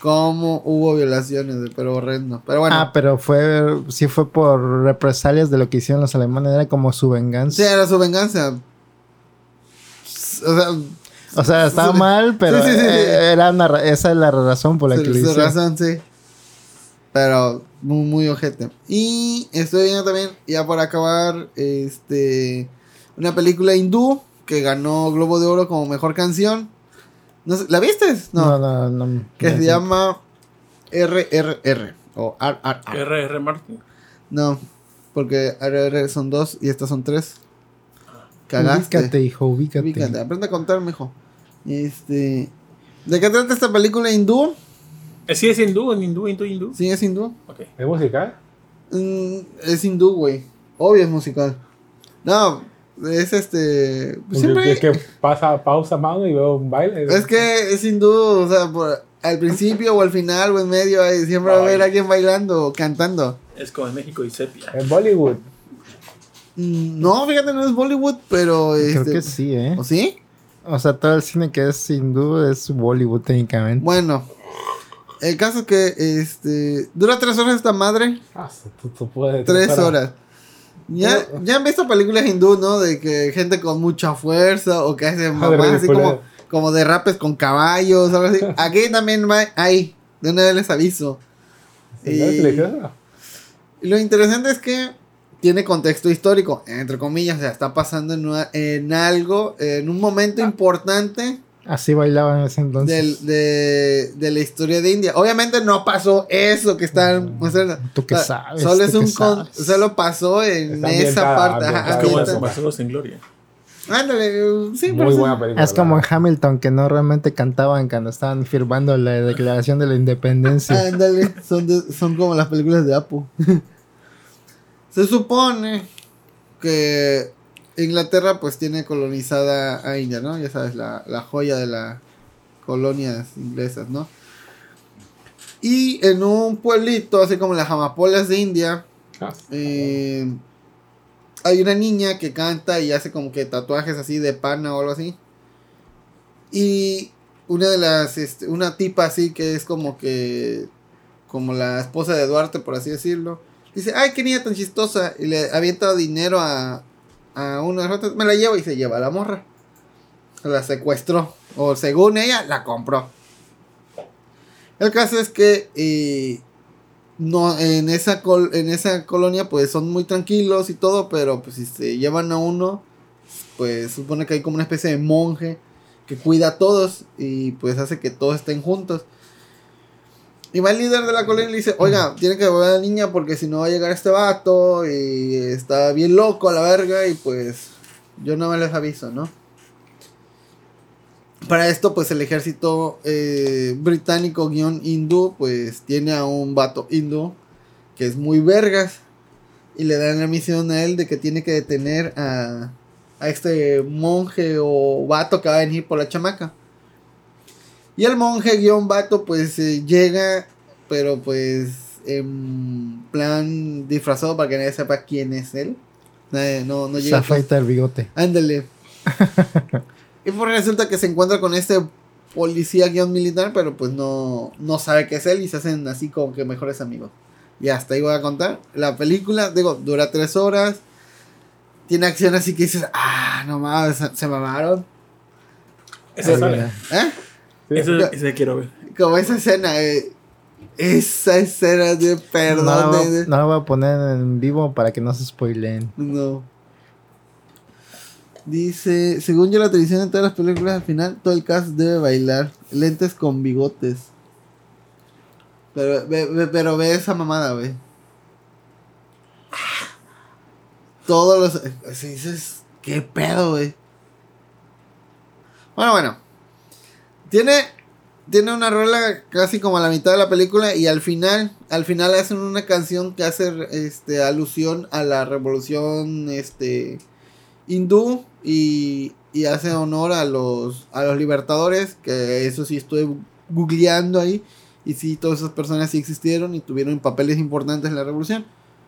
Cómo hubo violaciones, pero horrendo. Pero bueno, Ah, pero fue, sí fue por represalias de lo que hicieron los alemanes, era como su sí, venganza. era su venganza. O sea, O sea, estaba Sí. mal, pero Sí, sí, sí, sí. eh, era una esa es la razón por la Su- que lo su hicieron. razón, sí. Pero muy, muy ojete. Y estoy viendo también, ya para acabar, este una película hindú que ganó Globo de Oro como mejor canción. No sé, ¿La viste? No. No, no, no. que se llama RRR o RRR. R.R. Martin. No, porque RRR son dos y estas son tres. Cagaste. Ubícate, hijo, ubícate. Ubícate, aprende a contar, mijo. Este. ¿De qué trata esta película hindú? Eh, Sí, es hindú, en hindú, hindú, hindú. Sí, es hindú. ¿Es musical? Mm, es hindú, güey. Obvio es musical. No, es este. Siempre. Es que pasa, pausa mano y veo un baile. Es que es hindú, o sea, por- al principio o al final o en medio, ahí siempre va a haber alguien bailando o cantando. Es como en México y sepia. En Bollywood. Mm, No, fíjate, no es Bollywood, pero. Creo Este, que sí, ¿eh? ¿O sí? O sea, todo el cine que es hindú es Bollywood técnicamente. Bueno, el caso es que este. Dura tres horas esta madre. Ah, tú, tú puedes. Tres para- horas. Ya, ya han visto películas hindú, ¿no? De que gente con mucha fuerza o que hacen Ah, mamás así como, como derrapes con caballos, algo así. Aquí también va- hay, de una vez les aviso. ¿Sí, Y- lo interesante es que tiene contexto histórico, entre comillas, o sea, está pasando en, una- en algo, en un momento importante Así bailaban en ese entonces. del, de, de la historia de India. Obviamente no pasó eso que están mostrando. Tú sea, sabes. Solo es un con- sabes. solo pasó en Está esa parte. ajá. Es como en Bastardos en Gloria. Ándale, sí, Muy buena sí. película. Es como en Hamilton, que no realmente cantaban cuando estaban firmando la declaración de la independencia. Ándale, son, de- son como las películas de Apu. Se supone que Inglaterra pues tiene colonizada a India, ¿no? Ya sabes, la, la joya de las colonias inglesas, ¿no? Y en un pueblito, así como las amapolas de India, Ah, eh, hay una niña que canta y hace como que tatuajes así de pana o algo así. Y una de las, este, una tipa así que es como que, como la esposa de Duarte, por así decirlo. Dice, ay, qué niña tan chistosa. Y le avienta dinero a, a una de otras. Me la llevo y se lleva la morra. La secuestró. O según ella, la compró. El caso es que eh, no, en esa col- en esa colonia pues son muy tranquilos y todo, pero pues si se llevan a uno, pues supone que hay como una especie de monje que cuida a todos y pues hace que todos estén juntos. Y va el líder de la colonia y le dice, oiga, tiene que devolver a la niña porque si no va a llegar este vato y está bien loco a la verga y pues yo no me les aviso, ¿no? Para esto, pues el ejército eh, británico guion hindú, pues tiene a un vato hindú que es muy vergas y le dan la misión a él de que tiene que detener a, a este monje o vato que va a venir por la chamaca. Y el monje guion vato pues eh, llega, pero pues en plan disfrazado para que nadie sepa quién es él. Nadie- no, no Se llega. con- afeita el bigote. Ándale. y pues resulta que se encuentra con este policía guion militar, pero pues no, no sabe que es él y se hacen así como que mejores amigos. Y hasta ahí voy a contar. La película, digo, dura tres horas. Tiene acción así que dices, ah, no mames, se, se mamaron. Esa sale. mira. ¿Eh? Esa, esa quiero ver. Como esa escena, eh, esa escena de No, perdón. de- no la voy a poner en vivo para que no se spoileen. No. Dice, según yo la televisión en todas las películas al final, todo el cast debe bailar. Lentes con bigotes. Pero ve, ve- pero ve esa mamada, ve. Todos los... Así dices, ¿qué pedo, güey? Bueno, bueno. Tiene... Tiene una rola casi como a la mitad de la película y al final, al final hacen una canción que hace este alusión a la revolución este hindú y, y hace honor a los a los libertadores, que eso sí estoy googleando ahí y sí todas esas personas sí existieron y tuvieron papeles importantes en la revolución.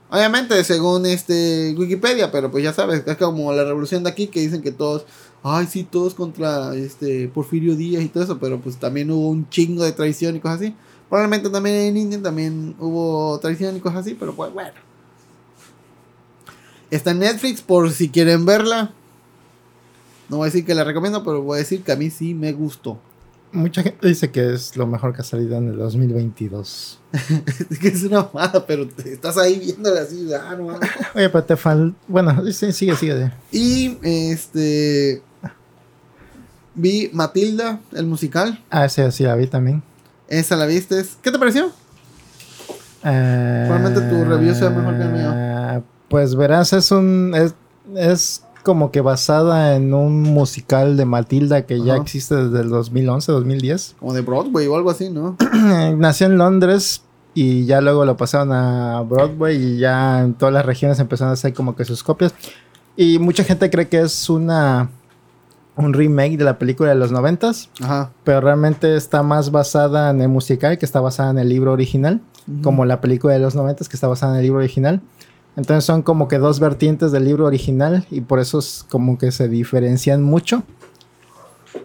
Obviamente, según este Wikipedia, pero pues ya sabes, es como la revolución de aquí que dicen que todos, ay sí, todos contra este Porfirio Díaz y todo eso, pero pues también hubo un chingo de traición y cosas así. Probablemente también en India también hubo traición y cosas así, pero pues bueno. Está en Netflix por si quieren verla. No voy a decir que la recomiendo, pero voy a decir que a mí sí me gustó. Mucha gente dice que es lo mejor que ha salido en el 2022. Es que es una mamada, pero te estás ahí viéndola así, ah, no. Oye, pero te falta. Bueno, sí, sigue, sigue. Y este. Vi Matilda, el musical. Ah, sí, sí, la vi también. Esa la viste. ¿Qué te pareció? Eh, Probablemente tu review sea mejor que el mío. Pues verás, es un. Es, es como que basada en un musical de Matilda que ya existe desde el 2011, 2010. Como de Broadway o algo así, ¿no? Nació en Londres y ya luego lo pasaron a Broadway y ya en todas las regiones empezaron a hacer como que sus copias. Y mucha gente cree que es una. Un remake de la película de los noventas, pero realmente está más basada en el musical que está basada en el libro original. como la película de los 90 que está basada en el libro original. Entonces son como que dos vertientes del libro original y por eso es como que se diferencian mucho.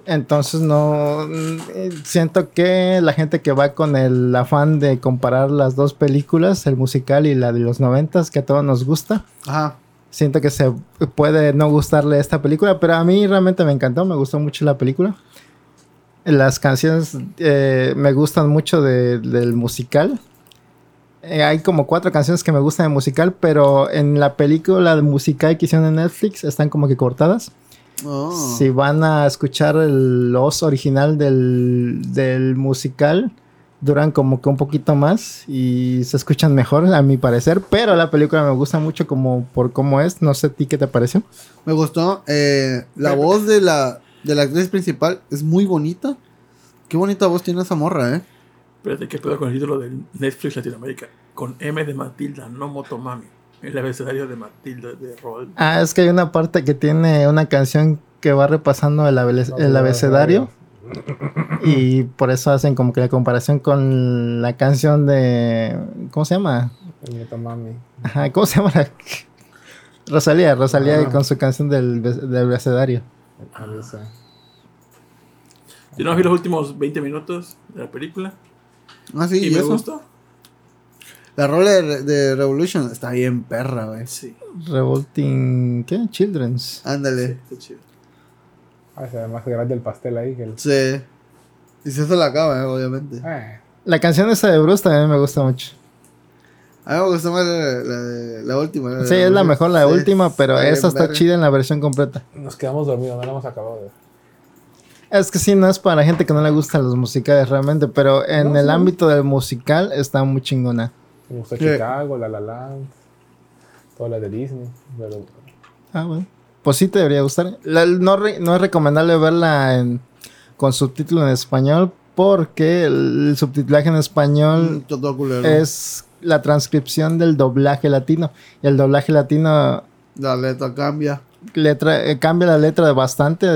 Entonces no eh, siento que la gente que va con el afán de comparar las dos películas, el musical y la de los 90 que a todos nos gusta, Ajá. Siento que se puede no gustarle esta película, pero a mí realmente me encantó, me gustó mucho la película. Las canciones eh, me gustan mucho de- del musical. Eh, hay como cuatro canciones que me gustan del musical, pero en la película de musical que hicieron en Netflix están como que cortadas. Oh. Si van a escuchar el os original del, del musical, duran como que un poquito más y se escuchan mejor, a mi parecer. Pero la película me gusta mucho como por cómo es. No sé a ti qué te pareció. Me gustó. eh, la voz de la, de la actriz principal es muy bonita. Qué bonita voz tiene esa morra, ¿eh? Espérate, ¿qué pedo con el título de Netflix Latinoamérica? Con M de Matilda, no Motomami. El abecedario de Matilda de Roald. Ah, es que hay una parte que tiene una canción que va repasando el, abe- el abecedario. Y por eso hacen como que la comparación con la canción de. ¿Cómo se llama? Ajá, ¿cómo se llama? la- Rosalía, Rosalía Ah. con su canción del, del abecedario. Yo no vi los últimos 20 minutos de la película Ah, sí, y y me eso. gustó. La rola de, de Revolution está bien perra, güey. Sí, Revolting. ¿Qué? Children's. Ándale. está chido. Ah, se ve más grande el pastel ahí que el. Sí. Y si eso la acaba, eh, obviamente. Eh, La canción esa de Bruce también me gusta mucho. A mí me gustó más la, la, de- la última. Sí, es la mejor, la Sí, última, pero esa está chida en la versión completa. nos quedamos dormidos, no la hemos acabado de ver. Es que sí, no es para gente que no le gustan los musicales realmente, pero en No, el sí. ámbito del musical está muy chingona. Me gustó Sí. Chicago, La La Land, todas las de Disney. Pero Ah, bueno. Pues sí te debería gustar. La- no, re- no es recomendable verla en- con subtítulo en español porque el, subtitulaje en español Mm, es la transcripción del doblaje latino. Y el doblaje latino La letra cambia. letra, eh, cambia la letra bastante,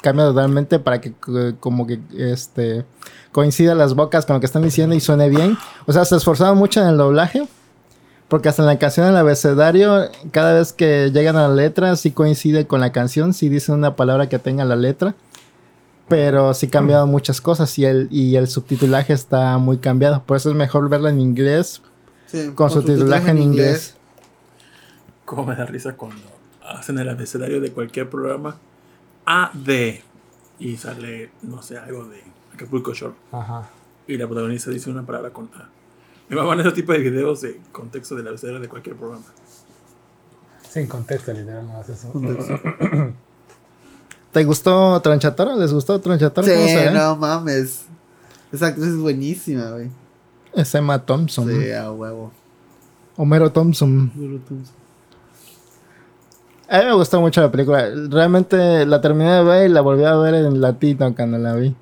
cambia totalmente para que eh, como que este coincida las bocas con lo que están diciendo y suene bien. O sea, se esforzaron mucho en el doblaje. Porque hasta en la canción, en el abecedario, cada vez que llegan a la letra, sí coincide con la canción, sí dice una palabra que tenga la letra. Pero sí cambiaron muchas cosas y el, y el subtitulaje está muy cambiado. Por eso es mejor verla en inglés Sí, con subtitulaje en inglés. Cómo me da risa cuando hacen el abecedario de cualquier programa AD y sale, no sé, algo de Acapulco Shore Ajá. y la protagonista dice una palabra con A. Me maman ese tipo de videos de contexto del abecedario de cualquier programa. Sin contexto, literal, no hace eso. ¿Te gustó Tronchatoro? ¿Les gustó se Sí, no mames. Esa actriz es buenísima, güey. Es Emma Thompson. Sí, a huevo. Homero Thompson. A mí me gustó mucho la película. Realmente la terminé de ver y la volví a ver en latino cuando la vi.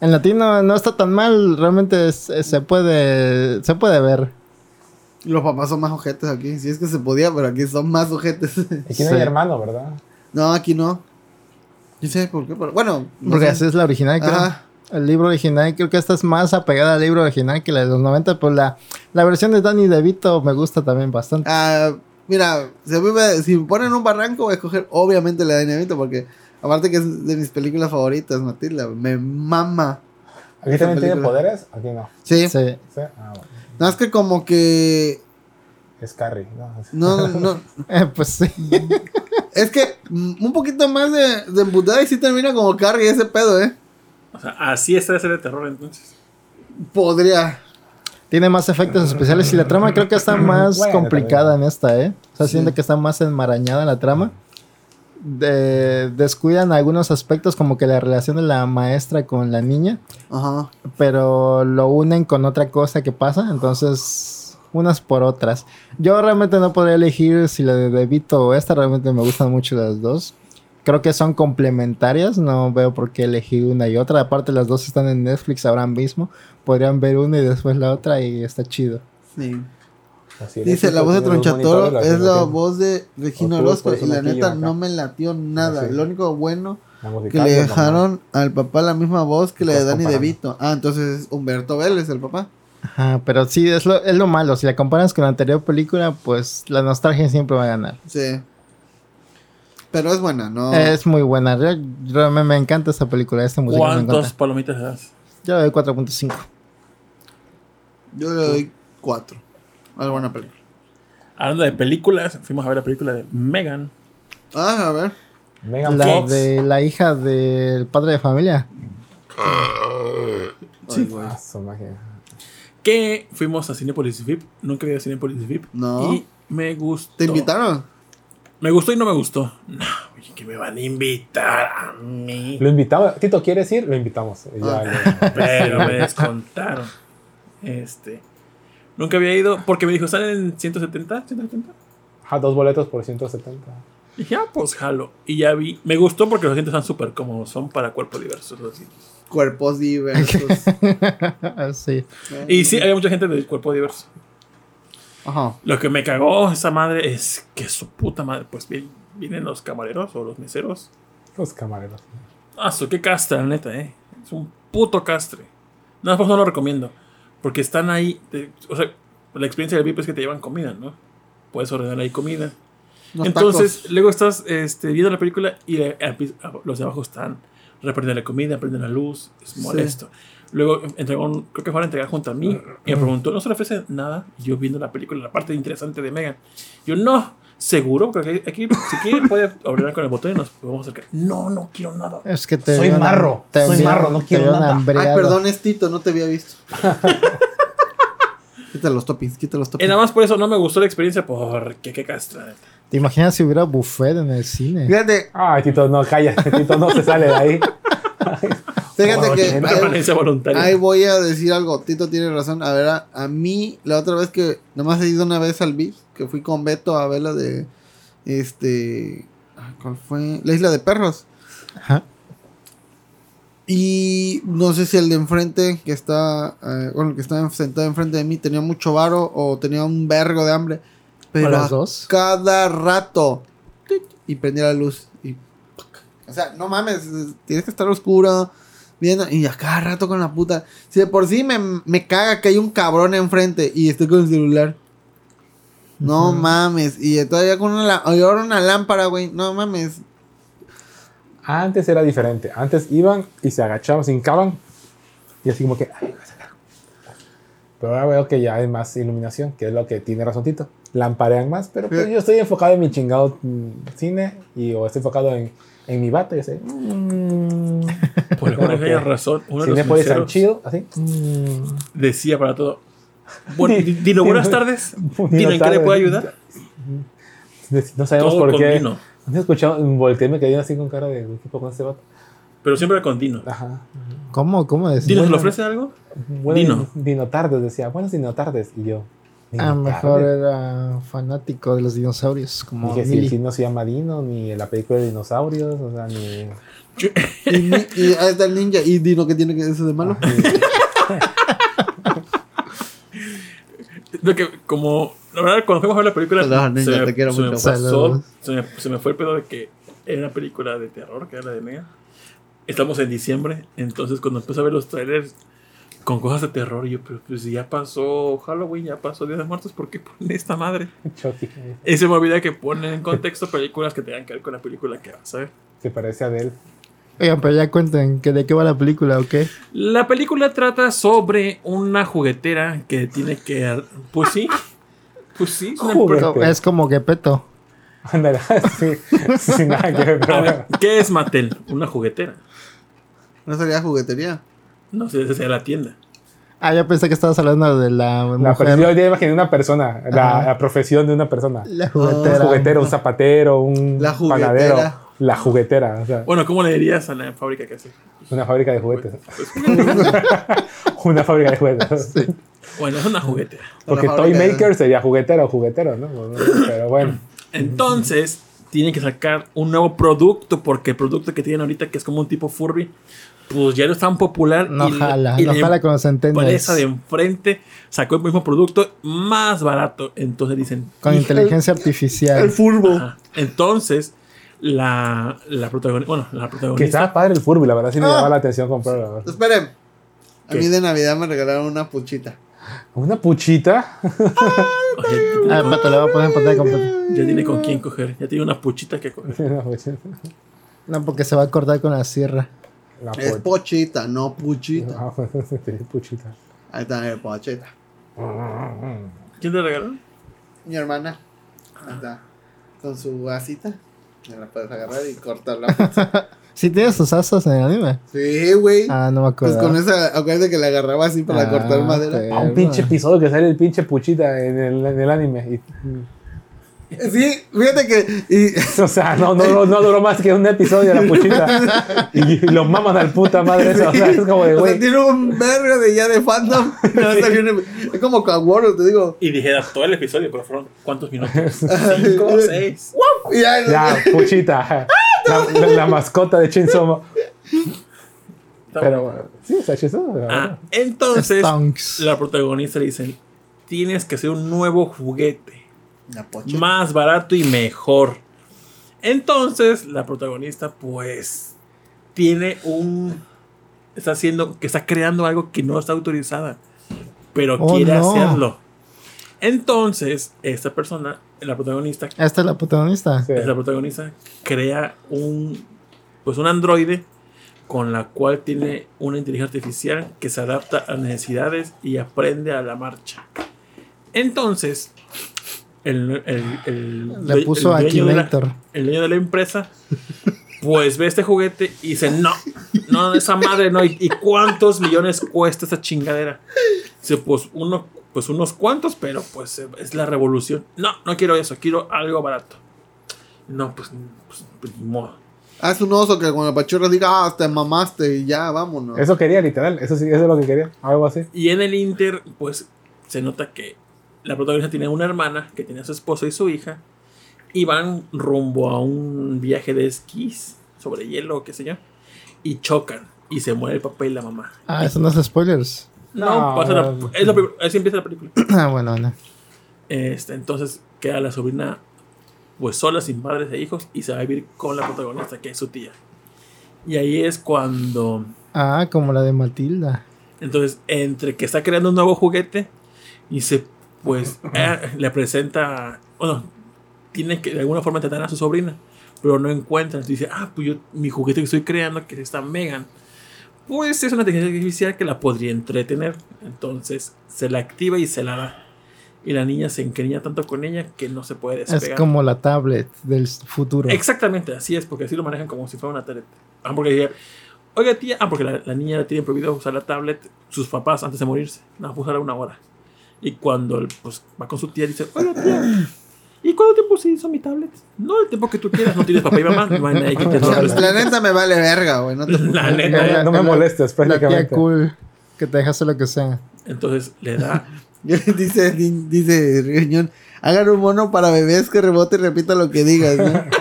En latino no está tan mal. Realmente es- es- se puede se puede ver. Los papás son más ojetes aquí. Si es que se podía, pero aquí son más ojetes. Aquí no Sí. hay hermano, ¿verdad? no, aquí no. No sé por qué, pero bueno. no Porque sé. así es la original, creo. Ajá. El libro original, creo que esta es más apegada al libro original que la de los 90. Pero la, la versión de Danny DeVito me gusta también bastante. Ah, mira, si, me, si me ponen un barranco, voy a escoger obviamente la de Dinamito, porque aparte que es de mis películas favoritas, Matilda. Me mama. ¿Aquí también tiene poderes? Aquí no. Sí. Sí. ¿Sí? Ah, bueno. Nada más que como que. Es Carrie, ¿no? No, no. Eh, pues sí. es que mm, un poquito más de, de embutada y sí termina como Carrie ese pedo, ¿eh? O sea, así está de ser de terror entonces. Podría. Tiene más efectos especiales y la trama creo que está más Bueno, complicada también. en esta, ¿eh? O sea, Sí. siento que está más enmarañada la trama. De- descuidan algunos aspectos como que la relación de la maestra con la niña, Ajá. pero lo unen con otra cosa que pasa, entonces unas por otras. Yo realmente no podría elegir si la de DeVito o esta, realmente me gustan mucho las dos. Creo que son complementarias, no veo por qué elegir una y otra. Aparte, las dos están en Netflix ahora mismo. Podrían ver una y después la otra y está chido. Sí. Así Dice, es, la voz de Tronchatoro es la voz de Regina Orozco y la neta acá. no me latió nada. Ah, sí. Lo único bueno que le dejaron al papá la misma voz que la de comparando. DeVito. Ah, entonces es Humberto Vélez, el papá. Ajá, pero sí, es lo, es lo malo. Si la comparas con la anterior película, pues la nostalgia siempre va a ganar. Sí. Pero es buena, ¿no? Es muy buena. Yo- yo- me, me encanta esta película. Esta música me ¿Cuántos encanta. palomitas le das? Yo le doy 4.5. Yo le doy cuatro. Es buena película. Hablando de películas, fuimos a ver la película de Megan. Ah, a ver. Megan La Fox. de la hija del padre de familia. Ay, güey. Ah. Que fuimos a Cinepolis VIP. Nunca había ido a Cinepolis VIP. No. Y me gustó. ¿Te invitaron? Me gustó y no me gustó. No, oye, que me van a invitar a mí. Lo invitamos. Tito, ¿quieres ir? Lo invitamos. Ya, Ah. Pero me descontaron. Este. Nunca había ido porque me dijo, ¿salen en 170? ¿170? Ajá, dos boletos por 170. Y dije, ah, pues jalo. Y ya vi. Me gustó porque los asientos están súper cómodos. Son para cuerpos diversos los asientos. Cuerpos diversos. sí. Y sí, había mucha gente de cuerpo diverso. Ajá. Lo que me cagó esa madre es que su puta madre, pues vi- vienen los camareros o los meseros. Los camareros. Ah, su qué castre, la neta, eh. Es un puto castre. Nada más por eso no lo recomiendo. Porque están ahí. de- o sea, la experiencia del VIP es que te llevan comida, ¿no? Puedes ordenar ahí comida. Entonces, tacos. luego estás este, viendo la película y eh, los de abajo están reprenden la comida, prenden la luz, es molesto. Luego entregó un- creo que fueron a entregar junto a mí y me preguntó, ¿no se le ofrece nada? Y yo viendo la película, la parte interesante de Megan. Yo, no, seguro, porque aquí, si quiere puede ordenar con el botón y nos podemos acercar. No, no quiero nada. Es que te Soy marro, te soy marro, no quiero nada. Ay, hambreado. perdón, es Tito, no te había visto. quita los toppings, quita los Y toppings. nada más por eso no me gustó la experiencia porque qué castra. ¿Te imaginas si hubiera buffet en el cine? Fíjate, Ay, Tito, no, cállate, Tito, no se sale de ahí. fíjate que. ahí-. Ahí voy a decir algo. Tito tiene razón. A ver, a, a mí, la otra vez que. Nomás he ido una vez al BIF. Que fui con Beto a ver la de. Este. ay, ¿Cuál fue? La isla de perros. Ajá. Y no sé si el de enfrente, que está. eh, bueno, el que estaba sentado enfrente de mí, tenía mucho varo o tenía un vergo de hambre. Pero ¿O las a dos? cada rato. Y prendía la luz. O sea, no mames, tienes que estar oscuro. Viendo, y a cada rato con la puta. Si de por sí me, me caga que hay un cabrón enfrente y estoy con el celular. No mames. Y todavía con una, ahora una lámpara, güey. No mames. Antes era diferente. Antes iban y se agachaban, se hincaban. Y así como que. "Ay, voy a sacar". Pero ahora veo que ya hay más iluminación, que es lo que tiene razón Tito. Lamparean más, pero pues yo estoy enfocado en mi chingado mm, cine y o estoy enfocado en, en mi bata y así. mm, Por que razón, uno de los chill, así. mm. decía para todo. Bueno, Di- Dino, buenas tardes. Dino, Dino, ¿en qué le puedo ayudar? No sabemos Todo por con qué. Dino. No he escuchado, volteé y me quedé así con cara de ¿qué tipo con este vato? Pero siempre con Dino. Ajá. ¿Cómo? ¿Cómo decir? ¿Dino se le ofrece algo? Bueno, Dino. Dino Tardes decía, buenos Dino Tardes. Y yo. A "Dino lo mejor Tardes". era fanático de los dinosaurios, como Dije, si sí no se llama Dino, ni la película de dinosaurios, o sea, ni. Y, ni- y ahí está el ninja. Y Dino, que tiene que eso de malo? Lo que, como, la verdad, cuando fuimos a ver la película, niña, se, me, te quiero se me pasó, se me, se me fue el pedo de que era una película de terror, que era la de Mega. Estamos en diciembre, entonces cuando empecé a ver los trailers con cosas de terror, yo, pero pues si ya pasó Halloween, ya pasó Día de Muertos, ¿por qué ponen esta madre? Chucky. Y se me olvida que ponen en contexto películas que tengan que ver con la película que vas a ver. Se parece a él. Oigan, pero ya cuenten que de qué va la película, ¿o qué? La película trata sobre una juguetera que tiene que... Pues sí, pues sí, es como Gepetto. Ándale, sí, sin nada que ver. A pero ver, ¿qué es Mattel? Una juguetera. No sería juguetería. No sé, esa sería la tienda. Ah, yo pensé que estabas hablando de la La mujer. profesión, yo ya imaginé una persona, la, profesión de una persona. La Un juguetera. juguetero, un zapatero, un La juguetera. panadero. La juguetera, o sea, Bueno, ¿cómo le dirías a la fábrica que hace? una fábrica de juguetes. Pues, una fábrica de juguetes. bueno, es una juguetera. Porque Una Toy de- Maker sería juguetero o juguetero, ¿no? Pero bueno. Entonces, tienen que sacar un nuevo producto porque el producto que tienen ahorita, que es como un tipo Furby, pues ya no es tan popular. No y jala, y no la jala con los centennials. empresa de enfrente sacó el mismo producto más barato. Entonces dicen, Con inteligencia El artificial. furbo. Ajá. Entonces, la, la protagonista. Bueno, la Que protagonista. estaba padre el Furby, la verdad sí me Ah. llamaba la atención comprarlo. Esperen. A ¿Qué? mí de Navidad me regalaron una puchita. Una puchita. Oye, Ah, espérate, le voy a poner en pantalla completa. ya tiene con quién coger. Ya tiene una puchita que coger. No, porque se va a cortar con la sierra. La Es puchita. pochita, no puchita. Ah, sí, puchita. Ahí está, el pochita. ¿Quién te regaló? Mi hermana. Ahí está. Con su vasita. La puedes agarrar y cortarla. ¿Sí tienes sus asas en el anime? Sí, güey. Ah, no me pues acuerdo. con esa, acuérdate que la agarraba así para Ah, cortar madera. A un pinche episodio que sale el pinche puchita en el, en el anime. Y- Sí, fíjate que. Y, o sea, no, no, no, no duró más que un episodio la puchita. Y, y lo maman al puta madre eso. O sea, es como de o sea, güey. tiene un vergo de ya de fandom. No, bien, es como Kaworu, te digo. Y dijera todo el episodio, pero fueron ¿cuántos minutos? ¿Cinco? ¿Seis? Y ya, Ya, puchita. La, la- la mascota de Chainsaw. Pero bueno, sí, está chistoso. la Ah, entonces, la protagonista le dicen: Tienes que hacer un nuevo juguete. Más barato y mejor. Entonces, la protagonista, pues, tiene un. Está haciendo. que está creando algo que no está autorizada. Pero Oh, quiere no. hacerlo. Entonces, esta persona, la protagonista, Esta es la protagonista. Sí. es la protagonista, crea un. Pues un androide con la cual tiene una inteligencia artificial que se adapta a necesidades y aprende a la marcha. Entonces, el, el- el- Le puso el dueño de la- Akinator. el dueño de la empresa, pues ve este juguete y dice, no, no, esa madre no, ¿y, y cuántos millones cuesta esa chingadera? Dice, pues, uno, pues unos cuantos, pero pues es la revolución. No, no quiero eso, quiero algo barato. No, pues, pues, pues, ni modo. Haz un oso que cuando pachorras diga, ah, te mamaste y ya, vámonos. Eso quería, literal. Eso sí, eso es lo que quería. Algo así. Y en el Inter, pues se nota que la protagonista tiene una hermana que tiene a su esposo y su hija. Y van rumbo a un viaje de esquís sobre hielo, qué sé yo. Y chocan. Y se muere el papá y la mamá. Ah, eso no es spoilers. No, No, pasa la- no. es la así empieza la película. Ah, bueno, no. Este, entonces queda la sobrina pues sola, sin padres e hijos, y se va a vivir con la protagonista, que es su tía. Y ahí es cuando, Ah, como la de Matilda. entonces, entre que está creando un nuevo juguete, y se, pues, eh, le presenta, bueno, tiene que de alguna forma entretener a su sobrina, pero no encuentra. Entonces dice, ah, pues yo, mi juguete que estoy creando, que es esta Megan, pues es una inteligencia artificial que la podría entretener. Entonces se la activa y se la da. Y la niña se encariña tanto con ella que no se puede Es despegar. como la tablet del futuro. Exactamente, así es, porque así lo manejan como si fuera una tablet. Ah, porque oiga tía, ah, porque la, la niña tiene prohibido usar la tablet sus papás antes de morirse. No, puede usarla una hora. Y cuando pues, va con su tía, dice, oiga tía, ¿y cuánto tiempo se hizo mi tablet? No, el tiempo que tú quieras, no tienes papá y mamá, no hay nadie que te lo la neta me vale verga, güey. No te La neta. me- no me molestes, La tía prácticamente. cool que te deja hacer lo que sea. Entonces le da, dice, di- dice Riñón, hagan un mono para bebés que rebote y repita lo que digas, ¿no?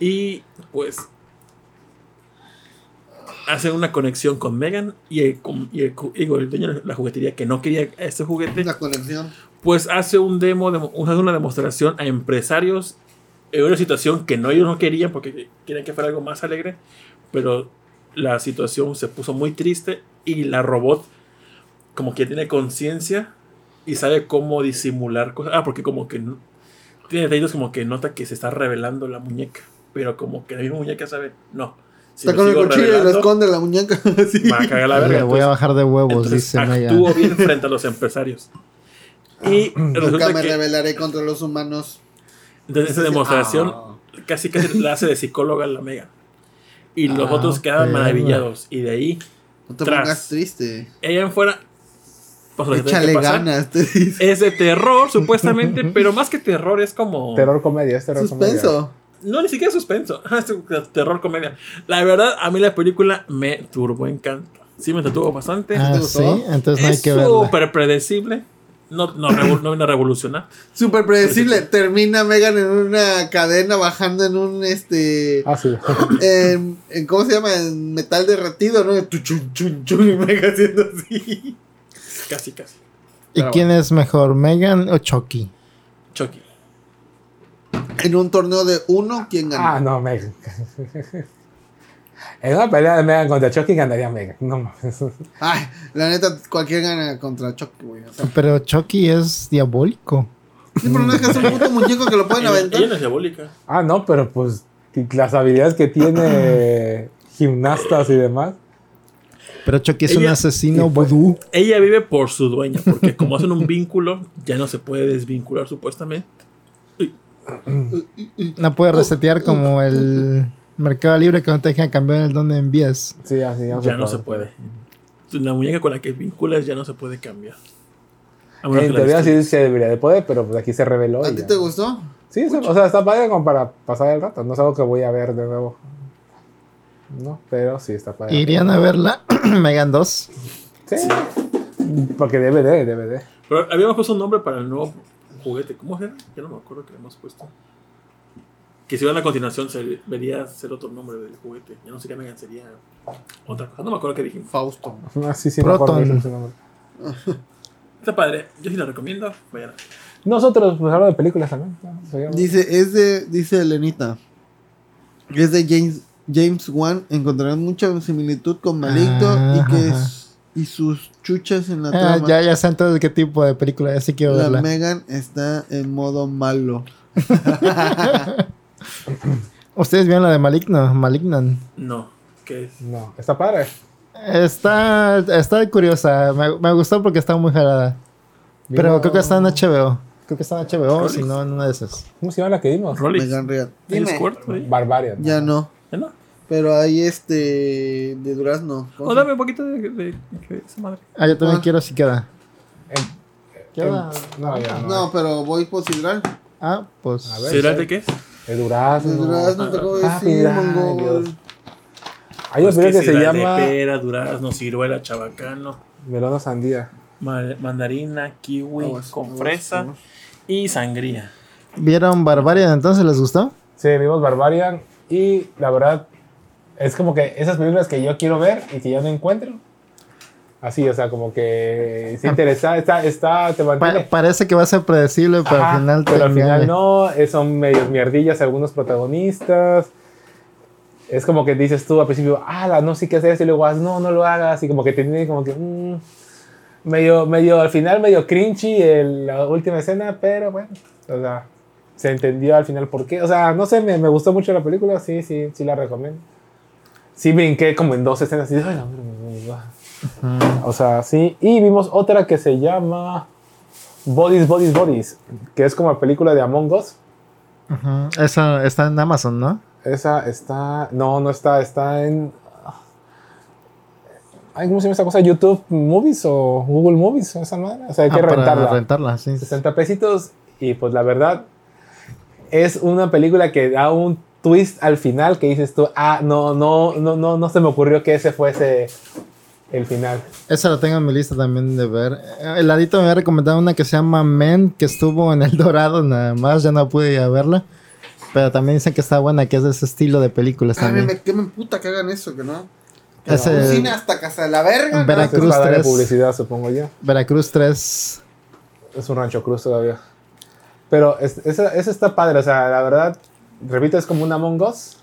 y pues hace una conexión con Megan y el, con- y el, cu- digo, el dueño de la juguetería que no quería este juguete. La conexión. pues hace un demo, de, hace una demostración a empresarios en una situación que no ellos no querían porque querían que fuera algo más alegre, pero la situación se puso muy triste y la robot como que tiene conciencia y sabe cómo disimular cosas. Ah, porque como que no- tiene detalles como que nota que se está revelando la muñeca, pero como que la misma muñeca sabe, no. Si Está con el cuchillo y lo esconde la muñeca. así. va a cagar la verga. Le voy a bajar de huevos, dice actuó bien frente a los empresarios. Y Nunca resulta me que rebelaré contra los humanos. entonces esa demostración "Ah". casi casi la hace de psicóloga la Mega. Y los Ah, otros quedan perra. maravillados. Y de ahí, No te Tras. pongas triste. ella en fuera. que que Échale ganas, te dice. Es de terror, supuestamente, pero más que terror, es como. Terror comedia, es terror comedia. No, ni siquiera suspenso. Es terror comedia. La verdad, a mí la película me turbo encanta. Sí, me entretuvo bastante. Ah, ¿Te sí, entonces no hay es que verla. súper predecible. No, no, no viene a revolucionar. Súper predecible. Termina Megan en una cadena bajando en un este. Ah, sí. en, en- ¿Cómo se llama? En metal derretido, ¿no? Tu chun, chun, chun, y Megan haciendo así. Casi, casi. ¿Y Pero quién es mejor, Megan o Chucky? Chucky. En un torneo de uno, ¿quién gana? Ah, no, Megan. En una pelea de Megan contra Chucky ganaría Megan. No mames. Ay, la neta, cualquier gana contra Chucky, güey. O sea, Pero Chucky es diabólico. sí, pero no es que es un puto muñeco que lo pueden aventar. ella no es diabólica. Ah, no, pero pues las habilidades que tiene gimnastas y demás. Pero Chucky es un asesino pues- vudú. Ella vive por su dueña, porque como hacen un vínculo, ya no se puede desvincular supuestamente. No puede resetear como el Mercado Libre que no te dejan cambiar el don de envías. Sí, así Ya no se puede. La muñeca con la que vinculas ya no se puede cambiar. En teoría sí se debería de poder, pero pues aquí se reveló. ¿A ti ya. te gustó? Sí, o sea, o sea, está padre como para pasar el rato. No es algo que voy a ver de nuevo. No, pero sí está padre. Irían a verla Megan 2. Sí. Porque DVD, DVD. Pero habíamos puesto un nombre para el nuevo juguete. ¿Cómo era? Ya no me acuerdo que le hemos puesto. Que si van a continuación se vería ser otro nombre del juguete. Ya no sería Megan, sería otra cosa. No me acuerdo qué dijimos. Fausto. Ah, sí, sí, me acuerdo Proton. de ese nombre. Está padre. Yo sí la recomiendo. Vayan. Nosotros, pues hablo de películas también. Dice, es de, dice Elenita. que Es de James, James Wan. Encontrarán mucha similitud con Maligno y que Ajá. Y sus chuchas en la Ah, trama. ya, ya sé entonces qué tipo de película. Ya sí quiero la verla. Megan está en modo malo. ¿Ustedes vieron la de Maligno? Malignan. No. ¿Qué es? No, está padre. Está, está curiosa. Me, me gustó porque está muy jalada. Pero creo que está en HBO. Creo que está en HBO, si no, en una de esas. ¿Cómo se llama la que dimos? Rolex. Megan Real. ¿Tienes Dime. Barbarian. Ya no. ¿Ya no? Pero hay este de Durazno. ¿Cómo O se- dame un poquito de, de- de esa madre. Ah, yo también ¿Cuál? quiero si queda. En- ¿Qué onda? No, ya no. No, pero voy por sidral. Ah, pues. A ver. ¿Sidral de qué es? El durazno. Sidral, no te puedo Ah, decir, mongol. Hay Pues película que se sidral llama De pera, durazno, ciruela, chabacano, Melona Sandía. ma- mandarina, kiwi, Aguas, con aguas, fresa aguas. y sangría. ¿Vieron Barbarian entonces? ¿Les gustó? Sí, vimos Barbarian y la verdad es como que esas películas que yo quiero ver y que ya no encuentro. Así, o sea, como que es interesante, está, está, te Pa- parece que va a ser predecible, pero Ajá, al final pero al final no, son medios mierdillas algunos protagonistas. Es como que dices tú al principio, ah, no sé qué hacer, y luego vas, no, no lo hagas, y como que te tiene como que, mm, medio, medio, al final medio cringy el- la última escena, pero bueno, o sea, se entendió al final por qué. O sea, no sé, me, me gustó mucho la película, sí, sí, sí la recomiendo. Sí brinqué como en dos escenas y dije, "Ay, la madre, me- me- me- o sea, sí. Y vimos otra que se llama Bodies, Bodies, Bodies, que es como la película de Among Us. Esa está en Amazon, ¿no? Esa está. No, no está. Está en. Ay, ¿Cómo se llama esa cosa? ¿YouTube Movies o Google Movies? Esa madre. O sea, hay que Ah, para rentarla. rentarla, sí. 60 pesitos. Y pues la verdad. Es una película que da un twist al final que dices tú, ah, no, no, no, no, no se me ocurrió que ese fuese el final. Esa la tengo en mi lista también de ver. Eh, El ladito me había recomendado una que se llama Men, que estuvo en El Dorado nada más, ya no pude ir a verla. Pero también dicen que está buena, que es de ese estilo de películas A mí también. me, que me puta que hagan eso, que no. Que Ese- un cine hasta casa de la verga. ¿no? Veracruz darle 3. publicidad, supongo yo. Veracruz 3. Es un rancho cruz todavía. Pero es- esa, esa está padre, o sea, la verdad, repito, es como un Among Us.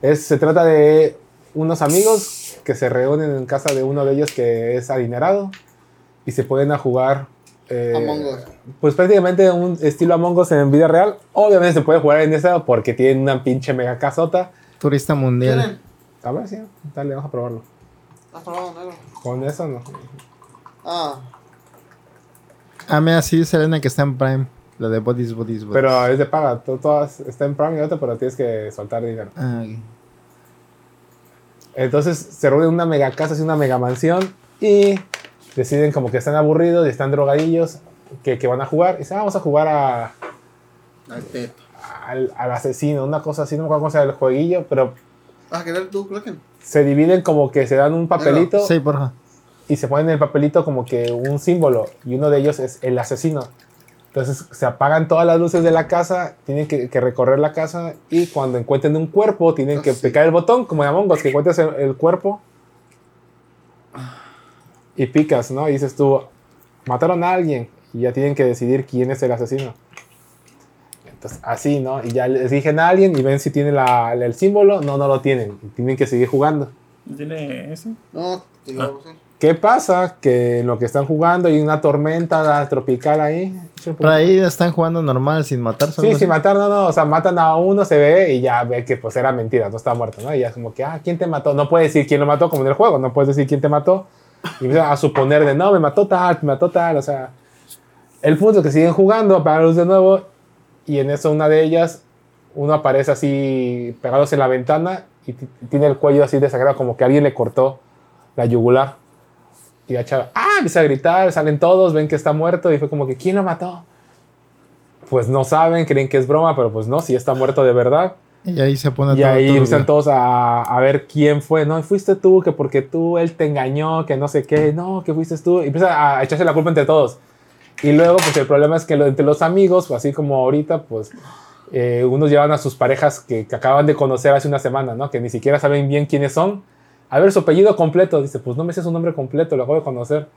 Es, se trata de unos amigos que se reúnen en casa de uno de ellos que es adinerado y se pueden a jugar. eh, Among Us. Pues prácticamente un estilo Among Us en vida real. Obviamente se puede jugar en esa porque tiene una pinche mega casota. Turista mundial. ¿Quieren? A ver, sí, dale, vamos a probarlo. ¿Has probado negro? Con eso no. Ah, Ah, mira, sí, Selena, que está en Prime. La de Bodies, Bodies, Bodies. Pero es de paga, to- todas está en Prime y otra, pero tienes que soltar dinero. Ah, ok. Entonces se reúnen en una mega casa, así una mega mansión y deciden como que están aburridos y están drogadillos que, que van a jugar. Y dicen, "Ah, vamos a jugar a, al teto. al, al asesino, una cosa así, no me acuerdo cómo se llama el jueguillo, pero Ah, ¿querés tú, Kraken? se dividen como que se dan un papelito Sí, porfa. y se ponen en el papelito como que un símbolo y uno de ellos es el asesino. Entonces se apagan todas las luces de la casa, tienen que, que recorrer la casa y cuando encuentren un cuerpo tienen que Ah, sí. picar el botón, como en Among Us, que encuentres el, el cuerpo y picas, ¿no? Y dices tú, mataron a alguien y ya tienen que decidir quién es el asesino. Entonces, así, ¿no? Y ya les eligen a alguien y ven si tiene la- el símbolo, no, no lo tienen, tienen que seguir jugando. ¿Tiene ese? No, te lo voy a hacer. ¿Qué pasa? Que en lo que están jugando hay una tormenta tropical ahí. Por ahí están jugando normal, sin matarse. Sí, sin matar, no, no. O sea, matan a uno, se ve y ya ve que pues era mentira, no está muerto, ¿no? Y ya es como que, ah, ¿quién te mató? No puedes decir quién lo mató, como en el juego, no puedes decir quién te mató. Y empiezan a suponer de, no, me mató tal, me mató tal, o sea. El punto es que siguen jugando, apagan la luz de nuevo y en eso una de ellas, uno aparece así pegados en la ventana y tiene el cuello así desagrado, como que alguien le cortó la yugular. Y la chava, ah, empieza a gritar, salen todos, ven que está muerto y fue como que, ¿quién lo mató? Pues no saben, creen que es broma, pero pues no, si está muerto de verdad. Y ahí se pone Y ahí empiezan todos a, a ver quién fue, ¿no? Fuiste tú, que porque tú, él te engañó, que no sé qué, no, que fuiste tú. Y empieza a echarse la culpa entre todos. Y luego, pues el problema es que lo- entre los amigos, pues, así como ahorita, pues eh, unos llevan a sus parejas que, que acaban de conocer hace una semana, ¿no? Que ni siquiera saben bien quiénes son. A ver, su apellido completo. Dice, pues no me sé su nombre completo, lo acabo de conocer.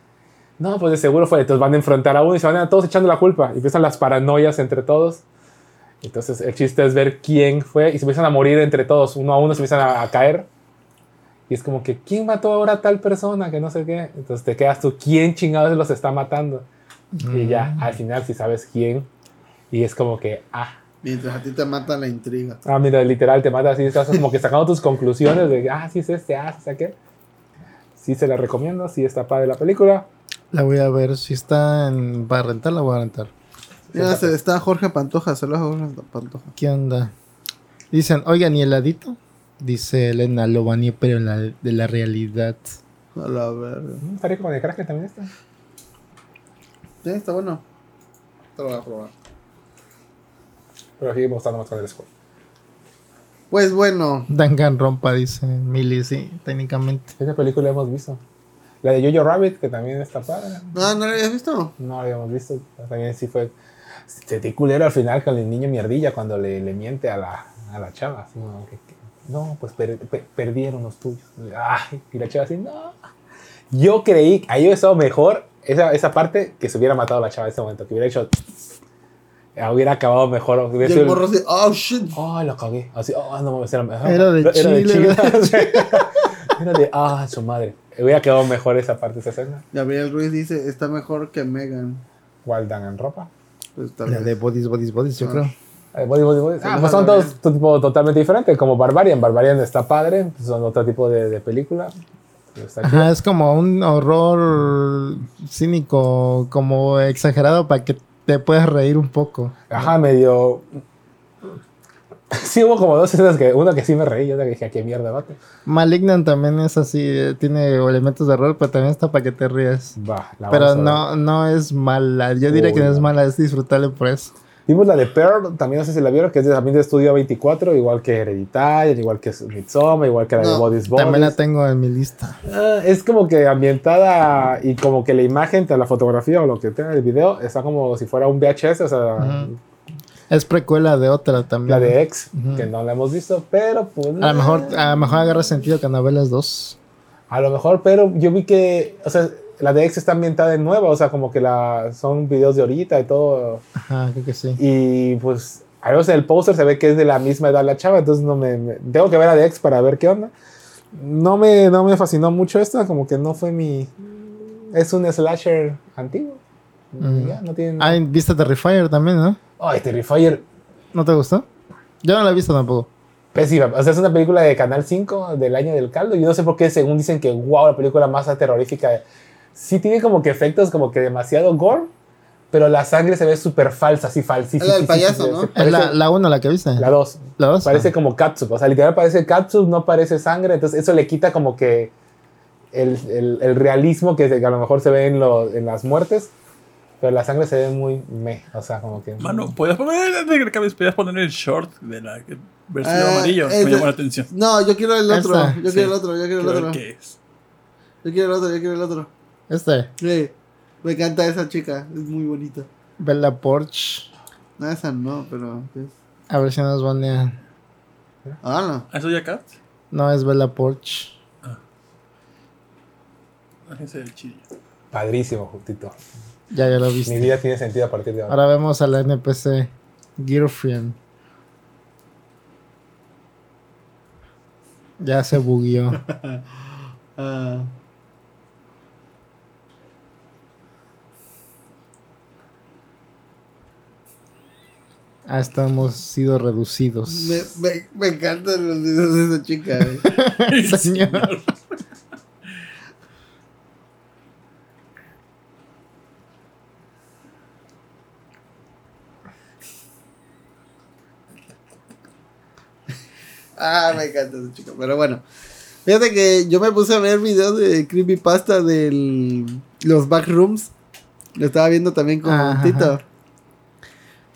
No, pues de seguro fue. Entonces van a enfrentar a uno y se van a todos echando la culpa. Y empiezan las paranoias entre todos. Entonces el chiste es ver quién fue y se empiezan a morir entre todos, uno a uno se empiezan a, a caer. Y es como que, ¿quién mató ahora a tal persona? Que no sé qué. Entonces te quedas tú, ¿quién chingados los está matando? Y ya, al final si sabes quién. Y es como que, ah, Mientras a ti te mata la intriga. ah, mira, literal te mata así, estás como que sacando tus conclusiones de, ah, sí es este, ah, sí es aquel. Sí se la recomiendo, sí está padre la película. La voy a ver. Si está en... para rentar, la voy a rentar. Mira, se- está Jorge Pantoja, saludos a Jorge Pantoja. ¿Qué onda? Dicen, oigan, ¿y heladito? Dice Elena Lobani, pero en la, de la realidad. A la verga. Mm, Está rico con el crack que también está. Sí, está bueno. Te lo voy a probar. Pero sigue gustando más con el Skull. Pues bueno, Danganronpa, dice Millie, sí, técnicamente. Esa película la hemos visto. La de Jojo Rabbit, que también está padre. no, ¿no lo habías visto? No la habíamos visto. También sí fue. Sentí culero al final con el niño mierdilla cuando le, le miente a la, a la chava. así como que- que, no, pues per- per- perdieron los tuyos. Ay, y la chava así, no. Yo creí, ahí hubiera estado mejor esa, esa parte que se hubiera matado a la chava en ese momento. Que hubiera hecho. Hubiera acabado mejor. Hubiera Y el morro así, oh shit. Oh, lo cagué. Así, oh, no mames, era, Era de Chile. era de, ah, su madre. Hubiera quedado mejor esa parte, esa escena. Gabriel Ruiz dice, está mejor que Megan. Waldan en ropa. Pues La vez. de Bodies, Bodies, Bodies, yo Ah. creo. Body, body, body. Ah, pues son to- tipo totalmente diferentes, como Barbarian. Barbarian está padre, son otro tipo de, de película. Ajá, es como un horror cínico, como exagerado para que te puedas reír un poco. Ajá, medio. Sí, hubo como dos escenas que una que sí me reí y otra que dije, "¿A qué mierda, vato. Malignant también es así, eh, tiene elementos de horror, pero también está para que te rías. Va, la Pero no, no es mala. Yo diría que no es mala, es disfrutable por eso. Vimos la de Pearl, también no sé si la vieron, que es de- también de Estudio 24, igual que Hereditary, igual que Midsommar, igual que la de Bodies Bodies. También la tengo en mi lista. Ah, es como que ambientada y como que la imagen, la fotografía o lo que tenga el video está como si fuera un VHS, o sea. Es precuela de otra también. la de X, que no la hemos visto, pero pues... A lo mejor, a lo mejor agarra sentido cuando ve las dos. A lo mejor, pero yo vi que, o sea, la de X está ambientada en nueva, o sea, como que la, son videos de ahorita y todo. Ajá, creo que sí. Y pues, a veces en el póster se ve que es de la misma edad la chava, entonces no me, me- tengo que ver la de X para ver qué onda. No me, no me fascinó mucho esta, como que no fue mi... Es un slasher antiguo. Mm. Ya, no tiene... Ah, viste Terrifier también, ¿no? Ay, Terrifier, ¿No te gustó? Yo no la he visto tampoco. pésima. O sea, es una película de Canal 5 del año del caldo. Y no sé por qué, según dicen que, wow, la película más terrorífica. Sí tiene como que efectos como que demasiado gore, pero la sangre se ve súper falsa, así falsísima. Es la del payaso, ¿no? Es la, la uno la que viste. La 2. La dos. Parece Ah. como catsup. O sea, literal parece catsup, no parece sangre. Entonces eso le quita como que el, el- el realismo que, a lo mejor se ve en, lo- en las muertes. Pero la sangre se ve muy meh. O sea, como que... Mano, ¿podías poner, podías poner el short de la versión Ah, amarillo? Me llamó la atención. No, yo quiero el otro. Esta, Yo sí. quiero el otro, yo quiero el Quiero otro. qué es. Yo quiero el otro, yo quiero el otro. Este, Sí. Me encanta esa chica, es muy bonita. Bella Porch. No, esa no, pero. es- A ver si nos banean. Ah, ¿Ah, ¿Eso ya acá? No, es Bella Porch. Fíjense del chile. Padrísimo, justito. Ya, ya lo Mi viste. vida tiene sentido a partir de ahora. Ahora vemos a la NPC Girlfriend. Ya se bugueó. no. Hasta hemos sido reducidos. Me, me, me encantan los videos de esa chica. eh. Señor. Ah, me encanta esa chica. Pero bueno. Fíjate que yo me puse a ver videos de creepypasta de los backrooms. Lo estaba viendo también con Ajá.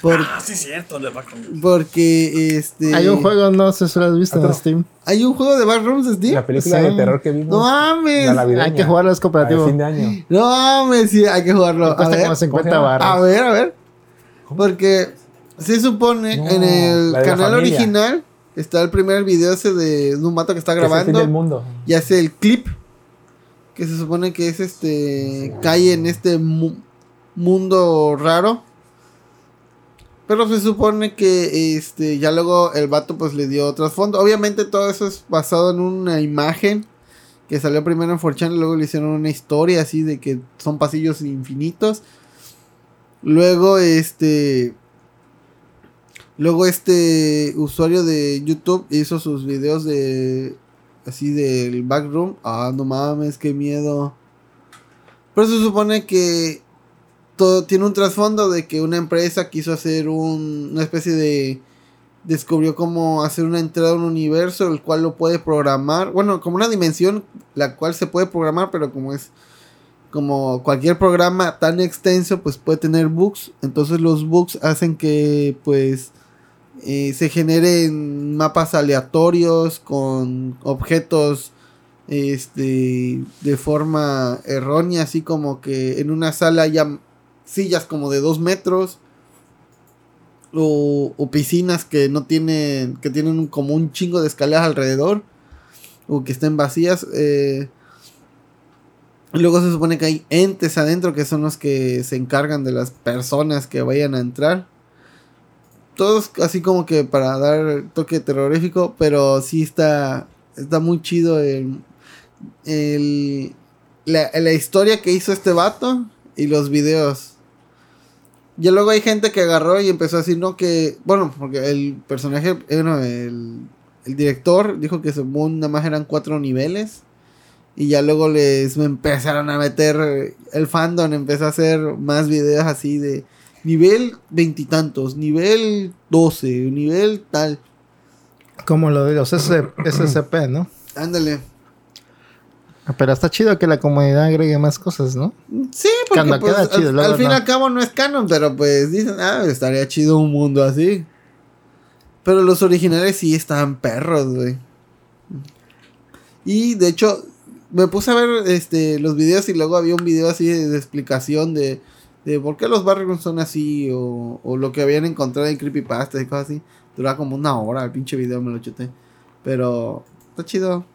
Por, Ah, sí, cierto. De Backroom. porque este. Hay un juego, no sé si lo has visto en Otro. Steam. Hay un juego de backrooms, Steve. La película Sí. de terror que vimos. No mames. Hay que jugarlo, es Al cooperativo. fin de año. No mames, sí, hay que jugarlo. A Cuesta ver, como 50 llama? barras. a ver, a ver. Porque se supone No, en el de canal original está el primer video ese de un mato que está Que es el fin del grabando mundo. y hace el clip que se supone que es este cae en este mu- mundo raro. Pero se supone que este ya luego el vato pues le dio trasfondo. Obviamente todo eso es basado en una imagen que salió primero en 4chan y luego le hicieron una historia así de que son pasillos infinitos. Luego este luego este usuario de YouTube hizo sus videos de así del backroom. Ah, no mames, qué miedo. Pero se supone que todo tiene un trasfondo de que una empresa quiso hacer un- una especie de descubrió cómo hacer una entrada a un universo el cual lo puede programar bueno como una dimensión la cual se puede programar pero como es como cualquier programa tan extenso, pues puede tener bugs. Entonces los bugs hacen que pues eh, se generen mapas aleatorios con objetos este de forma errónea, así como que en una sala haya sillas como de dos metros o, o piscinas que no tienen que tienen un- como un chingo de escaleras alrededor o que estén vacías. eh, luego se supone que hay entes adentro que son los que se encargan de las personas que vayan a entrar. Todos así como que para dar toque terrorífico, pero sí está, está muy chido el, el- la, la historia que hizo este vato y los videos. Y luego hay gente que agarró y empezó a decir, no, que, bueno, porque el personaje, eh, no, el, el director dijo que según nada más eran cuatro niveles. Y ya luego les empezaron a meter el fandom, empezó a hacer más videos así de nivel veintitantos, nivel 12, nivel tal. Como lo de los SCP, ¿no? Ándale. Pero está chido que la comunidad agregue más cosas, ¿no? Sí, porque Cuando pues, queda al- chido, al, fin y no. al cabo no es canon, pero pues dicen, ah, estaría chido un mundo así. Pero los originales sí estaban perros, güey. Y de hecho, me puse a ver este los videos y luego había un video así de, de explicación de, de por qué los barrios son así o, o lo que habían encontrado en Creepypasta y cosas así. Duraba como una hora el pinche video, me lo chuté. Pero está chido.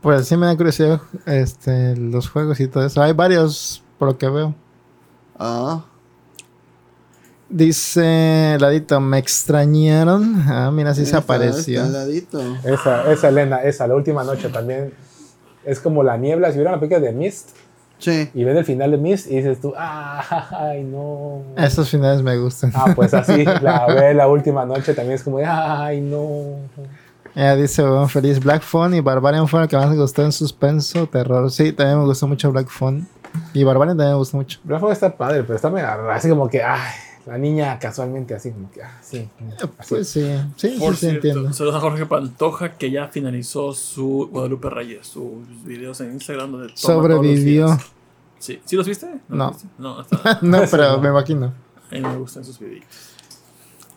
Pues sí me da curiosidad este, los juegos y todo eso. Hay varios, por lo que veo. Ah, Dice Ladito, me extrañaron. Ah, mira, sí se apareció. ladito. Esa, esa Elena, esa, la última noche también. Es como la niebla. Si vieron la película de Mist Sí. y ves el final de Mist y dices tú, ay, no. Esos finales me gustan. Ah, pues así, la ve la última noche también es como ay, no. Ella dice, bueno, feliz Black Phone y Barbarian fue el que más me gustó en suspenso, terror. Sí, también me gustó mucho Black Phone. Y Barbarian también me gustó mucho. Black Phone está padre, pero está medio raro, así como que, ay, la niña casualmente así como que, ah, sí. así. Pues sí, sí, sí, Por sí, cierto, entiendo. saludos a Jorge Pantoja que ya finalizó su Guadalupe Reyes, sus videos en Instagram donde toma Sobrevivió. todos los días. Sí, ¿sí los viste? No. los viste? No, está, No, pero no. me imagino. a mí me gustan sus videos.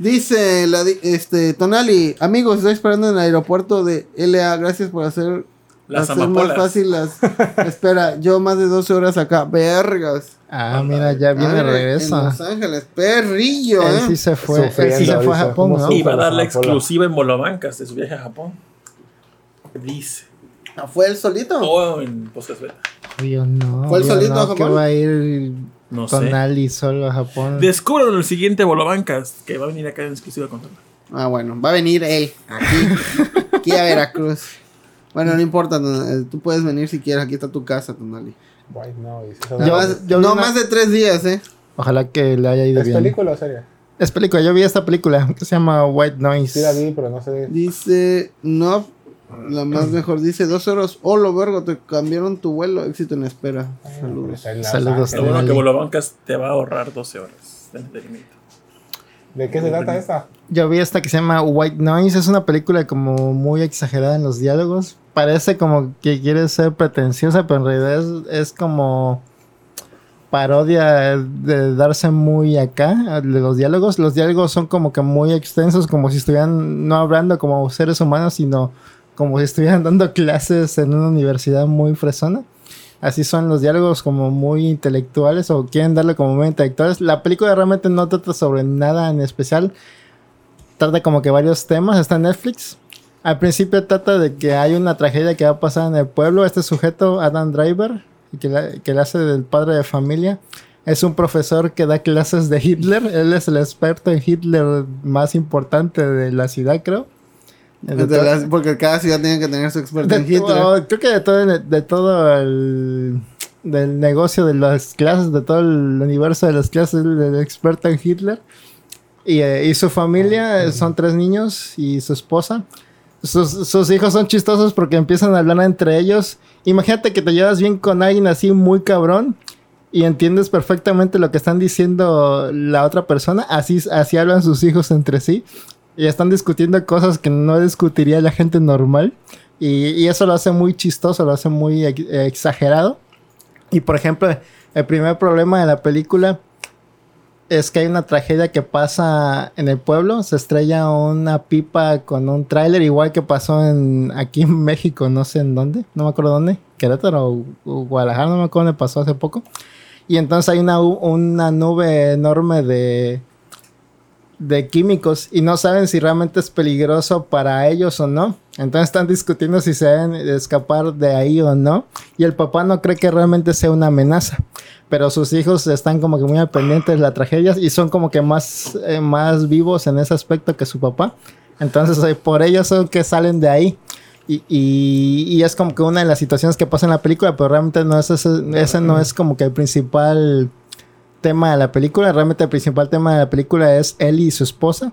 Dice la este Tonali, amigos, estoy esperando en el aeropuerto de LA. Gracias por hacer, Las hacer más fácil las. Espera, yo más de 12 horas acá. Vergas. Ah, mira, ya viene Ah, de En. Los Ángeles, perrillo, Él eh. sí se fue. Él sí se fue a Japón, ¿cómo ¿no? va a dar la exclusiva en Bolobancas de su viaje a Japón. Dice. Ah, ¿Fue él solito? O en Beta. Yo no. ¿Fue el yo solito no, a que Japón? va a ir No sé. Tonali solo a Japón. Descubran en el siguiente Bolobancas que va a venir acá en exclusiva con. Ah, bueno, va a venir él, aquí, aquí a Veracruz. Bueno, no importa, eh, tú puedes venir si quieres, aquí está tu casa, Tonali. Guay, no, y si- Yo- No, más, yo vi no una- más de tres días, eh. Ojalá que le haya ido ¿Es bien. película o serie? Es película. Yo vi esta película que se llama White Noise. Sí la vi, pero no sé. Dice, no, la más mejor, dice dos horas. Hola, vergo, te cambiaron tu vuelo, éxito en espera. Saludos. Saludos, Lo bueno que Bolobancas te va a ahorrar 12 horas de entretenimiento. ¿De qué se trata esta? Yo vi esta que se llama White Noise. Es una película como muy exagerada en los diálogos. Parece como que quiere ser pretenciosa, pero en realidad es, es como parodia de darse muy acá de los diálogos. Los diálogos son como que muy extensos, como si estuvieran no hablando como seres humanos, sino como si estuvieran dando clases en una universidad muy fresona. Así son los diálogos como muy intelectuales o quieren darle como muy intelectuales. La película realmente no trata sobre nada en especial. Trata como que varios temas. Está en Netflix. Al principio trata de que hay una tragedia que va a pasar en el pueblo. Este sujeto, Adam Driver, que, la- que le hace del padre de familia, es un profesor que da clases de Hitler. Él es el experto en Hitler más importante de la ciudad, creo. Las- porque cada ciudad tiene que tener su experto en Hitler. todo- creo que de todo, el- de todo el del negocio de las clases, de todo el universo de las clases del experto en Hitler. Y, eh, y su familia eh, son tres niños y su esposa. Sus, sus hijos son chistosos porque empiezan a hablar entre ellos. Imagínate que te llevas bien con alguien así muy cabrón y entiendes perfectamente lo que están diciendo la otra persona. Así, así hablan sus hijos entre sí. Y están discutiendo cosas que no discutiría la gente normal. Y, eso lo hace muy chistoso, lo hace muy ex- exagerado. Y por ejemplo, el primer problema de la película es que hay una tragedia que pasa en el pueblo. Se estrella una pipa con un tráiler, igual que pasó en aquí en México, no sé en dónde, no me acuerdo dónde, Querétaro o, Guadalajara, no me acuerdo dónde pasó hace poco. Y entonces hay una, una nube enorme de, de químicos y no saben si realmente es peligroso para ellos o no. Entonces están discutiendo si se deben escapar de ahí o no. Y el papá no cree que realmente sea una amenaza. Pero sus hijos están como que muy al pendiente de la tragedia y son como que más, eh, más vivos en ese aspecto que su papá. Entonces eh, por ellos son que salen de ahí. Y, y- y es como que una de las situaciones que pasa en la película, pero realmente no es ese, ese no es como que el principal tema de la película. Realmente el principal tema de la película es él y su esposa.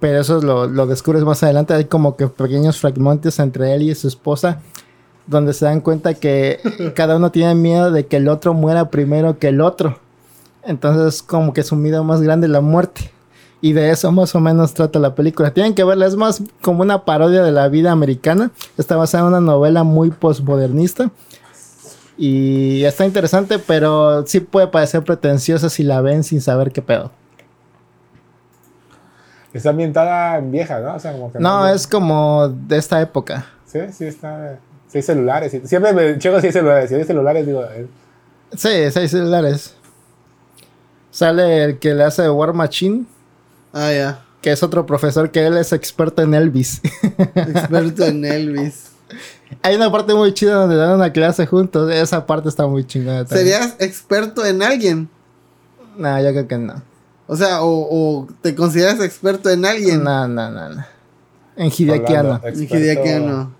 Pero eso lo, lo descubres más adelante. Hay como que pequeños fragmentos entre él y su esposa. Donde se dan cuenta que cada uno tiene miedo de que el otro muera primero que el otro. Entonces como que su miedo más grande es la muerte. Y de eso más o menos trata la película. Tienen que verla, es más como una parodia de la vida americana. Está basada en una novela muy postmodernista. Y está interesante, pero sí puede parecer pretenciosa si la ven sin saber qué pedo. Está ambientada en vieja, ¿no? O sea, como que No, es como de esta época. Sí, sí, está. Hay celulares. Siempre me checo si hay celulares. Si hay celulares, digo. eh, Sí, seis celulares. Sale el que le hace War Machine, Ah, ya. que es otro profesor que él es experto en Elvis. Experto en Elvis. Hay una parte muy chida donde dan una clase juntos. Esa parte está muy chingada. también. ¿Serías experto en alguien? No, yo creo que no. O sea, o, o te consideras experto en alguien. No, no, no, no. En Hideakiano. experto Hideakiano.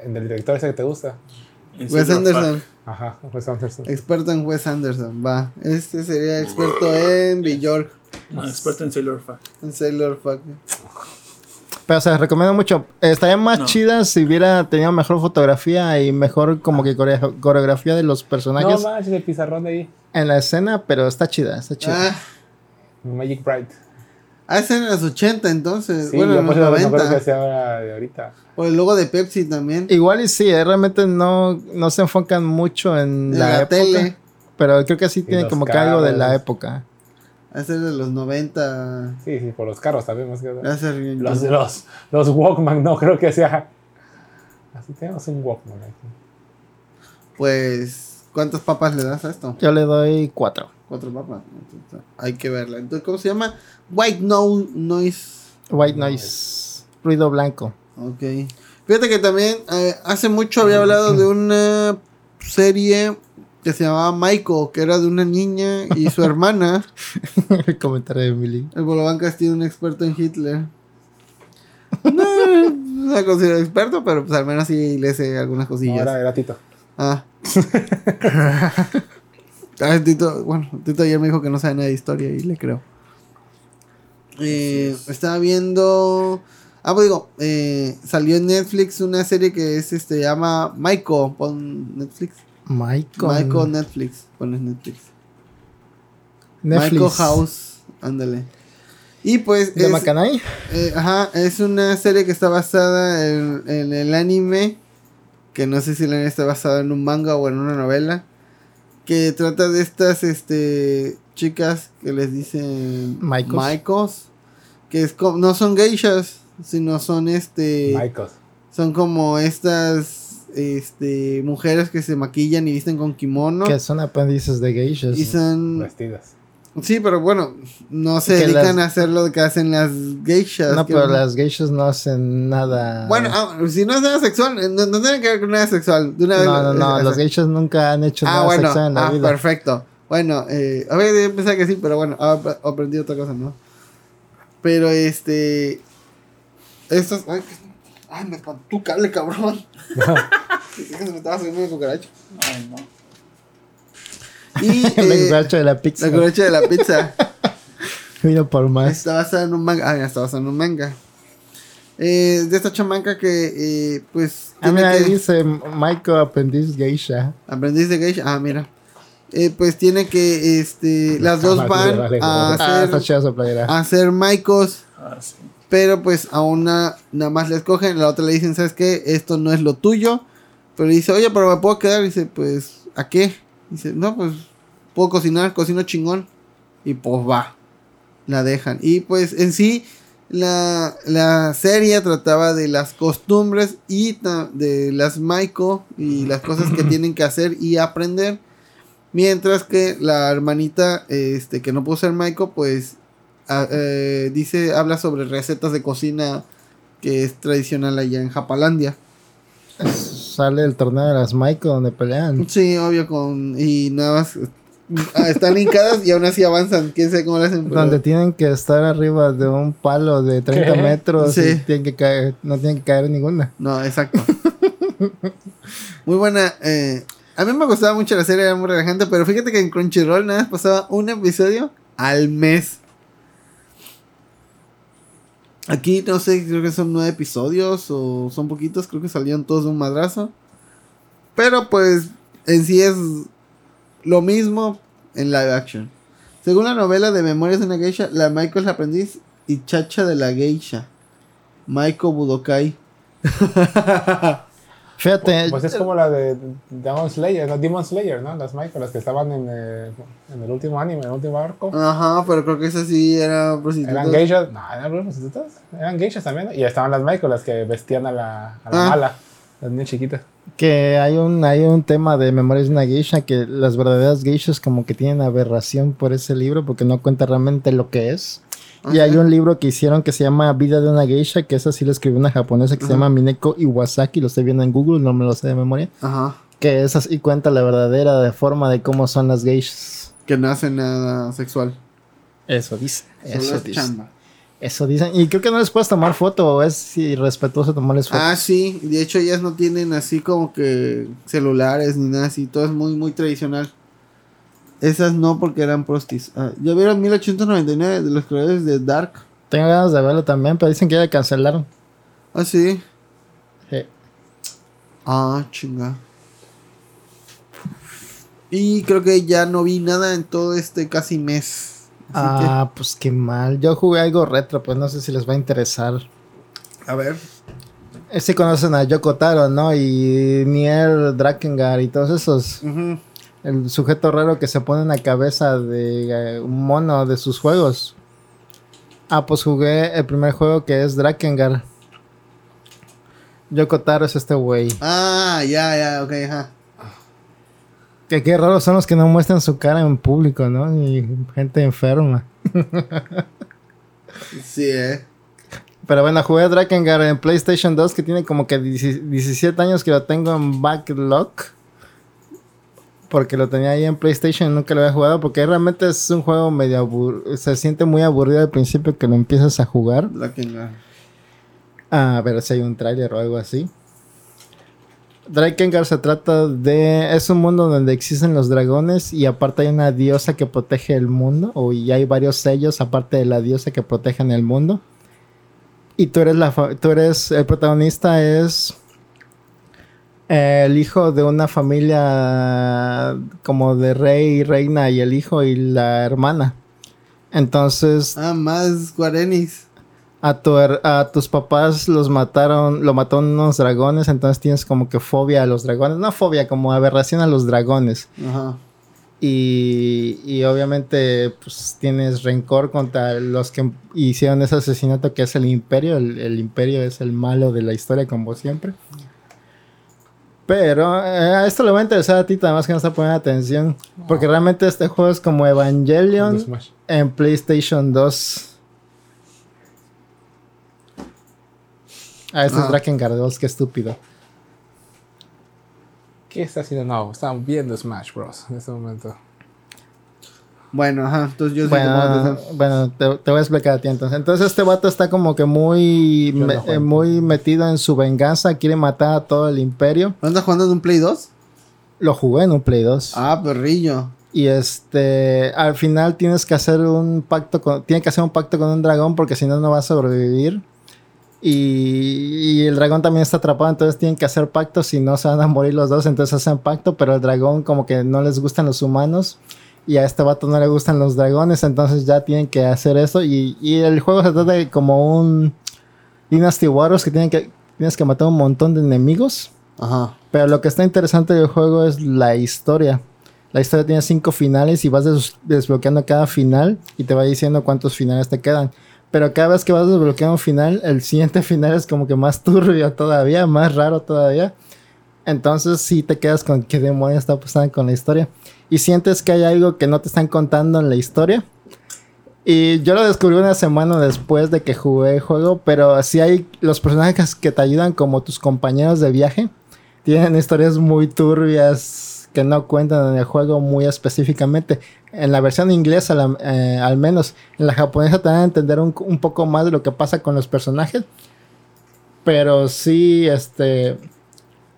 En el director ese que te gusta. En Wes Anderson. Ajá, Wes Anderson. Experto en Wes Anderson. Va. Este sería experto en Bjork. No, experto en Sailor Fox. En Sailor Fuck. Pero se les recomiendo mucho. Estaría más No. chida si hubiera tenido mejor fotografía y mejor como que core- coreografía de los No personajes manches, el pizarrón de ahí. en la escena, pero está chida, está chida. Ah, Magic Bright. ah, es en los 80 entonces. Sí, bueno, yo en los eso no creo que 90. sea ahora de ahorita. O el logo de Pepsi también. Igual y sí, eh, realmente no, no se enfocan mucho en, En la, la época. tele. Pero creo que sí tiene los como que algo de la época. Ser de los 90. Sí, sí, por los carros también más que bien Los, los, los Walkman, no creo que sea. Así tenemos un Walkman aquí. Pues, ¿cuántas papas le das a esto? Yo le doy cuatro. Cuatro papas. Entonces, hay que verla. Entonces, ¿cómo se llama? White no Noise. White noise. Ruido blanco. Ok. Fíjate que también eh, hace mucho había hablado de una serie que se llamaba Michael, que era de una niña y su hermana. El comentario de Emily. El Bolobancas tiene un experto en Hitler. No, no la considero experto, pero pues al menos sí le sé algunas No, cosillas. era, era Tito. Ah. Ah, Tito, bueno, Tito ayer me dijo que no sabe nada de historia y le creo. Eh, estaba viendo. Ah, pues digo, eh, salió en Netflix una serie que es este, se llama Michael. Pon Netflix. Michael. Netflix. Pones Netflix. Netflix. Michael House. Ándale. Y pues. ¿De es- Macanay? eh, ajá, es una serie que está basada en, en el anime. Que no sé si el anime está basado en un manga o en una novela. Que trata de estas este, chicas que les dicen Maikos. Maikos, Que es como, no son geishas, sino son este. Michael. Son como estas este, mujeres que se maquillan y visten con kimono. Que son apéndices de geishas. Y son. Vestidas. Sí, pero bueno, no se Que dedican las- a hacer lo que hacen las geishas. No, pero las geishas no hacen nada. Bueno, ah, si no es nada sexual, eh, no, no tiene que ver con nada sexual. De una vez, no, no, no. eh, Los geishas nunca han hecho Ah, nada bueno, sexual en la ah, vida. perfecto. Bueno, eh, a ver, yo pensaba que sí, pero bueno, ah, ap- aprendí otra cosa, ¿no? Pero este. Estos. Ay, ay, me espantó tu cable, cabrón. Dije que se me estaba subiendo una cucaracha. Ay, no. Y. El eh, cucaracho de la pizza. la cucaracha de la pizza. Vino por más. Está basada en un manga. Ah, ya está basada en un manga. Eh, de esta chamanca que, eh, pues. Ah, mira, que- ahí dice Michael aprendiz geisha. Aprendiz de geisha. Ah, mira. Eh, pues tiene que, este, las dos van a. Ah, hacer, chida su playera. a hacer maicos, Ah, sí. Pero pues a una nada más le escogen, la otra le dicen, ¿sabes qué? Esto no es lo tuyo. Pero dice, oye, pero me puedo quedar. dice, pues, ¿a qué? Dice, no, pues puedo cocinar, cocino chingón. Y pues va, la dejan. Y pues en sí, la, la serie trataba de las costumbres y de las Maiko y las cosas que tienen que hacer y aprender. Mientras que la hermanita, este, que no pudo ser Maiko, pues a- eh, dice, habla sobre recetas de cocina que es tradicional allá en Japalandia. Sale el torneo de las Maiko donde pelean. Sí, obvio, con. Y nada más. ah, Están linkadas y aún así avanzan. Quién sabe cómo lo hacen. pero- Donde tienen que estar arriba de un palo de 30 ¿Qué? metros y Sí. tienen que caer, no tienen que caer en ninguna. No, exacto. muy buena. eh, a mí me gustaba mucho la serie, era muy relajante. Pero fíjate que en Crunchyroll nada más pasaba un episodio al mes. Aquí no sé, creo que son nueve episodios o son poquitos. Creo que salieron todos de un madrazo. Pero pues en sí es lo mismo en live action. Según la novela de Memorias de una Geisha, la Maiko es la aprendiz y Chacha de la Geisha. Maiko Budokai. Fíjate, Pues es como la de Demon Slayer, ¿no? Demon Slayer, ¿no? Las Michael, las que estaban en, eh, en el último anime, en el último arco. Ajá, pero creo que esa sí era prostituta. Eran geishas, no, eran prostitutas, eran geishas también, y estaban las Michael, las que vestían a la, a la Ah. mala, las niñas chiquitas. que hay un, hay un tema de Memorias de una Geisha que las verdaderas geishas como que tienen aberración por ese libro porque no cuenta realmente lo que es. Y hay un libro que hicieron que se llama Vida de una Geisha, que esa sí lo escribió una japonesa que se llama Mineko Iwasaki, lo estoy viendo en Google, no me lo sé de memoria. Ajá. Que esa sí cuenta la verdadera de forma de cómo son las geishas. Que no hace nada sexual. Eso dice. Solo Eso es dice. chamba. Eso dicen. Y creo que no les puedes tomar foto es irrespetuoso tomarles foto. Ah, sí. De hecho, ellas no tienen así como que celulares ni nada así. Todo es muy, muy tradicional. Esas no porque eran prostis. Ah, ¿Ya vieron 1899 de los creadores de Dark? Tengo ganas de verlo también, pero dicen que ya cancelaron. Ah, sí. Sí. Ah, chinga. Y creo que ya no vi nada en todo este casi mes. Así Ah, pues qué mal. Yo jugué algo retro, pues no sé si les va a interesar. a ver. Sí conocen a Yoko Taro, ¿no? Y Nier Drakengard y todos esos. Ujú. El sujeto raro que se pone en la cabeza de eh, un mono de sus juegos. Ah, pues jugué el primer juego que es Drakengard. Yoko Taro es este güey. Ah, ya, ya, ok, ajá. Que qué raros son los que no muestran su cara en público, ¿no? Y gente enferma. Sí, eh. Pero bueno, jugué Drakengard en PlayStation 2 que tiene como que 10 17 años que lo tengo en backlog. Porque lo tenía ahí en PlayStation y nunca lo había jugado. Porque realmente es un juego medio aburrido. Se siente muy aburrido al principio que lo empiezas a jugar. A ver si hay un tráiler o algo así. Drakengard se trata de... Es un mundo donde existen los dragones y aparte hay una diosa que protege el mundo. O y hay varios sellos aparte de la diosa que protegen el mundo. Y tú eres la... Tú eres... El protagonista es... El hijo de una familia como de rey y reina y el hijo y la hermana. Entonces Ah, más Guarenis. a, tu her- a tus papás los mataron, lo mataron unos dragones, entonces tienes como que fobia a los dragones. No fobia, como aberración a los dragones. Ajá. Y, y obviamente pues tienes rencor contra los que hicieron ese asesinato que es el imperio. El, el imperio es el malo de la historia como siempre. Pero eh, a esto le va a interesar a ti, además que no está poniendo atención. Porque realmente este juego es como Evangelion en PlayStation 2. Ah, este Ah. es Drakengard 2, qué estúpido. ¿Qué está haciendo? No, están viendo Smash Bros. en este momento. Bueno, ajá. Entonces yo Bueno, bueno te, te voy a explicar a ti entonces. Entonces este vato está como que muy, me- eh, muy metido en su venganza, quiere matar a todo el imperio. ¿Andas jugando en un Play 2? Lo jugué en un Play 2. Ah, perrillo. Y este, al final tienes que hacer un pacto con, tiene que hacer un pacto con un dragón porque si no, no va a sobrevivir. Y, y el dragón también está atrapado, entonces tienen que hacer pacto, si no se van a morir los dos, entonces hacen pacto, pero el dragón como que no les gustan los humanos y a este vato no le gustan los dragones, entonces ya tienen que hacer eso y, y el juego se trata de como un Dynasty Warriors que, tienen que tienes que matar un montón de enemigos. Ajá. Pero lo que está interesante del juego es la historia. La historia tiene cinco finales y vas des- desbloqueando cada final y te va diciendo cuántos finales te quedan. Pero cada vez que vas desbloqueando un final, el siguiente final es como que más turbio todavía, más raro todavía. Entonces sí te quedas con qué demonios está pasando con la historia. Y sientes que hay algo que no te están contando en la historia. Y yo lo descubrí una semana después de que jugué el juego, pero sí hay los personajes que te ayudan como tus compañeros de viaje. Tienen historias muy turbias que no cuentan en el juego muy específicamente. En la versión inglesa, eh, al menos. En la japonesa te dan a entender un, un poco más de lo que pasa con los personajes. Pero sí, este...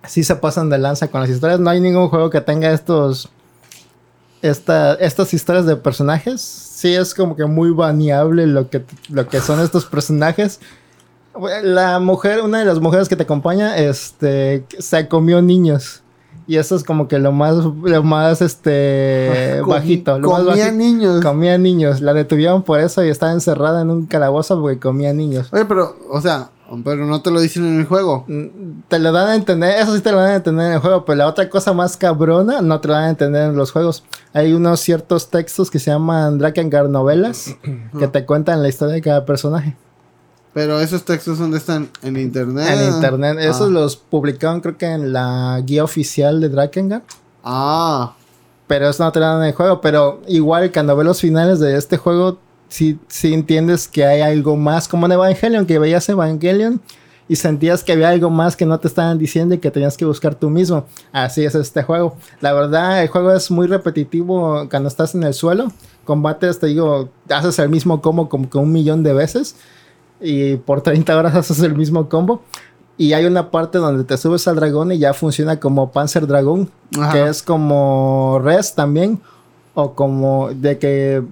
Sí se pasan de lanza con las historias. No hay ningún juego que tenga estos... Esta, estas historias de personajes. Sí es como que muy baneable lo que, lo que son estos personajes. La mujer, una de las mujeres que te acompaña, este, se comió niños. Y eso es como que lo más, lo más, este, Com- bajito. Lo más comía bajito. niños. Comía niños. La detuvieron por eso y estaba encerrada en un calabozo porque comía niños. Oye, pero, o sea, pero no te lo dicen en el juego. Mm, Te lo dan a entender, eso sí te lo dan a entender en el juego, pero la otra cosa más cabrona no te lo dan a entender en los juegos. Hay unos ciertos textos que se llaman Drakengard novelas que te cuentan la historia de cada personaje. Pero esos textos ¿dónde están? En internet. En internet, esos ah. los publicaron creo que en la guía oficial de Drakengard. Ah, Pero eso no te lo dan en el juego. Pero igual cuando ves los finales de este juego, sí, sí entiendes que hay algo más. Como en Evangelion, que veías Evangelion y sentías que había algo más que no te estaban diciendo y que tenías que buscar tú mismo. Así es este juego. La verdad, el juego es muy repetitivo cuando estás en el suelo. Combates, te digo, haces el mismo combo como que un millón de veces. Y por 30 horas haces el mismo combo. Y hay una parte donde te subes al dragón y ya funciona como Panzer Dragón Ajá. que es como res también o como de que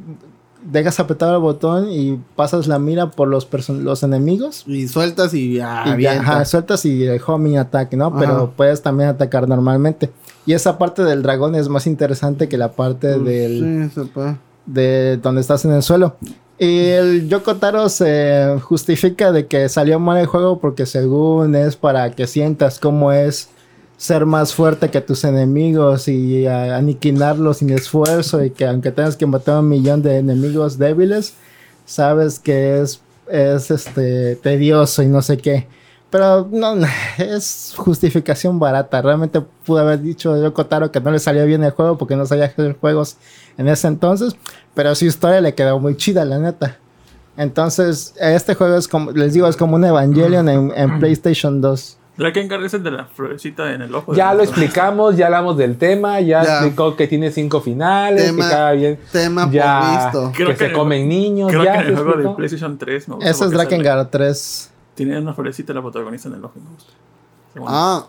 dejas apretar el botón y pasas la mira por los los enemigos y sueltas y avientas. ajá, sueltas y el homing attack, ¿no? Pero puedes también atacar normalmente. Y esa parte del dragón es más interesante que la parte Pues, del Sí, de donde estás en el suelo. Y el Yoko Taro se justifica de que salió mal el juego porque según es para que sientas cómo es ser más fuerte que tus enemigos y aniquilarlos sin esfuerzo y que aunque tengas que matar a un millón de enemigos débiles, sabes que es, es este tedioso y no sé qué. Pero no, es justificación barata. Realmente pude haber dicho a Yoko Taro que no le salió bien el juego porque no sabía hacer juegos en ese entonces. Pero su historia le quedó muy chida, la neta. Entonces, este juego es como, les digo, es como un Evangelion en, en PlayStation 2. Drakengard es el de la florecita en el ojo. Ya lo explicamos, ya hablamos del tema, ya, Ya. explicó que tiene cinco finales, Tema- que cada bien. Tema ya, por visto. Que, que se el- comen niños, Creo ya que en el juego de. PlayStation 3 me gusta Ese es Drakengard 3. Tiene una florecita la protagonista en el ojo. Me gusta. Según- Ah,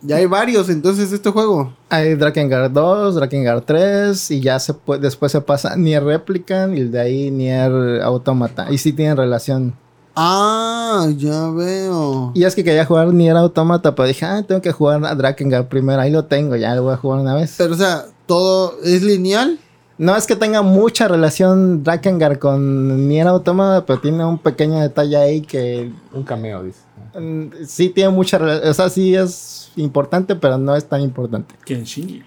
ya hay varios entonces de este juego. Hay Drakengard 2, Drakengard 3 y ya se puede, después se pasa Nier Replicant y de ahí Nier Automata. Y sí tienen relación. Ah, ya veo. Y es que quería jugar Nier Automata, pero dije, ah, tengo que jugar a Drakengard primero. Ahí lo tengo, ya lo voy a jugar una vez. Pero, o sea, todo es lineal. No es que tenga mucha relación Drakengard con Nier Automata, pero tiene un pequeño detalle ahí que Un cameo, dice. mm, sí tiene mucha relación. O sea, sí es importante, pero no es tan importante. Kenshin.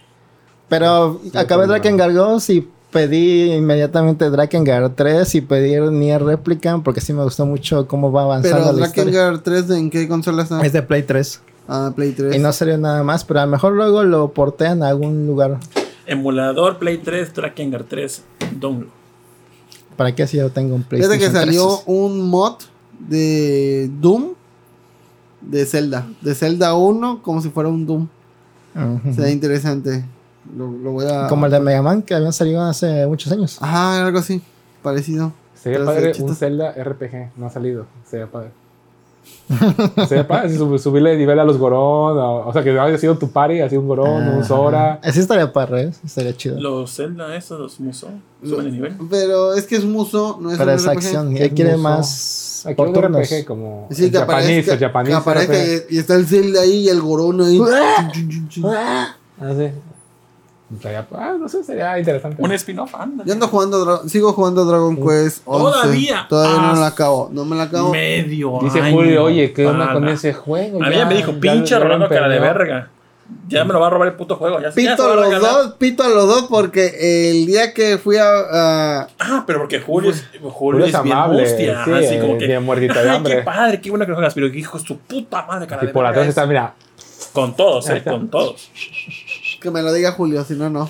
Pero Sí, acabé Drakengard 2 y pedí inmediatamente Drakengard 3 y pedí Nier Replicant porque sí me gustó mucho cómo va avanzando Pero la historia. Drakengard 3, ¿en qué consola está? Es de Play 3. Ah, Play 3. Y no salió nada más, pero a lo mejor luego lo portean a algún lugar. Emulador Play 3, Drakengard 3, download. ¿Para qué si yo tengo un Fíjate PlayStation que salió 3? un mod de Doom de Zelda. De Zelda 1 como si fuera un Doom. Ujú. Se ve interesante. Lo, lo voy a... Como el de Mega Man que habían salido hace muchos años. Ajá, algo así. Parecido. Sería Pero padre un. Zelda RPG, no ha salido. Sería padre. Sería padre si sub- subirle nivel a los Gorón, o, o sea, que haya sido tu party, así un Gorón, un. Sora. Así estaría para ¿eh? Estaría chido. Los Zelda, estos, los Muso, suben de nivel. Pero es que es muso, no es Para un esa RPG. acción. Él quiere es muso. más Aquí por un. RPG como Sí, que japonés, aparezca, japonés que aparezca RPG. y, y está el Zelda ahí y el Gorón ahí. Ah, sí. Estaría- ah, no sé, sería interesante. Un spin-off, anda. Yo ando jugando, sigo jugando Dragon Quest 11. Todavía. Todavía no Ah, la acabo. No me la acabo. Medio Dice año Julio, oye, ¿qué onda con ese juego? A mí ya me dijo, pinche Rolando cara de empeñó". verga. Ya me lo va a robar el puto juego. Ya, Pito a los dos, pito a los dos porque el día que fui a... a- Ah, pero porque Julio es, Julio Julio es, es bien amable, hostia. sí, así como que. bien muertito de "Ay, hambre". Qué padre, qué bueno que lo juegas. Pero hijo de su puta madre, cara. Y de por atrás es". está, mira, Con todos, eh, con todos. Que me lo diga Julio, si no, no.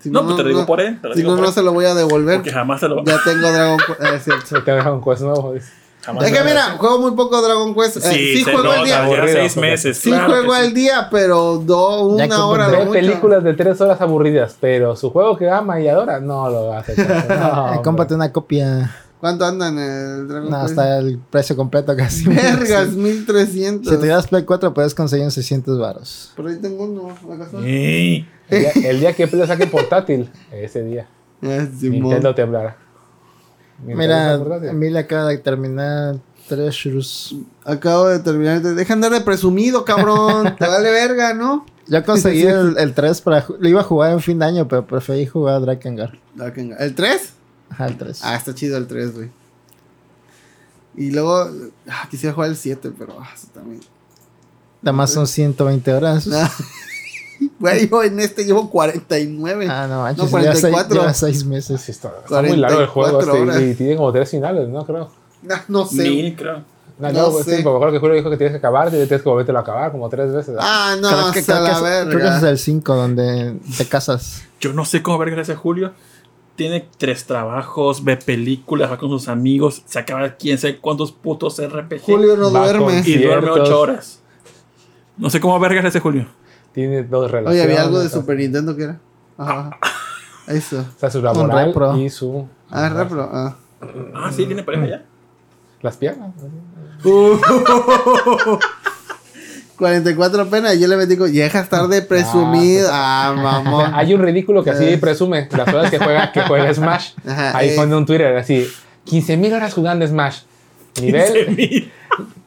Si No, pues te lo digo por él. Te lo Si digo no, por no él. se lo voy a devolver. Porque jamás te lo. Ya tengo Dragon Quest. eh, es cierto. se te deja un quest nuevo. jamás Es que mira, juego muy poco Dragon Quest. Eh, Sí, sí se juego al día. Aburrido, seis meses. Sí claro juego sí. al día, pero do, Ya una hora. mucho. películas de tres horas aburridas, pero su juego que ama y adora, no lo hace. No, Eh, cómprate una copia. ¿Cuánto andan el Dragon No, Quest? hasta el precio completo casi. Vergas, Si 1300. te das Play 4 puedes conseguir en 600 varos. Por ahí tengo uno. ¿acaso? Ey. El día, el día que Play saque portátil, ese día, Ah, Simón. Nintendo temblará. Mira. Emilia acaba de terminar Treasures. Acabo de terminar. Deja andar de presumido, cabrón. Te vale verga, ¿no? Yo conseguí el, el 3 para... Lo iba a jugar en fin de año, pero preferí jugar Drakengard. ¿El 3? Ajá, el 3. Ah, está chido el 3, güey. Y luego, ah, quisiera jugar el 7, pero ah, eso también. Además son 120 horas. Ah. Güey, yo en este llevo 49. Ah, no, No, manches, lleva 44. 6 lleva seis meses. Sí, está, está muy largo el juego 44 este, horas. y tiene como tres finales, ¿no? Creo. Ah, no sé. Mil, creo. No, No no, pues, sé. sí, porque me acuerdo que Julio dijo que tienes que acabar y tienes que volverte a acabar como tres veces. Ah, no, creo, que, hasta creo que la es, verga. creo que es el 5 donde te casas. Yo no sé cómo ver gracias a Julio. Tiene tres trabajos, ve películas, va con sus amigos, se acaba quién sabe cuántos putos RPG Julio no duerme. y duerme ocho horas. No sé cómo vergas ese Julio. Tiene dos Oye, relaciones. había algo de Super Nintendo que era. Ajá. Eso. O sea, su laboral repro. y su... Ah, repro. Ah. Ah, sí, tiene pareja ya. Las piernas. 44 apenas. Yo le metí con. Deja estar de presumido. Ah, mamón. Hay un ridículo que así Eh. presume las horas que juega, que juega Smash. Ajá, Ahí eh. pone un Twitter así, 15.000 horas jugando Smash. Nivel,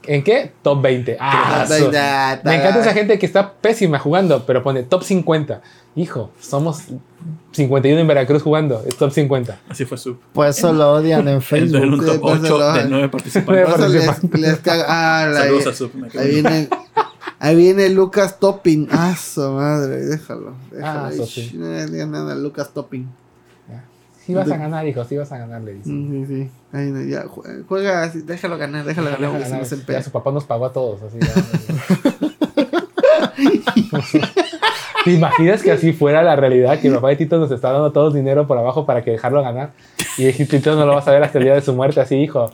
¿en qué? Top 20. Ah, so- 20, ah, Me encanta ta- esa gente que está pésima jugando, pero pone top 50. Hijo, somos 51 en Veracruz jugando, es top 50. Así fue su. Por eso lo odian en Entró en Facebook. un top pues, 8 lo- de 9 participantes. Les, les caga. Ah, la- Saludos a Sub. me cago ahí en- viene. Ahí viene Lucas Topping. Ah, su madre. Déjalo. Déjalo. Ah, sí. No le digas nada, Lucas Topping. Si vas a ganar, hijo, si vas a ganar, le dice. Sí, sí. Ahí, no, ya, jue- juega así. Déjalo ganar, déjalo ganar. Ya su papá nos pagó a todos. Así, ya. ¿Te imaginas que así fuera la realidad? Que el papá de Tito nos está dando todo el dinero por abajo para que dejarlo ganar. Y Tito no lo vas a ver hasta el día de su muerte. Así, hijo,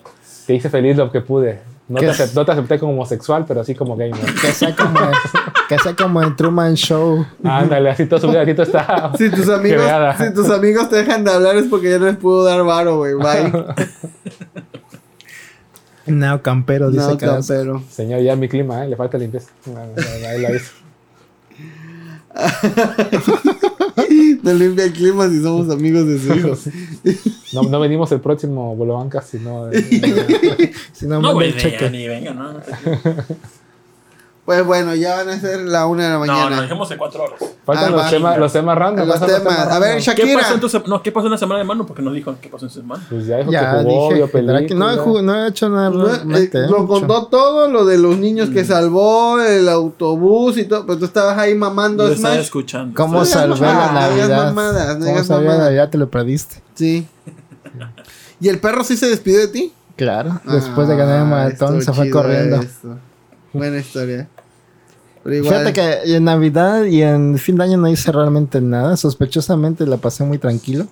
te hice feliz lo que pude. No te, te acepté como homosexual, pero así como gamer. Que sea como, que sea como en Truman Show. Ándale, así todo su vida. Tito está. Si tus amigos, quebrada. si tus amigos te dejan de hablar es porque ya no les puedo dar varo, güey. Bye. No, campero, dice no, campero. Señor, ya mi clima, ¿eh? le falta limpieza. Ahí la hizo. No limpia el clima si somos amigos de su hijo. No, no venimos el próximo Bolobancas, sino. eh, Si no, güey, el cheque. ni venga, no. Pues bueno, ya van a ser la una de la mañana. no, dejemos de cuatro horas. Faltan Ah, los, temas, los temas random. Los temas. A ver, random. Shak- ¿Qué Shakira. pasó, en tu no, ¿Qué pasó en la semana de mano? Porque no dijo qué pasó en su semana. Pues ya dijo Ya que jugó, dije, Drake- no, he películas. jug- no he hecho nada No, eh, ¿eh? lo Mucho. contó todo, lo de los niños que salvó, el autobús y todo. Pero tú estabas ahí mamando Yo estaba Smash. escuchando. ¿Cómo salvé la mamadas, no digas Navidad? mamadas, no ¿Cómo digas salvé la mamadas. Navidad? Te lo perdiste. Sí. ¿Y el perro sí se despidió de ti? Claro. Después de ganar el Ah, maratón se fue corriendo. Buena historia. Pero igual. Fíjate que en Navidad y en fin de año no hice realmente nada. Sospechosamente la pasé muy tranquilo.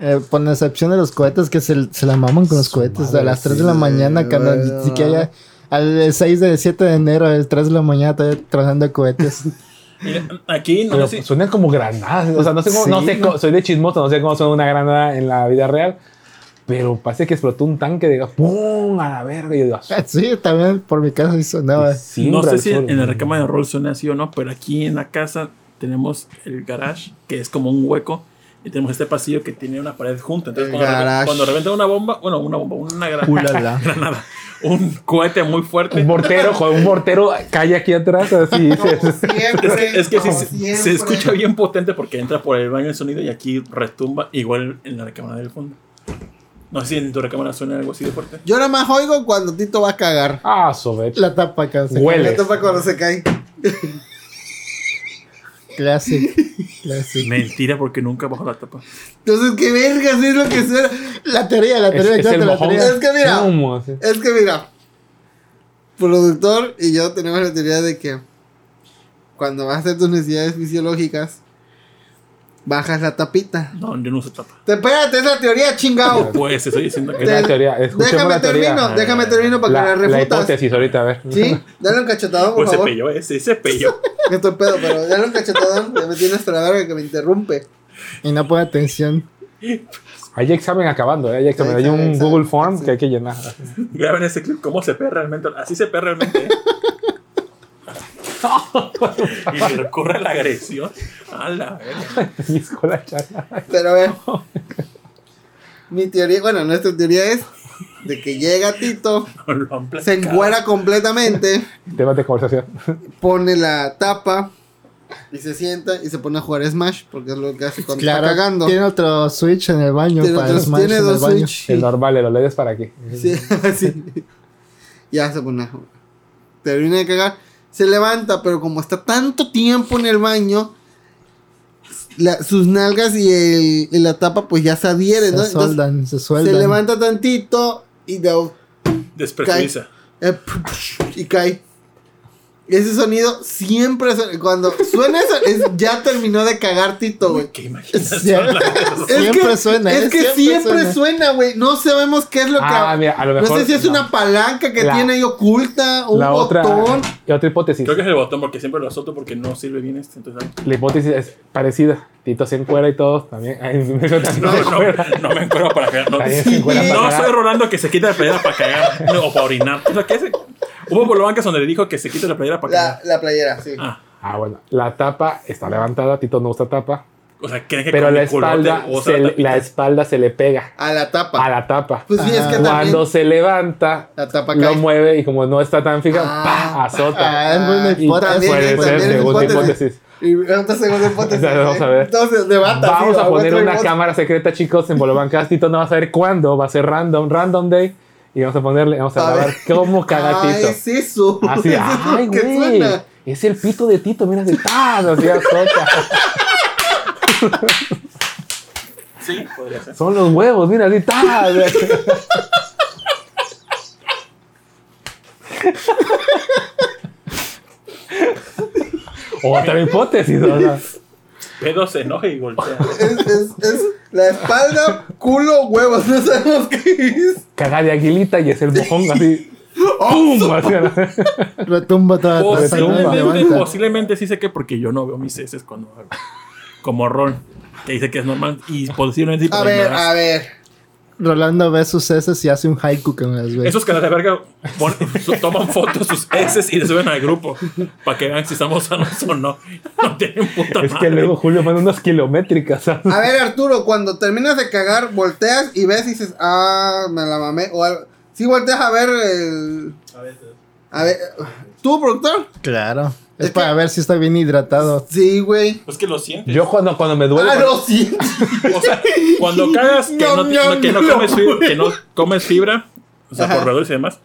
Eh, con excepción de los cohetes que se, se la maman con los cohetes. a las 3 de la mañana, cuando ni siquiera al 6 de 7 de enero, al 3 de la mañana, todavía trazando cohetes. Mira, Aquí no Pero sé suenan como granadas. O sea, no sé cómo, no sé ¿no? cómo- soy de chismoso, no sé cómo suena una granada en la vida real. Pero parece que explotó un tanque de gas. ¡Pum! A la verga. Y yo digo, sí, también por mi casa sí sonaba. sí, no sé si en la recámara de rol suena así o no, pero aquí en la casa tenemos el garage, que es como un hueco, y tenemos este pasillo que tiene una pared junta. Entonces, El cuando, re- garage. cuando reventa una bomba, bueno, una bomba, una granada, un cohete muy fuerte. Un mortero, joder, un mortero cae aquí atrás. Así. Siempre, Es que, es que sí, como se, siempre. se escucha bien potente porque entra por el baño el sonido y aquí retumba igual en la recámara del fondo. No sé si en tu recámara suena algo así de fuerte. Yo nada más oigo cuando Tito va a cagar. Ah, sobet. La tapa acá. Esto para cuando se cae. Classic. Classic. Mentira, porque nunca bajo la tapa. Entonces, ¿qué vergas es lo que suena? La teoría, la Es, teoría, es el cuenta la teoría. Es que mira. Es que mira, productor y yo tenemos la teoría de que cuando vas a hacer tus necesidades fisiológicas, bajas la tapita. No, yo no uso tapa. Te, espérate, es la teoría, chingao. Pues estoy diciendo que Es la teoría. Escuchemos Déjame la teoría. termino, déjame termino para La, que la la refutas. hipótesis ahorita, a ver. Sí, dale un cachetadón, por pues se favor. pelló ese, se pelló. Que estoy pedo, pero dale un cachetadón. Ya me tiene hasta la verga que me interrumpe. Y no pone atención. Hay examen acabando, ¿eh? hay examen. Hay un examen, Google Form sí. que hay que llenar. Graben ese clip, cómo se pega realmente. Así se pega realmente. y se recurre a la agresión. A la. Pero a ver. Mi teoría, bueno, nuestra teoría es de que llega Tito, No se encuera completamente, Temas de conversación. pone la tapa y se sienta y se pone a jugar Smash, porque es lo que hace cuando Claro, está cagando. tiene otro Switch en el baño Tiene para otros- Smash tiene en el dos baño. Switch. El normal, el OLED es para aquí. Sí, sí. Ya se pone a jugar. Termina de cagar, se levanta, pero como está tanto tiempo en el baño, la- sus nalgas y, el, y la tapa pues ya se adhieren, ¿no? Se Entonces, sueldan, se se sueldan. levanta tantito y de, Despresuriza. Eh, y cae. Ese sonido siempre suena. Cuando suena eso, es, ya terminó de cagar Tito, güey. Qué imaginación. Sí. la verdad. Es Siempre que, suena, Es ¿eh? que Siempre siempre suena. güey. No sabemos qué es lo que. Ah, mira, a lo no mejor. sé si es no. una palanca que La- tiene ahí oculta, un La otra, botón. y otra hipótesis. Creo que es el botón porque siempre lo azoto porque no sirve bien este. Entonces, La hipótesis es parecida. Tito se encuera y todo. También. Ay, me también no, no, no me encuentro para cagar. No, para no cagar. soy Rolando que se quita la playera para cagar no, o para orinar. O sea, ¿qué hace? Hubo bolobancas donde le dijo que se quita la playera para La, cagar. la playera, sí. Ah, Ah, bueno. La tapa está levantada. Tito no usa tapa. o sea, ¿creen que Pero con la espalda, se la la espalda se le pega A la tapa. a la tapa. Pues sí, es que Ah. Cuando se levanta, La tapa lo cae. mueve y como no está tan fija, Ah. ¡pa! azota. Ah, es buena Y hipótesis. puede ser segunda hipótesis. Y otra segunda hipótesis. Vamos a ver. Entonces, debata. Vamos sí, a poner una hipótesis. cámara secreta, chicos, en Bolovancast. Tito no va a saber cuándo, va a ser random, random day. Y vamos a ponerle, vamos a A grabar ver. cómo caga Ah, Tito. es eso. Así, es ay, güey. Es el pito de Tito, mira, de ¡tas! Así azota. Sí, podría ser. Son los huevos, mira, así ¡tas! Otra hipótesis, o sea. Pedo se enoja y voltea. Es, es, es la espalda, culo, huevos. No sabemos qué es. Caga de aguilita y es el mojón así. ¡Pum! Retumba toda Posiblemente, posiblemente sí sé que porque yo no veo mis heces cuando hago. Como Ron, que dice que es normal. Y posiblemente sí A ver, a ver. Rolando ve sus heces y hace un haiku con las ve. Esos que de verga pon- toman fotos sus heces y le suben al grupo para que vean si estamos sanos o no. No tienen puta Es que luego Julio manda unas kilométricas. ¿sabes? A ver, Arturo, cuando terminas de cagar, volteas y ves y dices, ah, me la mamé. O algo. Sí, volteas a ver el. A veces. A ver, ¿tú, productor? Claro. Es, Es para que- ver si está bien hidratado. Sí, güey. Es que lo sientes. Yo cuando, cuando me duele. Ah, cuando- no, sí. O sea, cuando cagas que no, que no comes fibra, que no comes fibra, o sea, Ajá. por y demás,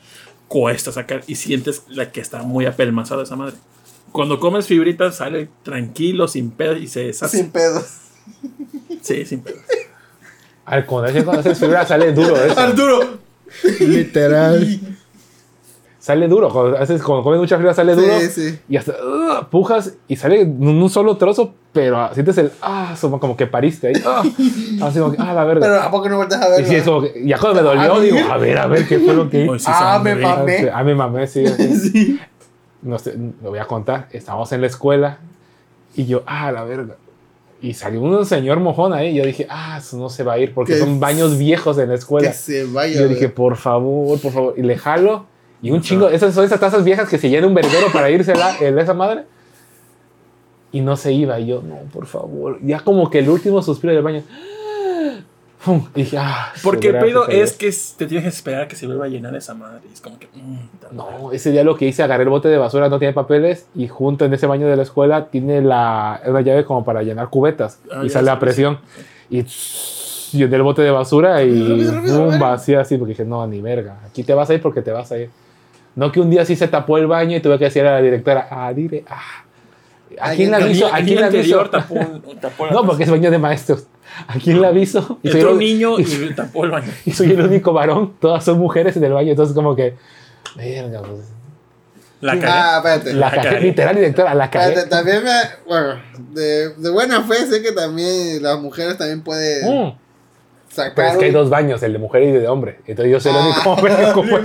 cuesta sacar y sientes la que está muy apelmazada esa madre. Cuando comes fibritas sale tranquilo, sin pedo y se deshace. Sin pedos. Sí, sin pedo. Al cuando haces fibra sale duro eso. Arturo. Literal. Sale duro. Cuando, haces, cuando comes mucha fibra sale duro. Sí, sí. Y hasta ugh, pujas y sale en un solo trozo, pero ah, sientes el ah, como, como que pariste ahí. Ah, así como que, ah, la verga. Pero ¿a poco no volteas a y verlo? sí, es como que, ya cuando me dolió, ¿A digo, a ver, a ver, ¿qué fue lo que hice? sí Ah, me mamé. Ah, me mamé, sí. sí. Sí. No sé, lo voy a contar. Estábamos en la escuela y yo, ah, la verga. Y salió un señor mojón ahí. Y yo dije, ah, eso no se va a ir porque Que son baños viejos en la escuela. Que se vaya. Y yo dije, por favor, por favor. Y le jalo. Y un chingo, esas son esas tazas viejas que se llena un verguero para irse la, el- esa madre. Y no se iba. Y yo, no, por favor. Ya como que el último suspiro del baño. Y dije, ah. Porque el pedo es que te tienes que esperar a que se vuelva a llenar esa madre. Es como que. mm, No, ese día lo que hice, agarré el bote de basura, no tiene papeles. Y junto en ese baño de la escuela tiene la, una llave como para llenar cubetas. Ah, y sale a presión. Y tss, llené el bote de basura y Rápido, rápido, rápido. vacía así. Porque dije, no, ni verga. Aquí te vas a ir porque te vas a ir. No que un día sí se tapó el baño y tuve que decir a la directora, ah, dile, ah. ¿A quién le El aviso? ¿A quién le aviso? la No, porque es baño de maestros. ¿A quién le aviso? Y soy, Entró un niño y tapó el baño. y soy el único varón. Todas son mujeres en el baño. Entonces, como que. Verga, pues. La cagué. Ah, espérate. La La cagué, cagué. literal, directora, la cagué. Espérate, también me. Bueno, de, de buena fe sé que también las mujeres también pueden Mm. Sacar. Pero es que hay dos baños, el de mujer y el de hombre. Entonces yo soy el único hombre que ocupa.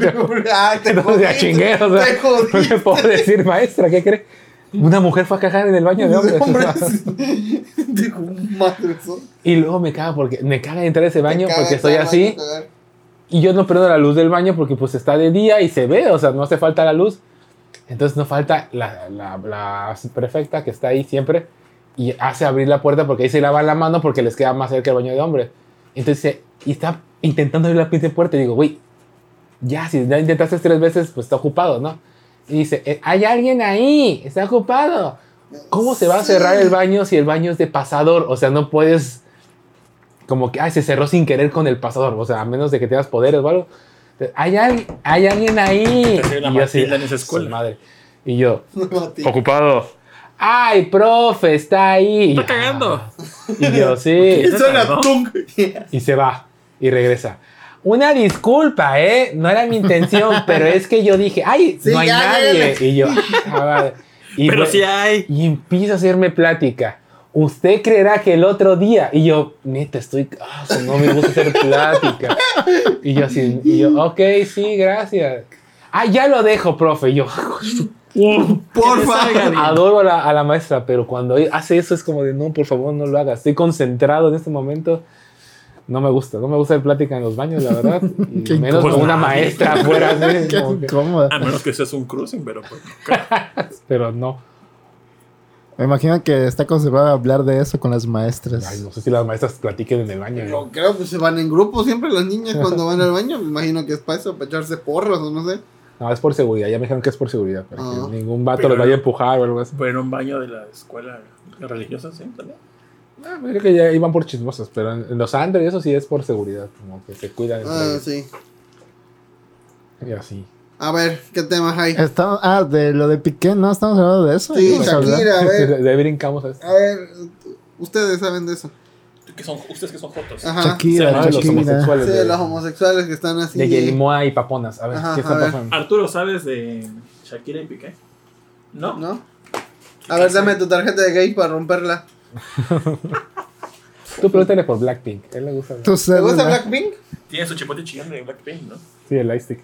Ah, te Entonces ya chingué, o sea, te no le puedo decir, maestra, ¿qué cree? Una mujer fue a cagar en el baño de hombres. Hombres. Dijo, madre, y luego me caga porque me caga entrar a ese baño porque estoy así y yo no prendo la luz del baño porque pues está de día y se ve, o sea, no hace falta la luz. Entonces no falta la, la, la prefecta que está ahí siempre y hace abrir la puerta porque ahí se lava la mano porque les queda más cerca el baño de hombre. Entonces, dice, y está intentando abrir la pinche puerta y digo, güey, ya, si ya intentaste tres veces, pues está ocupado, ¿no? Y dice, "Eh, hay alguien ahí, está ocupado. ¿Cómo se va a cerrar el baño si el baño es de pasador? O sea, no puedes como que, ay, se cerró sin querer con el pasador. O sea, a menos de que tengas poderes o algo. Hay, al- hay alguien ahí. Te hacía una Y yo así, Matilda en esa "Ah, escuela". su madre. Y yo, ocupado. Ay, profe, está ahí. Está cagando. Y yo, sí. Y suena. Y se va. Y regresa. Una disculpa, ¿eh? No era mi intención, pero es que yo dije, ay, Sí, no hay ya, nadie. ya. Y yo, "Ah, vale". y Pero sí hay. y empieza a hacerme plática. Usted creerá que el otro día. Y yo, neta, estoy. ah, no me gusta hacer plática. Y yo así. Y yo, ok, sí, gracias. Ah, ya lo dejo, profe. Y yo, Porfa. adoro a la, a la maestra, pero cuando hace eso es como de, no, por favor, no lo hagas. Estoy concentrado en este momento. No me gusta, no me gusta hacer plática en los baños, la verdad. Y menos con una maestra afuera. así, Qué. A menos que seas un cruising, pero pues. pero no. Me imagino que está conservado hablar de eso con las maestras. Ay, no sé si las maestras platiquen en el baño. ¿no? No, creo que se van en grupo siempre las niñas cuando van al baño. Me imagino que es para eso, para echarse porros o no sé. No, es por seguridad. Ya me dijeron que es por seguridad. Para Ah. que ningún vato Pero- los vaya a empujar o algo así. Fue en un baño de la escuela religiosa, sí, también. Ah, pues creo que ya iban por chismosos. Pero en, en los Android eso sí es por seguridad. Como que se cuidan Ah, sí. Y así. A ver, ¿qué temas hay? Estamos- ah, de lo de Piqué, ¿no? Estamos hablando de eso. Sí. Shakira, a De, ver. de ahí brincamos a esto. A ver, ustedes saben de eso. Que son, ustedes que son jotos. Ajá. Shakira, de los homosexuales. Sí, de, los homosexuales que están así. de Yerimoa y Paponas. A ver, Ajá, ¿qué está pasando? Arturo, ¿sabes de Shakira y Piqué? ¿No? ¿No? A ver, dame tu tarjeta de gay para romperla. Tú pregúntale por Blackpink. A él le gusta. ¿Te gusta. Blackpink? Tiene su chipote chillón de Blackpink, ¿no? Sí, el lightstick.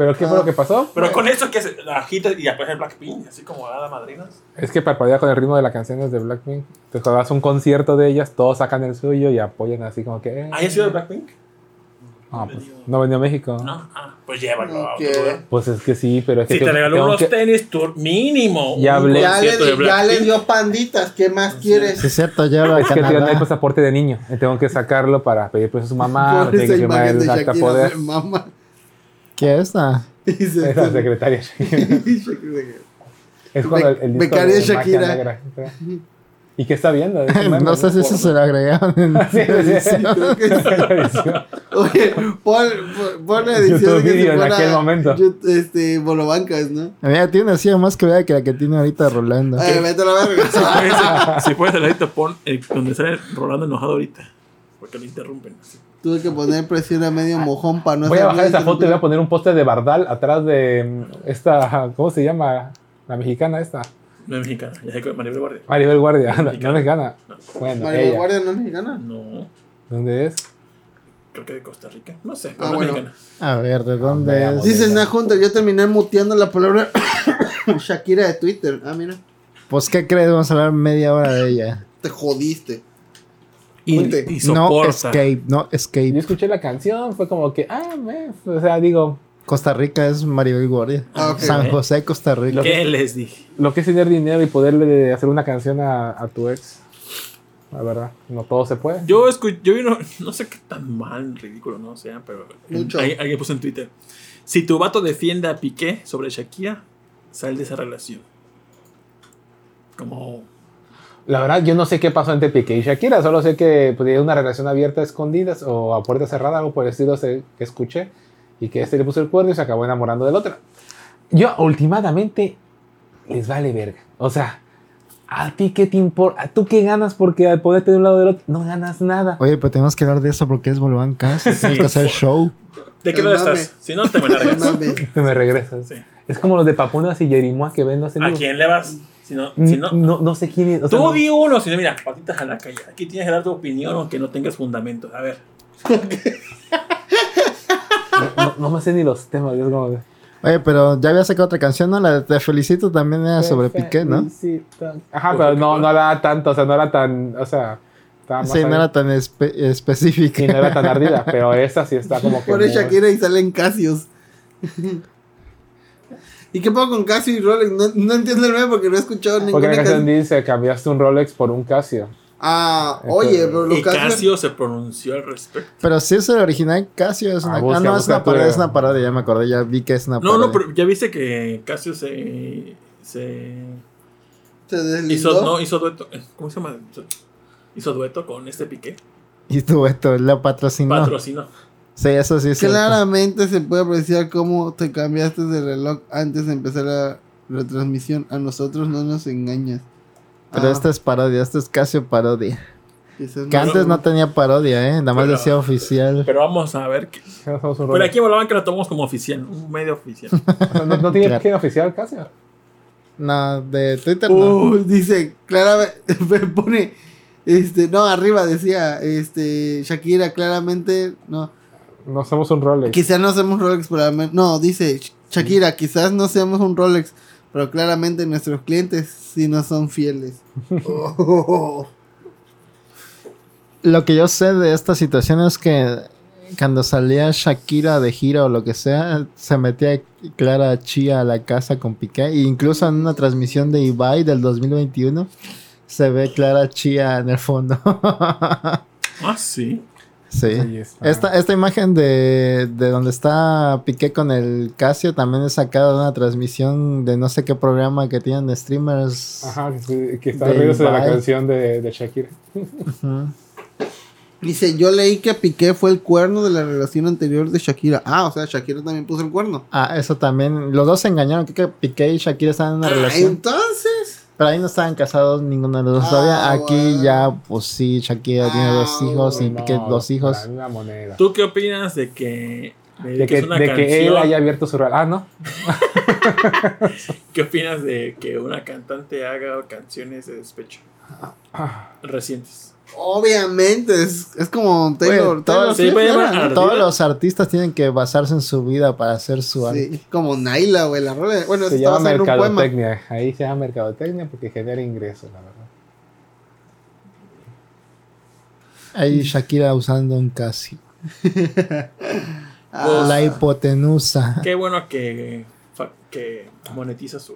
¿Pero qué fue Ah. lo que pasó? Pero con eso que se la agita y aparece Blackpink, así como Hada Madrinas. Es que parpadea con el ritmo de las canciones de Blackpink. Entonces, cuando vas a un concierto de ellas, todos sacan el suyo y apoyan así como que. eh. ¿Hay sido de Blackpink? Ah, pues, no venía a México. No. Ah, pues llévalo. a Ok. otro lugar. Pues es que sí, pero es que. Si te tengo- regaló tengo unos que- tenis, tour mínimo. Ya hablé. Ya le, de ya le dio panditas, ¿qué más quieres? Sí, es cierto, lleva a Es que tiene el Canadá. pasaporte de niño. Tengo que sacarlo para pedir pues a su mamá. Tiene que de el acta Shakira poder. me mama. ¿Qué es esta? Es la secretaria. Es cuando el, el disco Becaria de Shakira. Negra. ¿Y qué está viendo? No sé si eso se lo agregaron en Sí, sí, sí. Creo que sí. Oye, pon, pon, la edición YouTube que video se en aquel momento. Este, Bolobancas, ¿no? Mira, tiene así más que vea que la que tiene ahorita rolando. Ay, vete a la verga. Si puedes, ahorita pon eh, donde sale Rolando enojado ahorita. Porque lo interrumpen. así. Tuve que poner presión a medio mojón para no Voy a bajar esa foto y voy a poner un póster de Bardal atrás de mm, esta. ¿Cómo se llama? La mexicana esta. No es mexicana, ya sé que Maribel Guardia. Maribel Guardia. No, Mexicana. no es mexicana. No. Bueno, Maribel ella. Guardia no es mexicana. No, ¿Dónde es? creo que de Costa Rica. No sé, Ah, no bueno. mexicana. A ver, ¿de dónde Veamos. es? Dice una junta, yo terminé muteando la palabra Shakira de Twitter. Ah, mira, Pues, ¿qué crees? Vamos a hablar media hora de ella. te jodiste. Y, y No escape, no Yo escape. escuché la canción, fue como que, ah, me, o sea, digo, Costa Rica es Maribel Guardia. Ah. San José, Costa Rica. ¿Qué les dije? lo que es tener dinero y poderle de hacer una canción a, a tu ex. La verdad, no todo se puede. Yo escuché, yo vi uno- no sé qué tan mal, ridículo, no sea, pero Mucho. Alguien, alguien puso en Twitter. Si tu vato defiende a Piqué sobre Shakira, sal de esa relación. Como La verdad, yo no sé qué pasó entre Piqué y Shakira, solo sé que pues, una relación abierta a escondidas o a puerta cerrada, algo por el estilo que escuché, y que este le puso el cuerno y se acabó enamorando del otro. Yo, últimamente, les vale verga. O sea, ¿a ti qué te importa? ¿Tú qué ganas porque al ponerte de un lado del otro no ganas nada? Oye, pero tenemos que hablar de eso porque es Volván Cast. Tenemos que hacer show. ¿De qué lado estás? Si no, te me largas. Te me regresas. Sí. Es como los de Papunas y Yerimoa que ven, no sé. ¿A quién le vas? Si no, si no, no, no sé quién es. o sea, tú no- di uno. Si no, mira, patitas a la calle. Aquí tienes que dar tu opinión aunque no tengas fundamento. A ver. no, no me sé ni los temas. Es como Oye, pero ya había sacado otra canción, ¿no? La de Te Felicito también era sobre Piqué, ¿no? Sí, tan- Ajá, pero no, no era tanto, o sea, no era tan, o sea, Sí, no era tan espe- específica. Y no era tan ardida, pero esta sí está como que. Pone muy- Shakira y salen Casios. ¿Y qué pongo con Casio y Rolex? No, no entiendo el meme porque no he escuchado Porque ninguna la canción dice: cambiaste un Rolex por un Casio. Ah, oye, pero los Y Casio. Casio se pronunció al respecto. Pero sí es el original Casio. Es una... Ah, Ah, busca, no, es una eh. es una parodia, ya me acordé, ya vi que es una No, parodia. no, pero ya viste que Casio se. se Se deslindó. hizo, no, hizo dueto. eh, ¿Cómo se llama? Hizo dueto con este Piqué. Y tú, esto, la patrocinó. Patrocinó. Sí, eso sí es cierto. Claramente se puede apreciar cómo te cambiaste de reloj antes de empezar la retransmisión. A nosotros no nos engañas. Pero Ah, esta es parodia, esta es Casio parodia. Que no- antes no tenía parodia, ¿eh? Nada más Pero- decía oficial. Pero vamos a ver. que- aquí hablaban que lo tomamos como oficial. Un medio oficial. O sea, no, no tiene Claro. oficial Casio. No, de Twitter no. Uh, dice, claramente, pone, este, no, arriba decía, este, Shakira, claramente, no, No somos un Rolex. quizás no seamos Rolex, pero no, dice, Sh- Shakira, quizás no seamos un Rolex, pero claramente nuestros clientes sí no son fieles. Oh. Lo que yo sé de esta situación es que cuando salía Shakira de gira o lo que sea, se metía Clara Chía a la casa con Piqué. E incluso en una transmisión de Ibai del 2021 se ve Clara Chía en el fondo. ah, sí. Sí. Esta, esta imagen de, de donde está Piqué con el Casio también es sacada de una transmisión de no sé qué programa que tienen de streamers. Ajá, que, que está De riéndose de la canción de, de Shakira. Dice, yo leí que Piqué fue el cuerno de la relación anterior de Shakira. Ah, o sea, Shakira también puso el cuerno. Ah, eso también. Los dos se engañaron. Creo que Piqué y Shakira estaban en una Ah, relación. entonces, Pero ahí no estaban casados ninguno de los dos Ah, todavía. Aquí bueno. ya, pues sí, Shakira tiene Ah, dos hijos y No, Piqué dos hijos. moneda. ¿Tú qué opinas de que. De, De que, que, es una de canción, que él haya abierto su real. Ah, no. ¿Qué opinas de que una cantante haga canciones de despecho Ah, recientes? Obviamente, es, es como Taylor. Oye, todo- Taylor sí, Swift puede era, llamar ¿no? Ardida. Todos los artistas tienen que basarse en su vida para hacer su arte. Sí, como Naila, güey, la rola. Bueno, se llama haciendo un poema. mercadotecnia. Ahí se llama mercadotecnia porque genera ingresos, la verdad. Ahí Shakira usando un Casio. Ah, La hipotenusa. Qué bueno que, que monetiza su.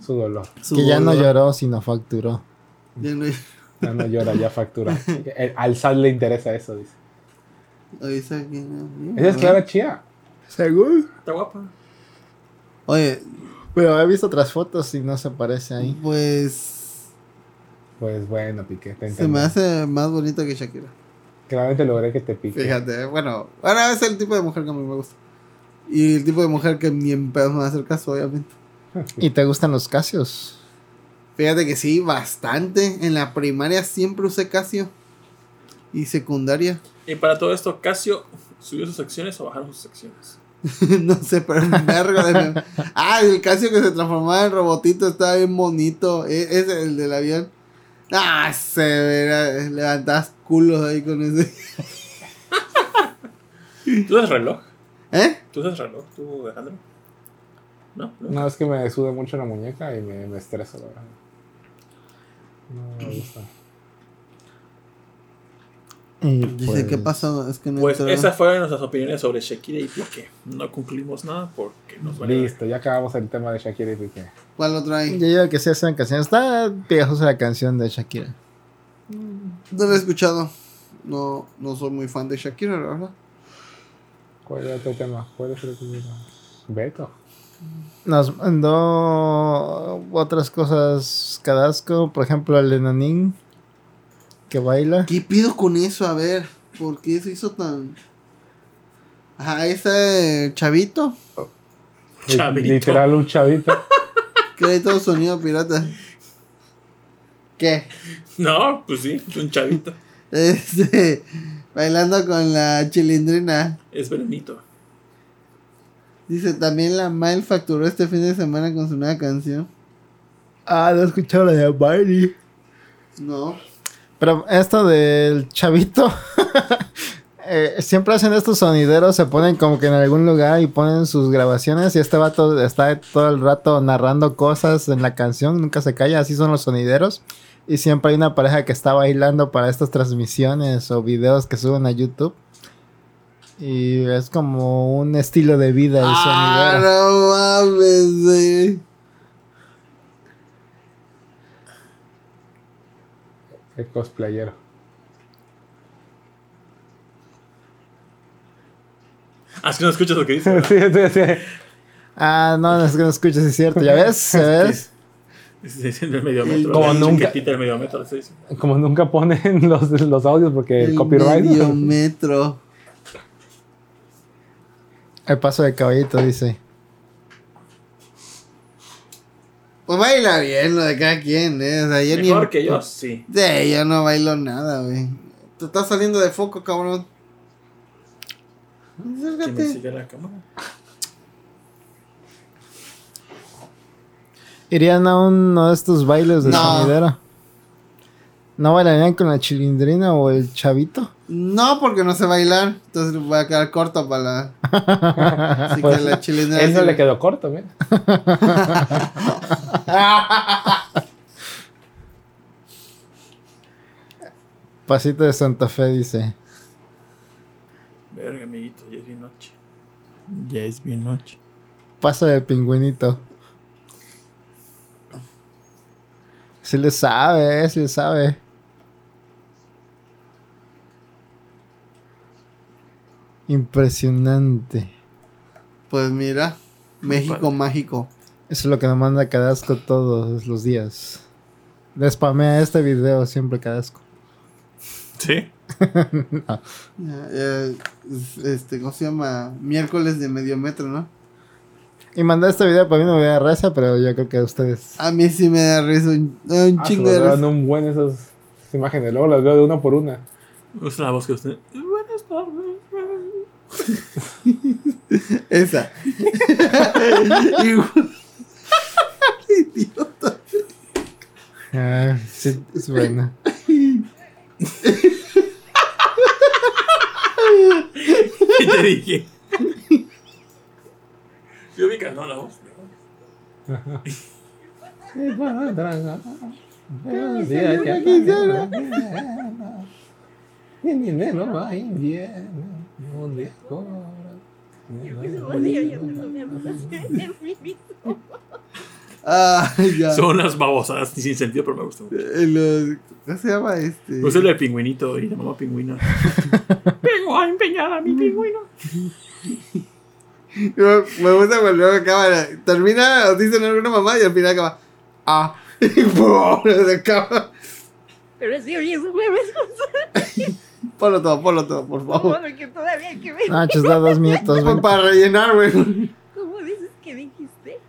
Su dolor. su Que ya no lloró, sino facturó. Ya no- no llora, ya factura. El- al SAT le interesa eso, dice. Oye, ¿sabe quién? Esa es Clara Chía. ¿Seguro? Está guapa. Oye, Pero he visto otras fotos y no se parece ahí. pues Pues bueno, Piqué. Te se me hace más bonita que Shakira. Claramente logré que te pique. Fíjate, bueno, bueno, es el tipo de mujer que a mí me gusta. Y el tipo de mujer que ni en pedos me va a hacer caso, obviamente. ¿Y te gustan los Casios? Fíjate que sí, bastante. En la primaria siempre usé Casio. Y secundaria. Y para todo esto, Casio subió sus acciones o bajaron sus acciones. no sé, pero un vergo de. Ah, el Casio que se transformaba en robotito estaba bien bonito. E- Ese, el del avión. Ah, se verá. Levantabas culos ahí con ese. ¿Tú usas reloj? ¿Eh? ¿Tú usas reloj, tú, Alejandro? ¿No? ¿No? No, es que me suda mucho la muñeca y me, me estreso, la verdad. No me gusta. Y Dice, pues, ¿qué pasó? Es que no Pues entró. esas fueron nuestras opiniones sobre Shakira y Piqué. No concluimos nada porque nos vale. Listo, ya acabamos el tema de Shakira y Piqué. ¿Cuál otro hay? Yo digo que sí hacen canciones. Está pegajosa la canción de Shakira. No lo he escuchado. No, no soy muy fan de Shakira, la verdad. ¿Cuál es otro tema? ¿Cuál es el otro tema? Beto. Nos mandó otras cosas Cadasco, por ejemplo, el enanín que baila. ¿Qué pido con eso? A ver, ¿por qué se hizo tan...? Ajá, ese chavito Chavito. Literal, un chavito. Crédito sonido pirata. ¿Qué? No, pues sí, un chavito. Este. Bailando con la chilindrina. Es veranito. Dice, también la Mile facturó este fin de semana con su nueva canción. Ah, no he escuchado la de Miley. No. Pero esto del chavito. eh, siempre hacen estos sonideros, se ponen como que en algún lugar y ponen sus grabaciones. Y este vato está todo el rato narrando cosas en la canción, nunca se calla. Así son los sonideros. Y siempre hay una pareja que está bailando para estas transmisiones o videos que suben a YouTube. Y es como un estilo de vida el Ah, sonidero. no mames, güey. Qué cosplayero. Ah, es que no escuchas lo que dice. sí, sí, sí. Ah, no, es que no escuchas, es cierto. ¿Ya ves? ¿Ya ves? Es es el medio metro. Como nunca. medio metro. Como nunca ponen los, los audios porque El copyright. medio metro. El paso de caballito, dice. Pues baila bien lo de cada quien, ¿eh? O sea, yo ni Mejor que yo, sí. Sí, yo no bailo nada, güey. Te estás saliendo de foco, cabrón. Me Acércate. siga la cámara. ¿Irían a uno de estos bailes de No. sonidero? ¿No bailarían con la chilindrina o el chavito? No, porque no sé bailar. Entonces voy a quedar corto para la. Así Pues, que la chilindrina. Él no sí- le quedó corto, mira. Pasito de Santa Fe dice. Verga, amiguito, ya es bien noche. Ya es bien noche. Paso de pingüinito. Sí le sabe, eh, sí le sabe. Impresionante. Pues mira, México mágico. Eso es lo que nos manda Cadasco todos los días. Le spamea este video siempre Cadasco. ¿Sí? Ya, ya, este, ¿cómo se llama? Miércoles de medio metro, ¿no? Y mandó este video para mí no me da risa, pero yo creo que a ustedes. A mí sí me da risa, un, un Ah, chingo de risa. un buen esas, esas imágenes. Luego las veo de una por una. Usa la voz que usted. Buenas tardes. Esa. Idiota. Ah, sí, es buena. ¿Qué te dije? Yo vi que no la voz. Ah, ya. Son unas babosadas sin sentido, pero me gustan. mucho. Eh, los- ¿Cómo se llama este? Puse el de pingüinito y la mamá pingüino. Vengo a empeñar a mi pingüino. Me gusta cuando acaba. Termina, dicen alguna mamá y al final acaba. Ah. Y se acaba. Pero si hoy es jueves, Ponlo todo, ponlo todo, por favor. como que todavía hay que ver. Ah, chus, da dos minutos. Pa- ven. Para rellenar, güey. ¿Cómo dices que dijiste?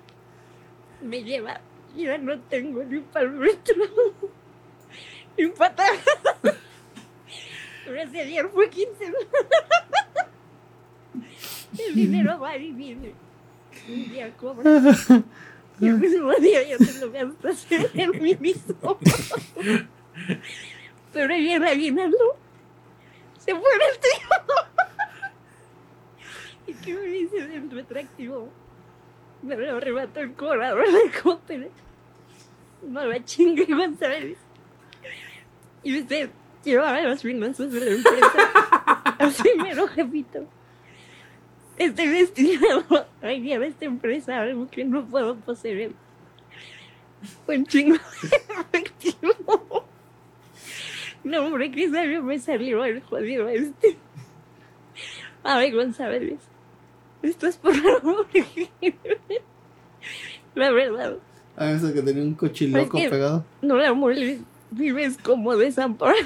Me lleva. Ya no tengo ni para el metro. Ni Pero ese ayer fue 15. El dinero va y viene. Un día cobras. Y el mismo día ya te lo gastas en el mismo. Pero ahí el aguinaldo se fue el tío. ¿Y qué me dice dentro atractivo? Me lo arrebató el cobrador del cóctel. No la chingue, González. Y usted llevaba las finanzas de la empresa. Así mero, jefito. Estoy destinado a guiar a esta empresa algo que no puedo poseer. Un chingo de efectivo. No, hombre, que sabio me salió el jodido este. Ay, González. Esto es por amor. La verdad, A eso que tenía un cochiloco Es que- pegado. no la mueles, vives como desamparado.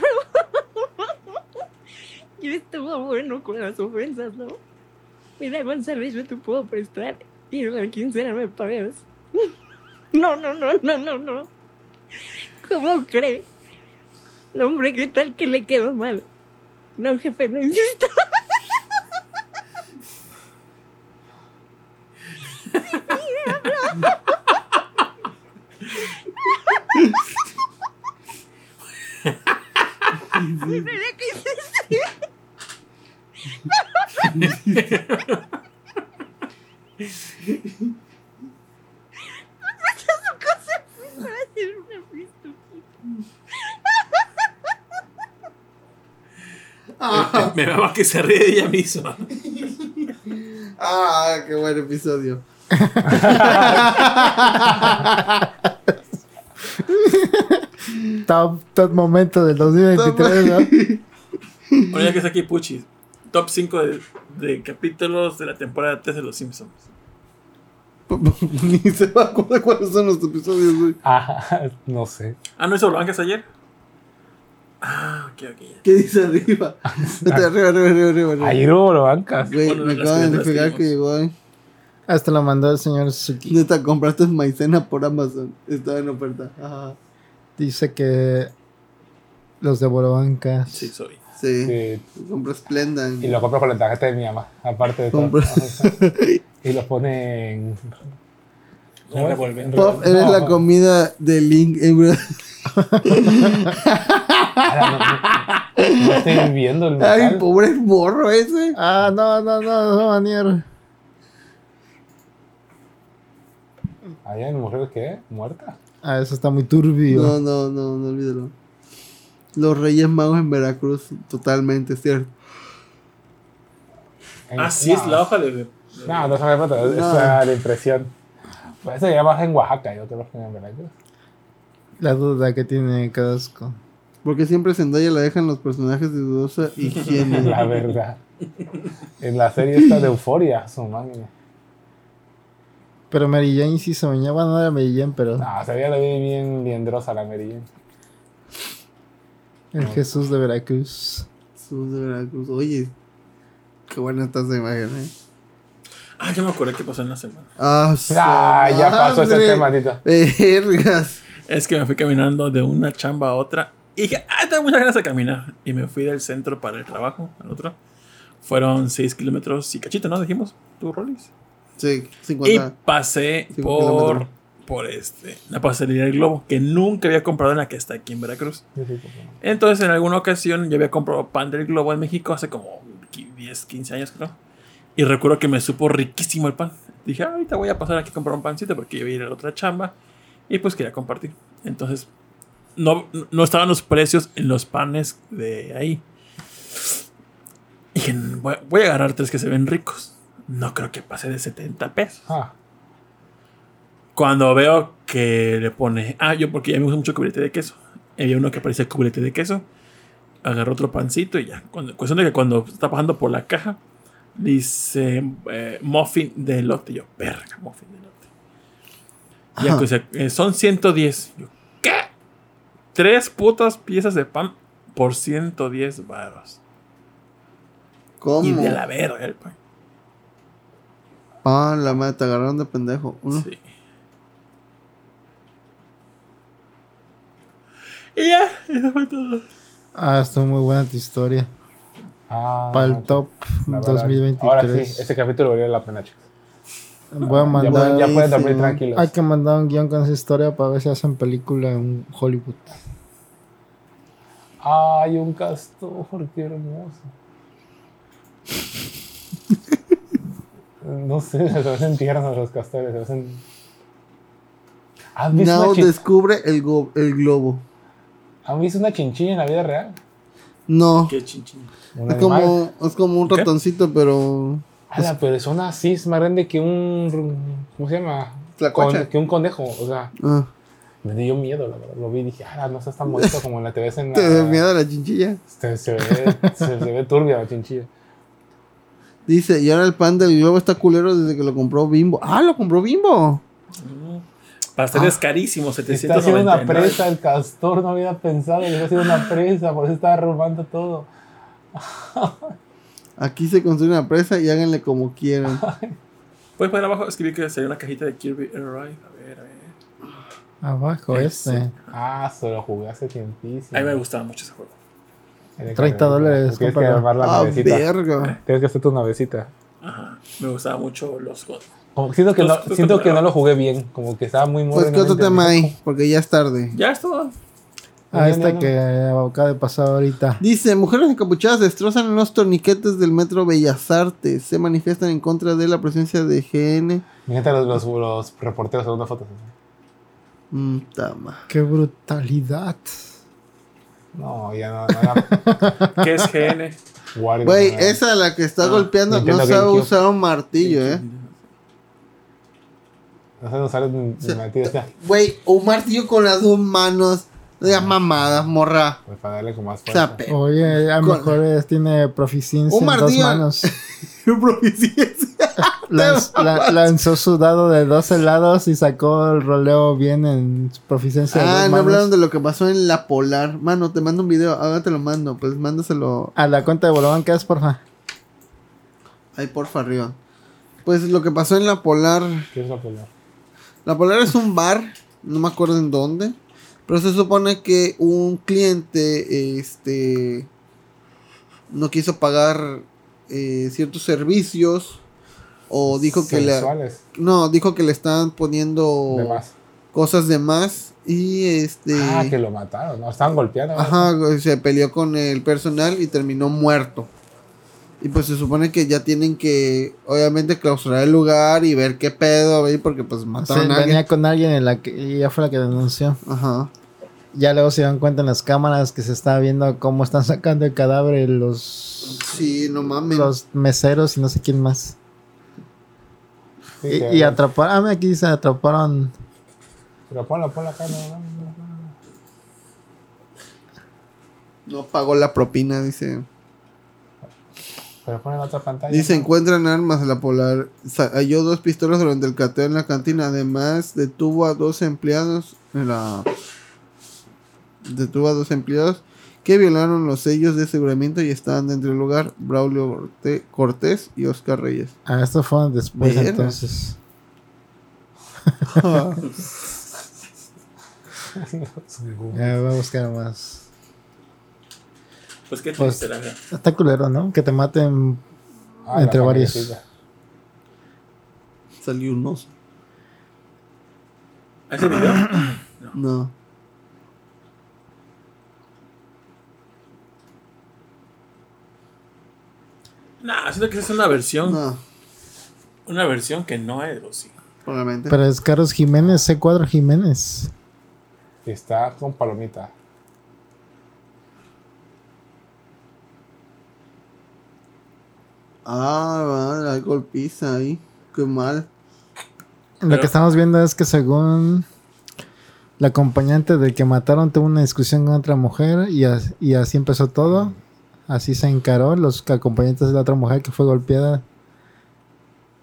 Y estuvo bueno con las ofensas, ¿no? Mira, González, yo te puedo prestar. Y la quincena me pagas. No, no, no, no, no, no. ¿Cómo cree? No, hombre, ¿qué tal que le quedó mal? No, jefe, no insisto. Mira que hiciste. Muchas cosas para hacer una fiesta. Me mama que se ríe de ella misma. Ah, qué buen episodio. Top, top momento del 2023, ¿no? Bueno, ya que está aquí Puchi. Top 5 de, de capítulos de la temporada 3 de Los Simpsons. Ni se va a acordar cuáles son los episodios, güey. Ah, no sé. Ah, ¿no hizo blancas ayer? Ah, ok, ok. ¿Qué dice arriba? Vete arriba, arriba, arriba, arriba. arriba. Ayer hubo lo bancas. Güey, Bueno, me acaban de fijar que llegó ahí. Hasta lo mandó el señor Suzuki. Neta, compraste maicena por Amazon. Estaba en oferta. Ajá. Dice que los de Borobancas. Sí, soy. Sí. Sí, Compra Splenda. y lo compro con la tarjeta de mi mamá, aparte de todo. Y lo pone en. No, Pop, eres no, la comida de Link. ah, No, no, no estoy viendo el Ay, metal. pobre morro ese. Ah, no, no, no, no, Anier. ¿Hay una mujer qué? ¿Muerta? Ah, eso está muy turbio. No, no, no, no olvídalo. Los Reyes Magos en Veracruz, totalmente cierto. En- Ah, es la hoja de. de- No, no se me falta. No. Esa es la impresión. Pues eso ya más en Oaxaca, yo creo que en Veracruz. La duda que tiene Cadasco. Porque siempre Zendaya la dejan los personajes de dudosa higiene. La verdad. En la serie esta de Euforia, su máquina. Pero Mary Jane sí se bañaba, no era Mary Jane, pero No, se veía la vi bien liendrosa la Mary Jane. el Jesús de Veracruz. Jesús de Veracruz. Oye, qué buena está esa imagen, eh. Ah, ya me acordé qué pasó en la semana. Ah, Ah, ya pasó ese tema, Tito. Vergas. Es que me fui caminando de una chamba a otra. Y dije, ah, tengo muchas ganas de caminar. Y me fui del centro para el trabajo, al otro. Fueron 6 kilómetros y cachito, ¿no? Dijimos, tú, Rolis. Sí, Y 50. pasé Cinco por, kilómetros. por este, la pastelería del Globo, que nunca había comprado en la que está aquí en Veracruz. Entonces, en alguna ocasión, yo había comprado pan del Globo en México hace como 10, 15 años, creo. Y recuerdo que me supo riquísimo el pan. Dije, "Ah, ahorita voy a pasar aquí a comprar un pancito porque yo iba a ir a la otra chamba. Y pues quería compartir. Entonces, no, no estaban los precios en los panes de ahí. Y dije, voy, voy a agarrar tres que se ven ricos. No creo que pase de 70 pesos. Ah, Cuando veo que le pone. Ah, yo porque ya me gusta mucho cubilete de queso. Había uno que parecía cubilete de queso. Agarró otro pancito y ya. Cuando, cuestión de que cuando está pasando por la caja, dice eh, muffin de elote. Yo, verga, muffin de elote. Ya que dice, eh, son 110. Yo. Tres putas piezas de pan por 110 baros. ¿Cómo? Y de la verga el pan. Ah, la madre, te agarraron de pendejo. Uno. Sí. Y ya, eso fue todo. Ah, estuvo muy buena tu historia. ah, Para el top la verdad. 2023. Ahora sí, ese capítulo valió la pena, chicos. Voy a Ya mandar. pueden, ya pueden dormir Buenísimo. tranquilos. Hay que mandar un guion con esa historia para ver si hacen película en Hollywood. Ay, un castor, qué hermoso. no sé, se hacen tiernos los castores, se hacen... ¿Has visto, Now descubre el, go- el globo. ¿Has visto una chinchilla en la vida real? No. Qué chinchín. Un Es como, es como un ¿Qué? ratoncito, pero. Ala, pero es una así, es más grande que un... ¿Cómo se llama? Con- que un conejo, o sea... Ah, Me dio miedo, la verdad. Lo vi y dije, ah, no seas tan bonito como en la TV. En la... te da miedo la chinchilla. Se, se ve, se, se ve turbia la chinchilla. Dice, y ahora el pan del globo está culero desde que lo compró Bimbo. Ah, lo compró Bimbo. Pasteles carísimos, Está haciendo una 799. presa, el castor no había pensado que iba a hacer una presa, por eso estaba robando todo. Aquí se construye una presa y háganle como quieran. Puedes poner abajo, escribir que sería una cajita de Kirby Air Ride. A ver, a ver. Abajo, Ese. este. Ah, solo jugué hace tiempísimo. A mí me gustaba mucho ese juego. Tiene que 30 haber- dólares, Tienes que armar la Ah, navecita. verga. Tienes que hacer tu navecita. Ajá. Me gustaba mucho los juegos. Como siento que, Los- no, siento que no lo jugué bien. Como que estaba muy Pues, ¿qué otro tema hay? Porque ya es tarde. Ya es todo. Ah, esta que acaba de pasar ahorita. Dice, mujeres encapuchadas destrozan los torniquetes del metro Bellas Artes. Se manifiestan en contra de la presencia de GN. Fíjate los, los, los reporteros en una foto. Mm, tama. Qué brutalidad. No, ya no. no era ¿Qué es GN? Güey, esa la que está Ah, golpeando Nintendo no sabe usar un martillo, eh. No sé, no sale Güey, un martillo con las dos manos. No digas mamadas, morra. pues para darle con más fuerza. Oye, a lo mejor es- tiene proficiencia Un en dos manos. proficiencia. Lanz- la- lanzó su dado de 12 lados y sacó el roleo bien en su proficiencia Ah, no hablaron de lo que pasó en la polar. Mano, te mando un video. Ahora te lo mando. Pues mándaselo. A la cuenta de Bologán, ¿qué es, porfa? Ahí, porfa, arriba. Pues lo que pasó en la polar. ¿Qué es la pelea? La Polar es un bar, no me acuerdo en dónde, pero se supone que un cliente este no quiso pagar eh, ciertos servicios o dijo que le Sexuales, no, dijo que le estaban poniendo de más. cosas de más y este Ah, que lo mataron, ¿no? Estaban golpeando. ¿no? ajá, se peleó con el personal y terminó muerto. Y pues se supone que ya tienen que, obviamente, clausurar el lugar y ver qué pedo, güey, porque pues Sí, mataron a alguien. venía con alguien en la que y ella fue la que denunció. Ajá. Ya luego se dieron cuenta en las cámaras que se estaba viendo cómo están sacando el cadáver los, Sí, no mames. los meseros y no sé quién más. Sí, Y, atraparon, ah, mira, aquí se atraparon Pero ponla, ponla acá, no, no, no, no. No pagó la propina, dice. Pero ponla en otra pantalla. Dice, ¿no? encuentran armas en la polar. Halló dos pistolas durante el cateo en la cantina. Además, detuvo a dos empleados en la... Detuvo a dos empleados que violaron los sellos de aseguramiento y estaban dentro del lugar. Braulio Cortés y Oscar Reyes. Ah, esto fue después Verga. entonces. Ya voy a buscar más. Pues qué Pues- triste, la. Está culero, ¿no? Que te maten. Ah, entre varios. Salió un oso. ¿Ese video? No. Nah, siento que es una versión. No, Una versión que no es, sí. probablemente. Pero es Carlos Jiménez, C4 Jiménez. Está con palomita. Ah, vale, hay golpiza ahí. Qué mal. Lo que estamos viendo es que según la acompañante de que mataron tuvo una discusión con otra mujer y así empezó todo. Así se encaró. Los acompañantes de la otra mujer que fue golpeada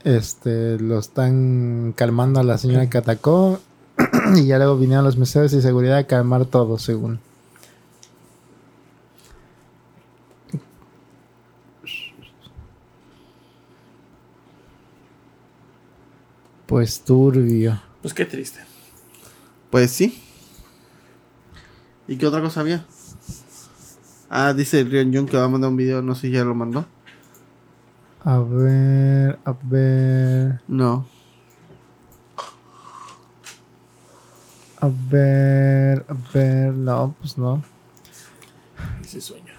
este, lo están calmando a la señora que atacó. y ya luego vinieron los meseros y seguridad a calmar todo, según. Pues turbio. Pues qué triste. Pues sí. ¿Y qué otra cosa había? Ah, dice Rion Jun que va a mandar un video, no sé si ya lo mandó. A ver, a ver, No. a ver, a ver. No, pues no. Ese sueño.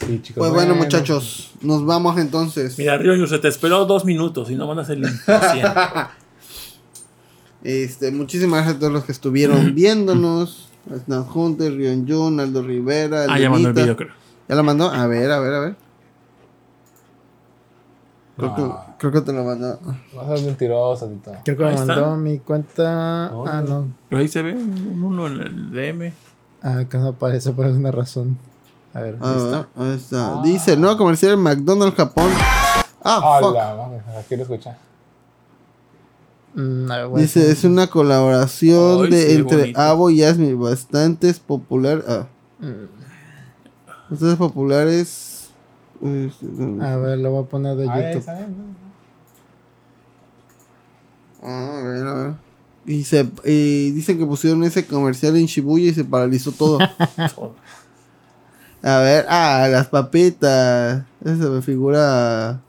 Sí, chicos. Pues bueno, muchachos, nos vamos entonces. Mira, Ryoyu, se te esperó dos minutos y no mandas el impaciente. Este, muchísimas gracias a todos los que estuvieron viéndonos. Snap Hunter, Rion Jun, Aldo Rivera, Ah, ya mandó el video, creo. ¿Ya lo mandó? A ver, a ver, a ver. Creo, que, creo que te lo mandó. No seas mentiroso, Tito. Creo que me mandó mi cuenta. No, ah, no. Pero ahí se ve un uno en el DM. Ah, que no aparece por alguna razón. A ver, ahí está. ahí está. Dice, el nuevo comercial en McDonald's Japón. Ah, fuck. Hola, vamos, la quiero escuchar. Mm, a a Dice, es una colaboración Ay, de sí, entre bonito. Avo y Yasmin, bastantes popular. Ah, Mm, bastantes populares. A ver, lo voy a poner de Ah, YouTube. ah, a ver, a ver. Y, se, y dicen que pusieron ese comercial en Shibuya y se paralizó todo. A ver, ah, las papitas. Esa me figura.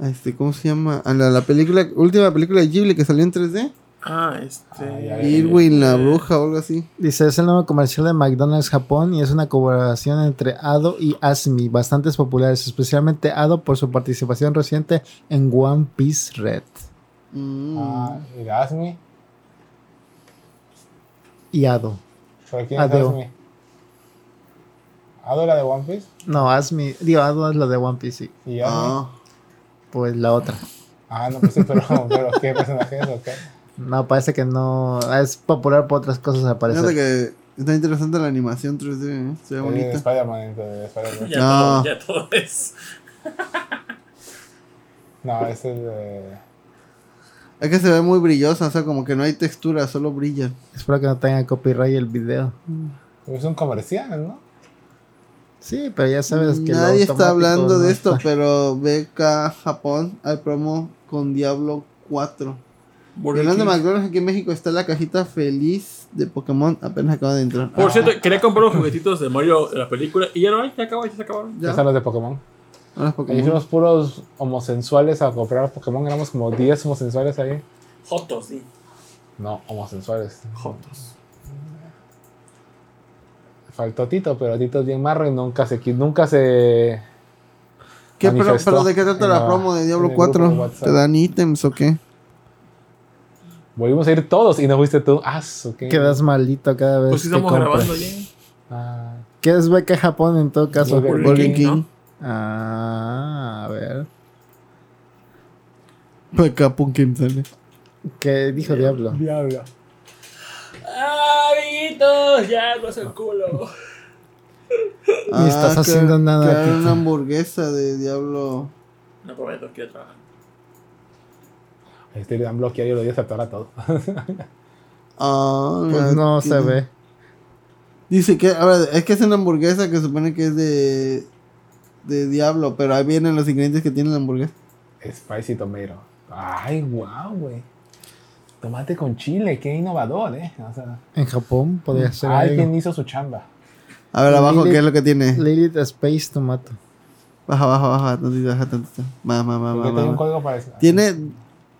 Este, ¿cómo se llama? A la, la película, última película de Ghibli que salió en 3D. Ah, este. Irwin, la bruja o algo así. Dice, es el nuevo comercial de McDonald's Japón y es una colaboración entre Ado y Asmi, bastantes populares, especialmente Ado por su participación reciente en One Piece Red. Mm. Ah, ¿y Asmi? Y Ado. ¿Pero quién es. Asmi? ¿Ado la de One Piece? No, Asmi, digo, Ado es la de One Piece, sí. ¿Y Asmi? Ah, Pues la otra. Ah, no, pues sí, pero, pero ¿qué personaje es o qué? No, parece que no. Es popular por otras cosas, al fíjate parecer. que está interesante la animación 3D, ¿eh? se ve Eh, bonita. Spider-Man, Spider-Man. Ya, No. todo, ya todo es. No, ese es de... Es que se ve muy brillosa, o sea, como que no hay textura, solo brilla. Espero que no tenga copyright el video. Es un comercial, ¿no? Sí, pero ya sabes que. Nadie está hablando no de esto, está. pero BK Japón hay promo con Diablo 4. Burger Hablando de. McDonald's, aquí en México está la cajita feliz de Pokémon, apenas acaba de entrar. Por cierto, quería comprar unos juguetitos de Mario de la película y ya no hay, ya acabó, ya se acabaron. Ya, Esas son las de Pokémon. Ahí Pokémon. fuimos puros homosensuales a comprar Pokémon. Éramos como 10 homosensuales ahí. Jotos, sí. No, homosensuales. Jotos. Faltó Tito, pero Tito es bien marro y nunca se... Nunca se ¿Qué, pero, pero de qué trata la la- promo de Diablo en el grupo de 4? WhatsApp. ¿Te dan ítems o qué? Volvimos a ir todos y no fuiste tú. Ah, qué. Quedas maldito cada vez Pues que estamos compras. grabando ya. Ah, ¿Qué es beca Japón en todo caso? Burger Burger King, King. Ah, a ver. BK Pumpkin sale. ¿Qué dijo Diablo? diablo. ¡Ah, amiguitos! Ya, no es el culo. Ni estás que- haciendo nada, Tito. una hamburguesa de Diablo. No prometo a trabajar. Este le dan bloqueado y lo di a aceptar a todo. Ah, Pues no se ve. Dice que, a ver, es que es una hamburguesa que supone que es de, de Diablo, pero ahí vienen los ingredientes que tiene la hamburguesa. Spicy tomato. Ay, wow, güey. Tomate con chile, qué innovador, ¿eh? O sea, En Japón podría ser alguien algo. hizo su chamba. A ver, abajo, ¿qué es lo que tiene? Lilith Space Tomato. Baja, baja, baja, tantito, baja tantito. Más, más, más, más, tiene un más. código para eso. Tiene,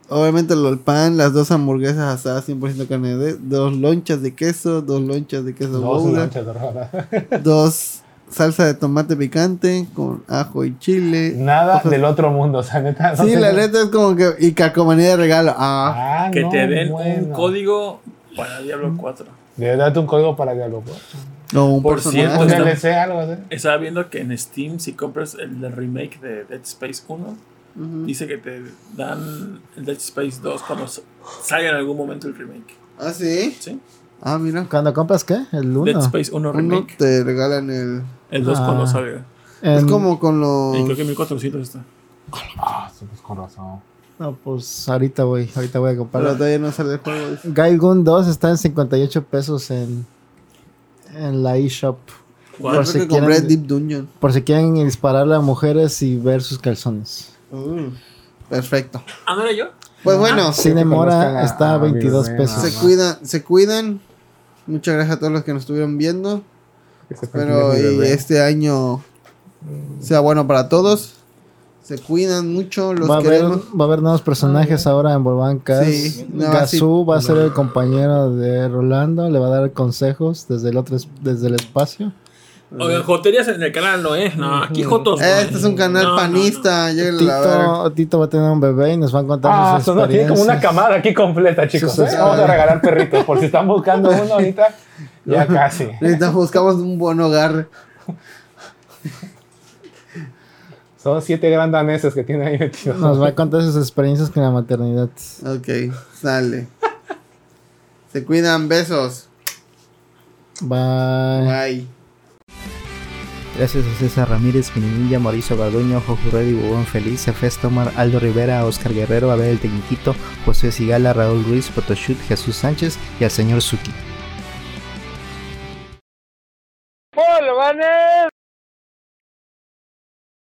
obviamente, lo- el pan, las dos hamburguesas asadas 100% carne de dos lonchas de queso, dos lonchas de queso Dos Gouda, lonchas de roja. dos salsa de tomate picante con ajo y chile. Nada del otro mundo, o sea, neta. no Sí, la neta es como que. Y calcomanía de regalo. Ah, Ah, Que no, te den un código para Diablo 4. Debe darte un código para Diablo. pues. no, un Por cierto, Un DLC, algo así. Estaba viendo que en Steam, si compras el remake de Dead Space 1, Ujú. dice que te dan el Dead Space 2 cuando salga en algún momento el remake. Ah, sí. ¿Sí? Ah, mira. ¿Cuándo compras qué? El Dead 1. Space 1 Uno remake. te regalan el. El 2 Ah. cuando salga. Es como con los. Y creo que 1400 está. Ah, sí, pues con razón. No, pues ahorita voy, ahorita voy a Pero comprar. todavía no sale el juego. Gaigun 2 está en 58 pesos en, en la eShop. Por si que compré quieren- Deep Dungeon. Por si quieren dispararle a mujeres y ver sus calzones. Uh, perfecto. Ah, ¿no era yo? Pues bueno, Cine que conozcan Mora está a a mi 22 bebé, pesos. se cuidan, se cuidan. Muchas gracias a todos los que nos estuvieron viendo. Espero y este año sea bueno para todos. Se cuidan mucho, los Va a, haber, queremos. va a haber nuevos personajes ahora en Volvancas. Sí, Gazú va a ser el compañero de Rolando, le va a dar consejos desde el otro es- desde el espacio. Oigan, joterías en el canal no es. No, aquí Jotos. no Este es un canal No, no, no. panista. ver. Tito, Tito va a tener un bebé y nos va a contar Ah, sus eso no tiene como una experiencias. camada aquí completa, chicos. Sus ¿eh? Vamos a regalar perritos. Por si están buscando uno ahorita, ya casi. Ahorita buscamos un buen hogar. Son siete gran daneses que tiene ahí metidos. Nos va a contar sus experiencias con la maternidad. Ok, sale. Se cuidan, besos. Bye. Bye. Gracias a César Ramírez, Minimilla, Mauricio Garduño, Jojo Reddy, Bubón Feliz, Efes Tomar, Aldo Rivera, Oscar Guerrero, Abel El Tecniquito, José Sigala, Raúl Ruiz, Photoshoot, Jesús Sánchez y al señor Suki.